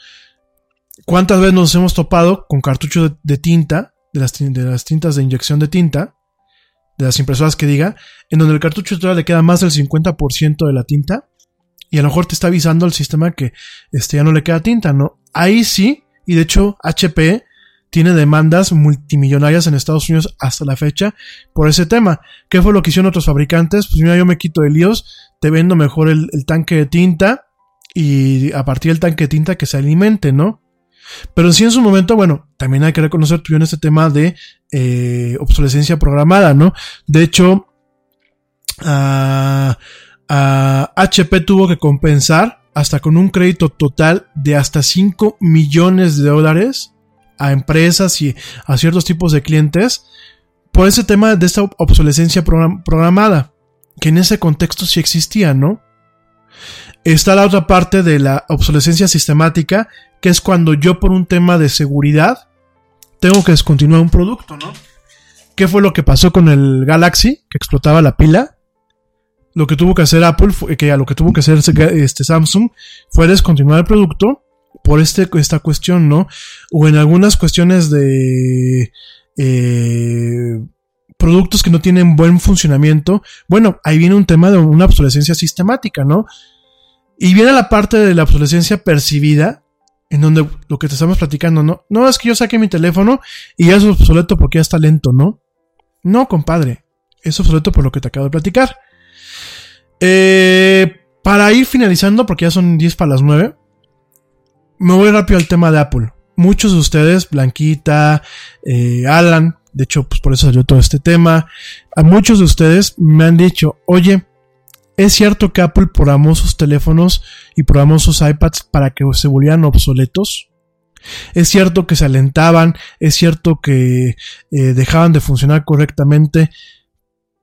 ¿Cuántas veces nos hemos topado con cartuchos de, tinta, de las, de las, tintas de inyección de tinta, de las impresoras que diga, en donde el cartucho todavía le queda más del 50% de la tinta y a lo mejor te está avisando el sistema que este, ya no le queda tinta, ¿no? Ahí sí, y de hecho HP tiene demandas multimillonarias en Estados Unidos hasta la fecha por ese tema. ¿Qué fue lo que hicieron otros fabricantes? Pues mira, yo me quito de líos, te vendo mejor el, tanque de tinta y a partir del tanque de tinta que se alimente, ¿no? Pero sí en su momento, bueno, también hay que reconocer en este tema de eh, obsolescencia programada, ¿no? De hecho, HP tuvo que compensar hasta con un crédito total de hasta 5 millones de dólares a empresas y a ciertos tipos de clientes por ese tema de esta obsolescencia programada, que en ese contexto sí existía, ¿no? Está la otra parte de la obsolescencia sistemática, que es cuando yo por un tema de seguridad tengo que descontinuar un producto, ¿no? ¿Qué fue lo que pasó con el Galaxy, que explotaba la pila? Lo que tuvo que hacer Apple, que lo que tuvo que hacer este Samsung, fue descontinuar el producto por este, esta cuestión, ¿no? O en algunas cuestiones de eh, productos que no tienen buen funcionamiento. Bueno, ahí viene un tema de una obsolescencia sistemática, ¿no? Y viene la parte de la obsolescencia percibida, en donde lo que te estamos platicando, ¿no? No es que yo saque mi teléfono y ya es obsoleto porque ya está lento, ¿no? No, compadre. Es obsoleto por lo que te acabo de platicar. Eh, para ir finalizando, porque ya son 10 para las 9, me voy rápido al tema de Apple. Muchos de ustedes, Blanquita, eh, Alan, de hecho, pues por eso salió todo este tema. A muchos de ustedes me han dicho, oye, es cierto que Apple programó sus teléfonos y programó sus iPads para que se volvieran obsoletos. Es cierto que se alentaban, es cierto que eh, dejaban de funcionar correctamente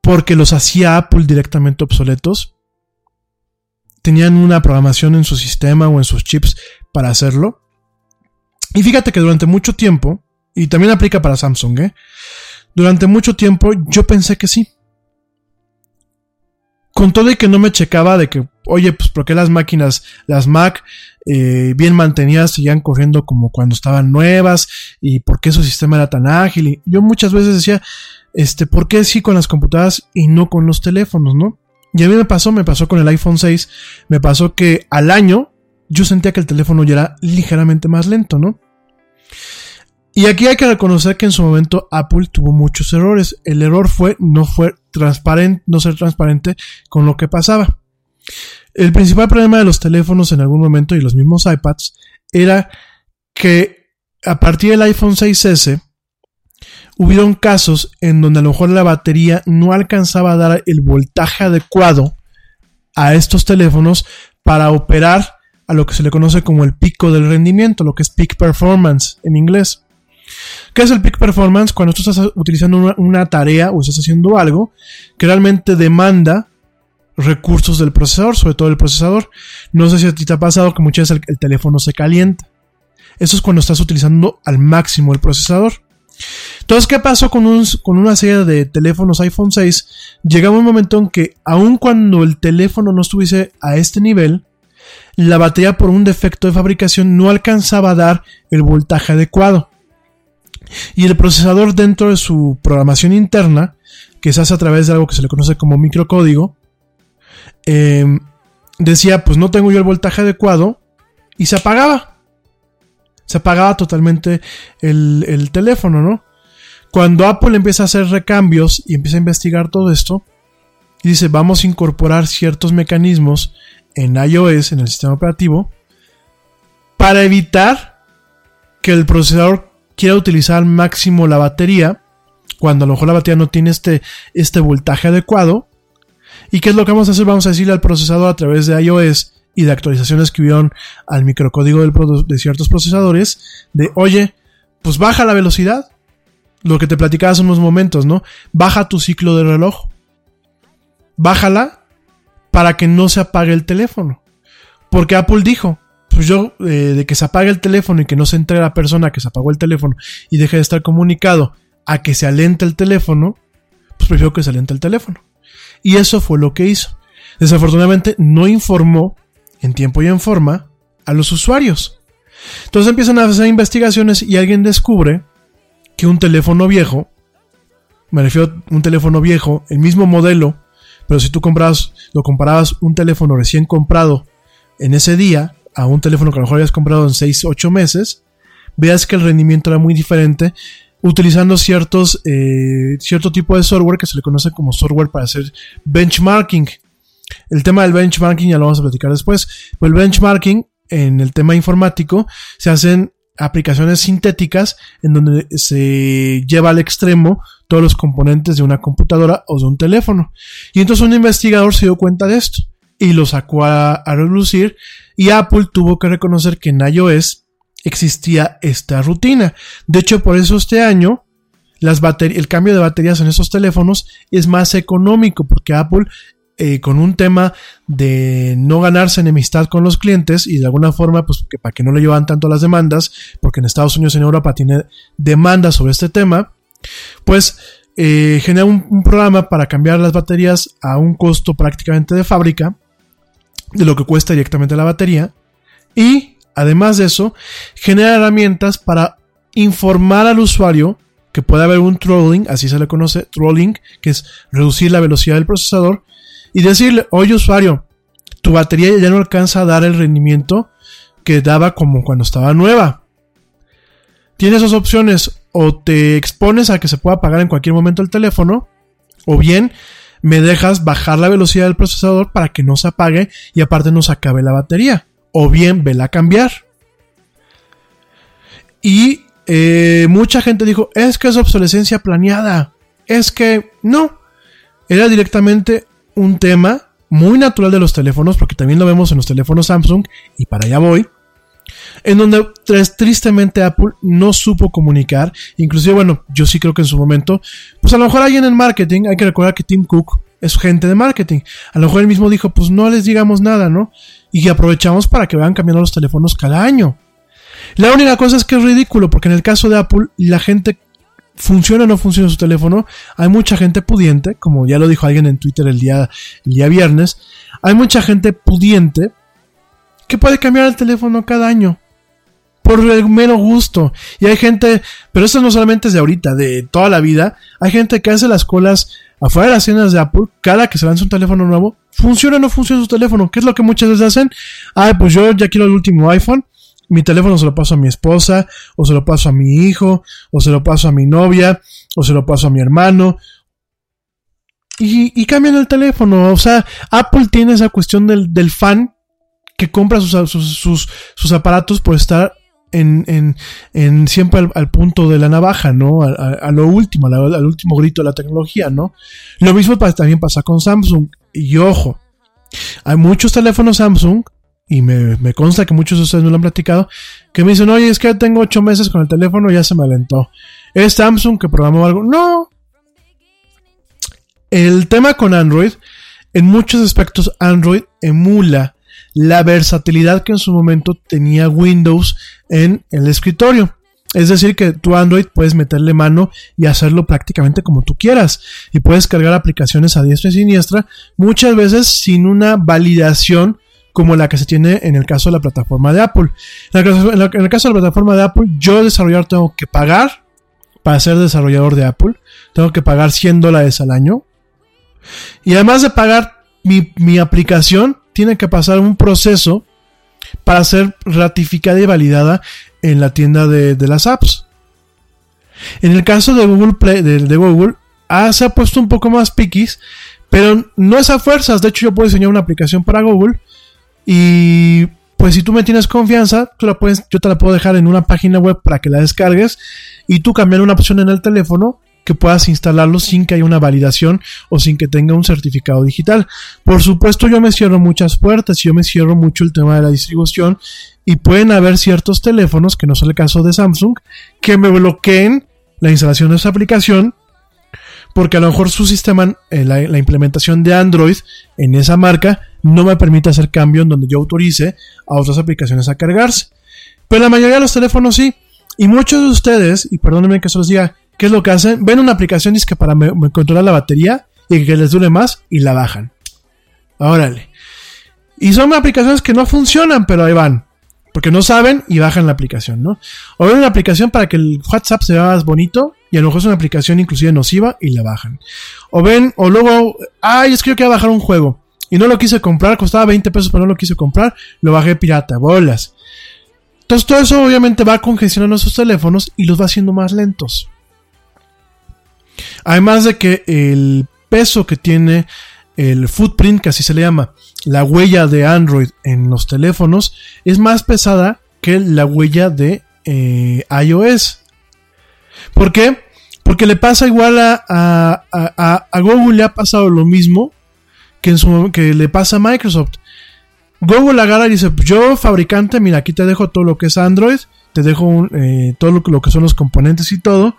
porque los hacía Apple directamente obsoletos. Tenían una programación en su sistema o en sus chips para hacerlo. Y fíjate que durante mucho tiempo, y también aplica para Samsung, ¿eh? durante mucho tiempo yo pensé que sí. Con todo y que no me checaba de que, oye, pues ¿por qué las máquinas, las Mac, eh, bien mantenidas, seguían corriendo como cuando estaban nuevas? ¿Y por qué su sistema era tan ágil? Y yo muchas veces decía, este, ¿por qué sí con las computadoras y no con los teléfonos, no? Y a mí me pasó, me pasó con el iPhone 6, me pasó que al año yo sentía que el teléfono ya era ligeramente más lento, ¿no? Y aquí hay que reconocer que en su momento Apple tuvo muchos errores. El error fue no fue transparente, no ser transparente con lo que pasaba. El principal problema de los teléfonos en algún momento y los mismos iPads era que a partir del iPhone 6S hubieron casos en donde a lo mejor la batería no alcanzaba a dar el voltaje adecuado a estos teléfonos para operar a lo que se le conoce como el pico del rendimiento, lo que es peak performance en inglés. ¿Qué es el peak performance? Cuando tú estás utilizando una, tarea o estás haciendo algo que realmente demanda recursos del procesador, sobre todo el procesador. No sé si a ti te ha pasado que muchas veces el, teléfono se calienta. Eso es cuando estás utilizando al máximo el procesador. Entonces, ¿qué pasó con, con una serie de teléfonos iPhone 6? Llegaba un momento en que, aun cuando el teléfono no estuviese a este nivel, la batería por un defecto de fabricación no alcanzaba a dar el voltaje adecuado. Y el procesador dentro de su programación interna que se hace a través de algo que se le conoce como microcódigo, em, decía, pues no tengo yo el voltaje adecuado y se apagaba. Se apagaba totalmente el, el teléfono, ¿no? Cuando Apple empieza a hacer recambios y empieza a investigar todo esto, y dice, vamos a incorporar ciertos mecanismos en iOS, en el sistema operativo, para evitar que el procesador quiera utilizar al máximo la batería, cuando a lo mejor la batería no tiene este, este voltaje adecuado. ¿Y qué es lo que vamos a hacer? Vamos a decirle al procesador a través de iOS y de actualizaciones que hubieron al microcódigo del de ciertos procesadores, de, oye, pues baja la velocidad. Lo que te platicaba hace unos momentos, ¿no? Baja tu ciclo de reloj. Bájala para que no se apague el teléfono. Porque Apple dijo, pues yo, eh, de que se apague el teléfono y que no se entre la persona que se apagó el teléfono y deje de estar comunicado a que se alente el teléfono, pues prefiero que se alente el teléfono. Y eso fue lo que hizo. Desafortunadamente no informó en tiempo y en forma a los usuarios. Entonces empiezan a hacer investigaciones y alguien descubre que un teléfono viejo, me refiero a un teléfono viejo, el mismo modelo, pero si tú comprabas, lo comparabas un teléfono recién comprado en ese día a un teléfono que a lo mejor habías comprado en 6, 8 meses, veas que el rendimiento era muy diferente utilizando ciertos, eh, cierto tipo de software que se le conoce como software para hacer benchmarking. El tema del benchmarking ya lo vamos a platicar después. El benchmarking en el tema informático se hacen aplicaciones sintéticas en donde se lleva al extremo todos los componentes de una computadora o de un teléfono. Y entonces un investigador se dio cuenta de esto y lo sacó a, a relucir y Apple tuvo que reconocer que en iOS existía esta rutina. De hecho, por eso este año el cambio de baterías en esos teléfonos es más económico porque Apple eh, con un tema de no ganarse enemistad con los clientes y de alguna forma, pues que para que no le llevan tanto las demandas, porque en Estados Unidos y en Europa tiene demandas sobre este tema, pues eh, genera un, programa para cambiar las baterías a un costo prácticamente de fábrica, de lo que cuesta directamente la batería, y además de eso, genera herramientas para informar al usuario que puede haber un trolling, así se le conoce, trolling, que es reducir la velocidad del procesador, y decirle, oye usuario, tu batería ya no alcanza a dar el rendimiento que daba como cuando estaba nueva. Tienes dos opciones, o te expones a que se pueda apagar en cualquier momento el teléfono, o bien me dejas bajar la velocidad del procesador para que no se apague y aparte no se acabe la batería, o bien vela a cambiar. Y eh, mucha gente dijo, es que es obsolescencia planeada, es que no, era directamente un tema muy natural de los teléfonos, porque también lo vemos en los teléfonos Samsung, y para allá voy, en donde tristemente Apple no supo comunicar, inclusive, bueno, yo sí creo que en su momento, pues a lo mejor alguien en marketing, hay que recordar que Tim Cook es gente de marketing, a lo mejor él mismo dijo, pues no les digamos nada, ¿no? Y aprovechamos para que vayan cambiando los teléfonos cada año. La única cosa es que es ridículo, porque en el caso de Apple, la gente funciona o no funciona su teléfono, hay mucha gente pudiente, como ya lo dijo alguien en Twitter el día, el día viernes, hay mucha gente pudiente que puede cambiar el teléfono cada año. Por el mero gusto. Y hay gente, pero esto no solamente es de ahorita, de toda la vida. Hay gente que hace las colas afuera de las tiendas de Apple, cada que se lanza un teléfono nuevo, funciona o no funciona su teléfono. ¿Qué es lo que muchas veces hacen? Ah, pues yo ya quiero el último iPhone mi teléfono se lo paso a mi esposa, o se lo paso a mi hijo, o se lo paso a mi novia, o se lo paso a mi hermano. Y, cambian el teléfono. O sea, Apple tiene esa cuestión del, fan compra sus, sus, aparatos por estar en, en, siempre al, punto de la navaja, ¿no? A, lo último, al, último grito de la tecnología, ¿no? Lo mismo también pasa con Samsung. Y ojo, hay muchos teléfonos Samsung y me, consta que muchos de ustedes me lo han platicado, que me dicen, oye, es que tengo ocho meses con el teléfono ya se me alentó. ¿Es Samsung que programó algo? No. El tema con Android, en muchos aspectos Android emula la versatilidad que en su momento tenía Windows en el escritorio. Es decir, que tu Android puedes meterle mano y hacerlo prácticamente como tú quieras. Y puedes cargar aplicaciones a diestra y siniestra, muchas veces sin una validación como la que se tiene en el caso de la plataforma de Apple. En el caso, de la plataforma de Apple, yo desarrollador tengo que pagar para ser desarrollador de Apple. Tengo que pagar 100 dólares al año. Y además de pagar mi, mi aplicación, tiene que pasar un proceso para ser ratificada y validada en la tienda de, de las apps. En el caso de Google Play, de, de Google, ah, se ha puesto un poco más piquis, pero no es a fuerzas. De hecho, yo puedo diseñar una aplicación para Google y pues si tú me tienes confianza, tú la puedes, yo te la puedo dejar en una página web para que la descargues y tú cambiar una opción en el teléfono que puedas instalarlo sin que haya una validación o sin que tenga un certificado digital. Por supuesto, yo me cierro muchas puertas, yo me cierro mucho el tema de la distribución y pueden haber ciertos teléfonos, que no es el caso de Samsung, que me bloqueen la instalación de esa aplicación porque a lo mejor su sistema, eh, la, la, implementación de Android en esa marca no me permite hacer cambio en donde yo autorice a otras aplicaciones a cargarse. Pero la mayoría de los teléfonos sí. Y muchos de ustedes, y perdónenme que se los diga, ¿qué es lo que hacen? Ven una aplicación que para me, controlar la batería y que les dure más y la bajan. Órale. Y son aplicaciones que no funcionan, pero ahí van. Porque no saben y bajan la aplicación, ¿no? O ven una aplicación para que el WhatsApp se vea más bonito y a lo mejor es una aplicación inclusive nociva y la bajan. O ven, o luego, ay, es que yo quiero bajar un juego y no lo quise comprar, costaba 20 pesos pero no lo quise comprar, lo bajé pirata, bolas. Entonces todo eso obviamente va congestionando esos teléfonos y los va haciendo más lentos. Además de que el peso que tiene el footprint, que así se le llama, la huella de Android en los teléfonos, es más pesada que la huella de eh, iOS. ¿Por qué? Porque le pasa igual a, Google, le ha pasado lo mismo que, en su, que le pasa a Microsoft. Google agarra y dice, yo fabricante, mira, aquí te dejo todo lo que es Android, te dejo eh, todo lo que son los componentes y todo,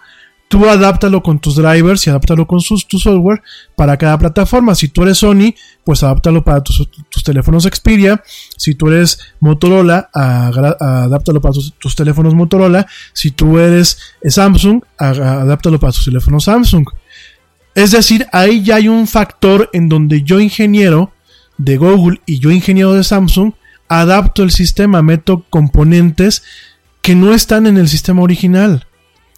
tú adáptalo con tus drivers y adáptalo con sus, tu software para cada plataforma. Si tú eres Sony, pues adáptalo para tus, tus teléfonos Xperia. Si tú eres Motorola, adáptalo para tus, tus, teléfonos Motorola. Si tú eres Samsung, adáptalo para tus teléfonos Samsung. Es decir, ahí ya hay un factor en donde yo ingeniero de Google y yo ingeniero de Samsung adapto el sistema, meto componentes que no están en el sistema original.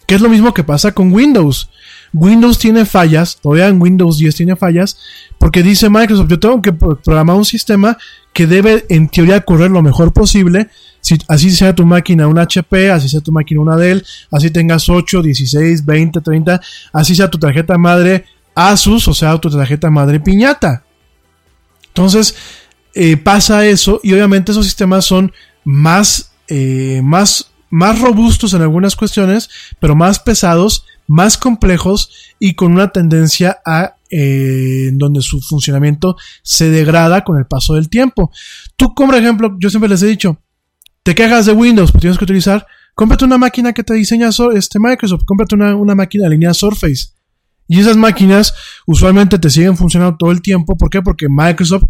Que es lo mismo que pasa con Windows. Windows tiene fallas, todavía en Windows 10 tiene fallas, porque dice Microsoft, yo tengo que programar un sistema que debe en teoría correr lo mejor posible, si, así sea tu máquina un HP, así sea tu máquina una Dell, así tengas 8, 16, 20, 30, así sea tu tarjeta madre Asus, o sea, tu tarjeta madre piñata. Entonces, eh, pasa eso y obviamente esos sistemas son más, eh, más más robustos en algunas cuestiones, pero más pesados, más complejos y con una tendencia a eh, donde su funcionamiento se degrada con el paso del tiempo. Tú, como ejemplo, yo siempre les he dicho, te quejas de Windows, pues tienes que utilizar, cómprate una máquina que te diseña este Microsoft, cómprate una, una máquina alineada Surface. Y esas máquinas usualmente te siguen funcionando todo el tiempo. ¿Por qué? Porque Microsoft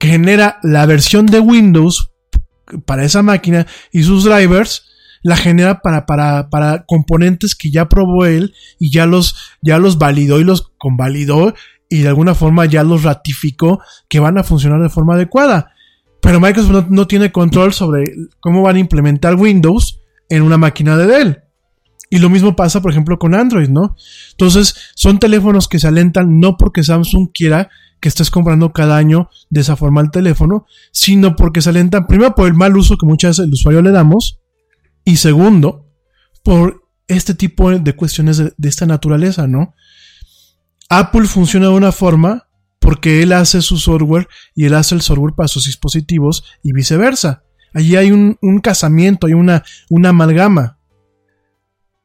genera la versión de Windows para esa máquina y sus drivers la genera para, para, para componentes que ya probó él y ya los, ya los validó y los convalidó y de alguna forma ya los ratificó que van a funcionar de forma adecuada. Pero Microsoft no, no tiene control sobre cómo van a implementar Windows en una máquina de Dell. Y lo mismo pasa, por ejemplo, con Android, ¿no? Entonces, son teléfonos que se alentan no porque Samsung quiera que estés comprando cada año de esa forma el teléfono, sino porque se alentan, primero por el mal uso que muchas veces el usuario le damos, y segundo, por este tipo de cuestiones de, esta naturaleza, ¿no? Apple funciona de una forma porque él hace su software y él hace el software para sus dispositivos y viceversa. Allí hay un, un casamiento, hay una, una amalgama.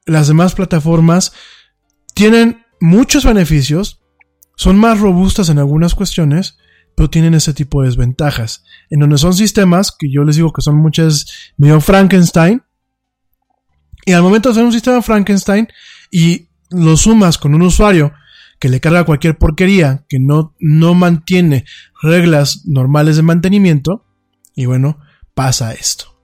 Las demás plataformas tienen muchos beneficios, son más robustas en algunas cuestiones, pero tienen ese tipo de desventajas. En donde son sistemas, que yo les digo que son muchas medio Frankenstein, y al momento de hacer un sistema Frankenstein y lo sumas con un usuario que le carga cualquier porquería, que no, no mantiene reglas normales de mantenimiento, y bueno, pasa esto.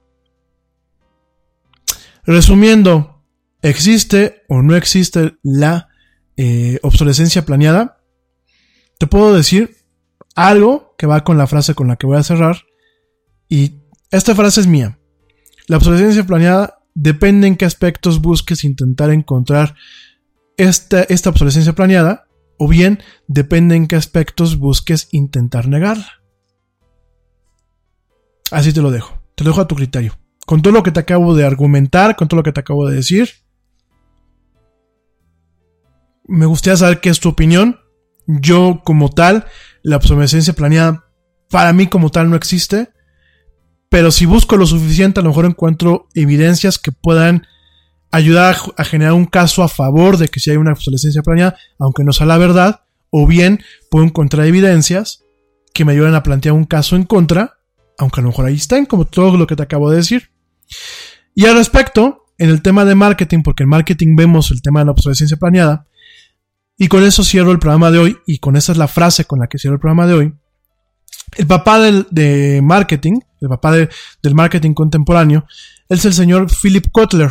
Resumiendo, ¿existe o no existe la eh, obsolescencia planeada? Te puedo decir algo que va con la frase con la que voy a cerrar, y esta frase es mía. La obsolescencia planeada depende en qué aspectos busques intentar encontrar esta, esta obsolescencia planeada, o bien depende en qué aspectos busques intentar negarla. Así te lo dejo, te lo dejo a tu criterio. Con todo lo que te acabo de argumentar, con todo lo que te acabo de decir, me gustaría saber qué es tu opinión. Yo como tal, la obsolescencia planeada para mí como tal no existe. Pero si busco lo suficiente, a lo mejor encuentro evidencias que puedan ayudar a, generar un caso a favor de que si hay una obsolescencia planeada, aunque no sea la verdad, o bien puedo encontrar evidencias que me ayuden a plantear un caso en contra, aunque a lo mejor ahí estén, como todo lo que te acabo de decir. Y al respecto, en el tema de marketing, porque en marketing vemos el tema de la obsolescencia planeada, y con eso cierro el programa de hoy, y con esa es la frase con la que cierro el programa de hoy. El papá del, de marketing, el papá del marketing contemporáneo, es el señor Philip Kotler.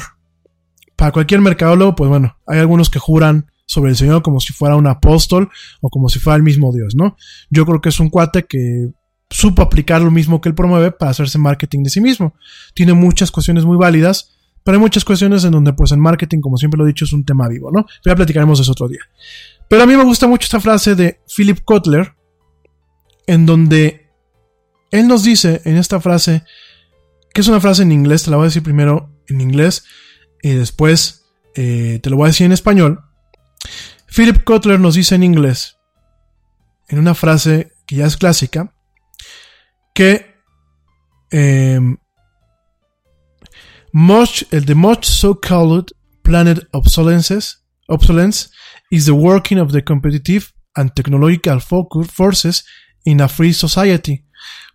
Para cualquier mercadólogo, pues bueno, hay algunos que juran sobre el Señor como si fuera un apóstol o como si fuera el mismo Dios, ¿no? Yo creo que es un cuate que supo aplicar lo mismo que él promueve para hacerse marketing de sí mismo. Tiene muchas cuestiones muy válidas, pero hay muchas cuestiones en donde, pues, en marketing, como siempre lo he dicho, es un tema vivo, ¿no? Ya platicaremos eso otro día. Pero a mí me gusta mucho esta frase de Philip Kotler, en donde él nos dice en esta frase, que es una frase en inglés, te la voy a decir primero en inglés y después eh, te lo voy a decir en español. Philip Kotler nos dice en inglés, en una frase que ya es clásica, que eh, Much, the much so-called planet obsolescence, obsolescence is the working of the competitive and technological forces in a free society.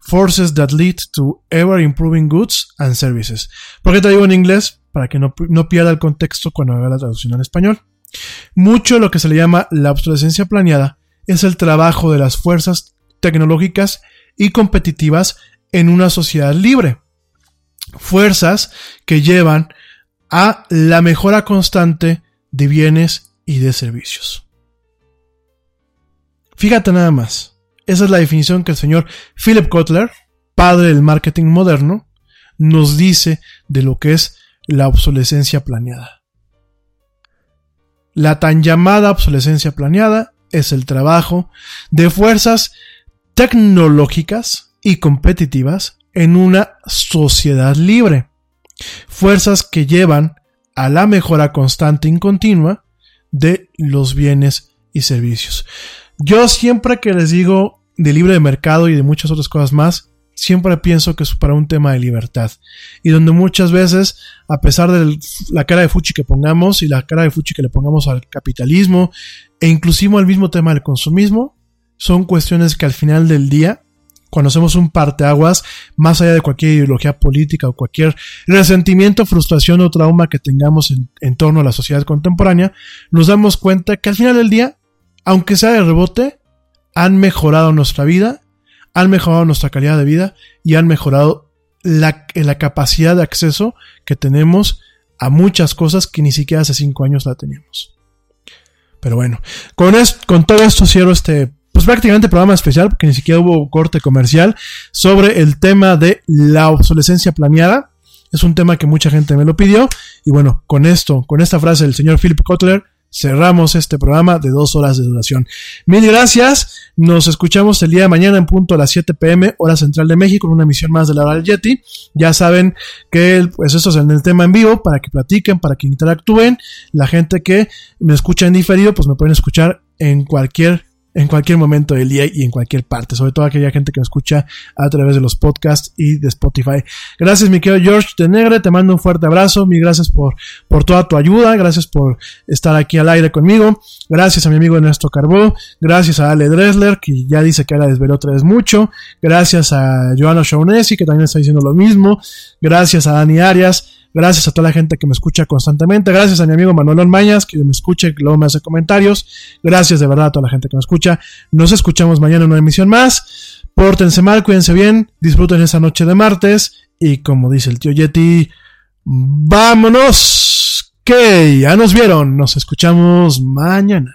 Forces that lead to ever improving goods and services. ¿Por qué te digo en inglés? Para que no, no pierda el contexto cuando haga la traducción en español. Mucho de lo que se le llama la obsolescencia planeada es el trabajo de las fuerzas tecnológicas y competitivas en una sociedad libre fuerzas que llevan a la mejora constante de bienes y de servicios. Fíjate nada más. Esa es la definición que el señor Philip Kotler, padre del marketing moderno, nos dice de lo que es la obsolescencia planeada. La tan llamada obsolescencia planeada es el trabajo de fuerzas tecnológicas y competitivas en una sociedad libre. Fuerzas que llevan a la mejora constante y continua de los bienes y servicios. Yo siempre que les digo de libre de mercado y de muchas otras cosas más, siempre pienso que es para un tema de libertad. Y donde muchas veces, a pesar de la cara de fuchi que pongamos y la cara de fuchi que le pongamos al capitalismo e inclusive al mismo tema del consumismo, son cuestiones que al final del día cuando hacemos un parteaguas, más allá de cualquier ideología política o cualquier resentimiento, frustración o trauma que tengamos en, torno a la sociedad contemporánea, nos damos cuenta que al final del día, aunque sea de rebote, han mejorado nuestra vida, han mejorado nuestra calidad de vida y han mejorado la, la capacidad de acceso que tenemos a muchas cosas que ni siquiera hace cinco años la teníamos. Pero bueno, con, con todo esto cierro este pues prácticamente programa especial, porque ni siquiera hubo corte comercial, sobre el tema de la obsolescencia planeada. Es un tema que mucha gente me lo pidió. Y bueno, con esto, con esta frase del señor Philip Kotler, cerramos este programa de dos horas de duración. Mil gracias. Nos escuchamos el día de mañana en punto a las 7 pm, hora central de México, con una emisión más de la hora del Yeti. Ya saben que pues eso es en el tema en vivo, para que platiquen, para que interactúen. La gente que me escucha en diferido, pues me pueden escuchar en cualquier en cualquier momento del día y en cualquier parte, sobre todo aquella gente que me escucha a través de los podcasts y de Spotify. Gracias, mi querido George de Negre, te mando un fuerte abrazo, mil gracias por, por toda tu ayuda, gracias por estar aquí al aire conmigo, gracias a mi amigo Ernesto Carbó, gracias a Ale Dressler, que ya dice que ahora desveló otra vez mucho, gracias a Joana Shaunesi, que también está diciendo lo mismo, gracias a Dani Arias, Gracias a toda la gente que me escucha constantemente. Gracias a mi amigo Manuel Mañas, que me escucha y luego me hace comentarios. Gracias de verdad a toda la gente que me escucha. Nos escuchamos mañana en una emisión más. Pórtense mal, cuídense bien, disfruten esa noche de martes. Y como dice el tío Yeti, vámonos. Que ya nos vieron. Nos escuchamos mañana.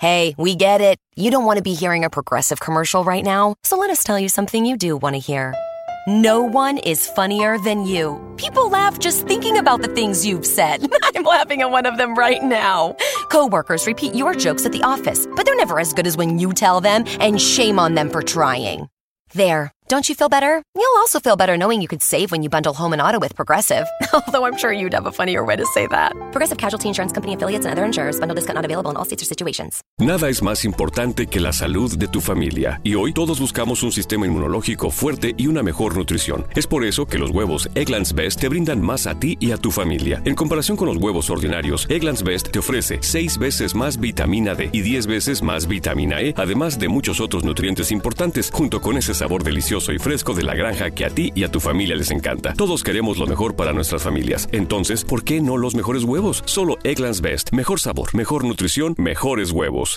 Hey, we get it. You don't want to be hearing a progressive commercial right now, so let us tell you something you do want to hear. No one is funnier than you. People laugh just thinking about the things you've said. I'm laughing at one of them right now. Coworkers repeat your jokes at the office, but they're never as good as when you tell them, and shame on them for trying. There. Don't you feel better? You'll also feel better knowing you could save when you bundle home and auto with Progressive. Although I'm sure you'd have a funnier way to say that. Progressive Casualty Insurance Company affiliates and other insurers. Bundle discount not available in all states or situations. Nada es más importante que la salud de tu familia. Y hoy todos buscamos un sistema inmunológico fuerte y una mejor nutrición. Es por eso que los huevos Egglands Best te brindan más a ti y a tu familia. En comparación con los huevos ordinarios, Egglands Best te ofrece 6 veces más vitamina D y 10 veces más vitamina E, además de muchos otros nutrientes importantes, junto con ese sabor delicioso y fresco de la granja que a ti y a tu familia les encanta. Todos queremos lo mejor para nuestras familias. Entonces, ¿por qué no los mejores huevos? Solo Egglands Best. Mejor sabor, mejor nutrición, mejores huevos.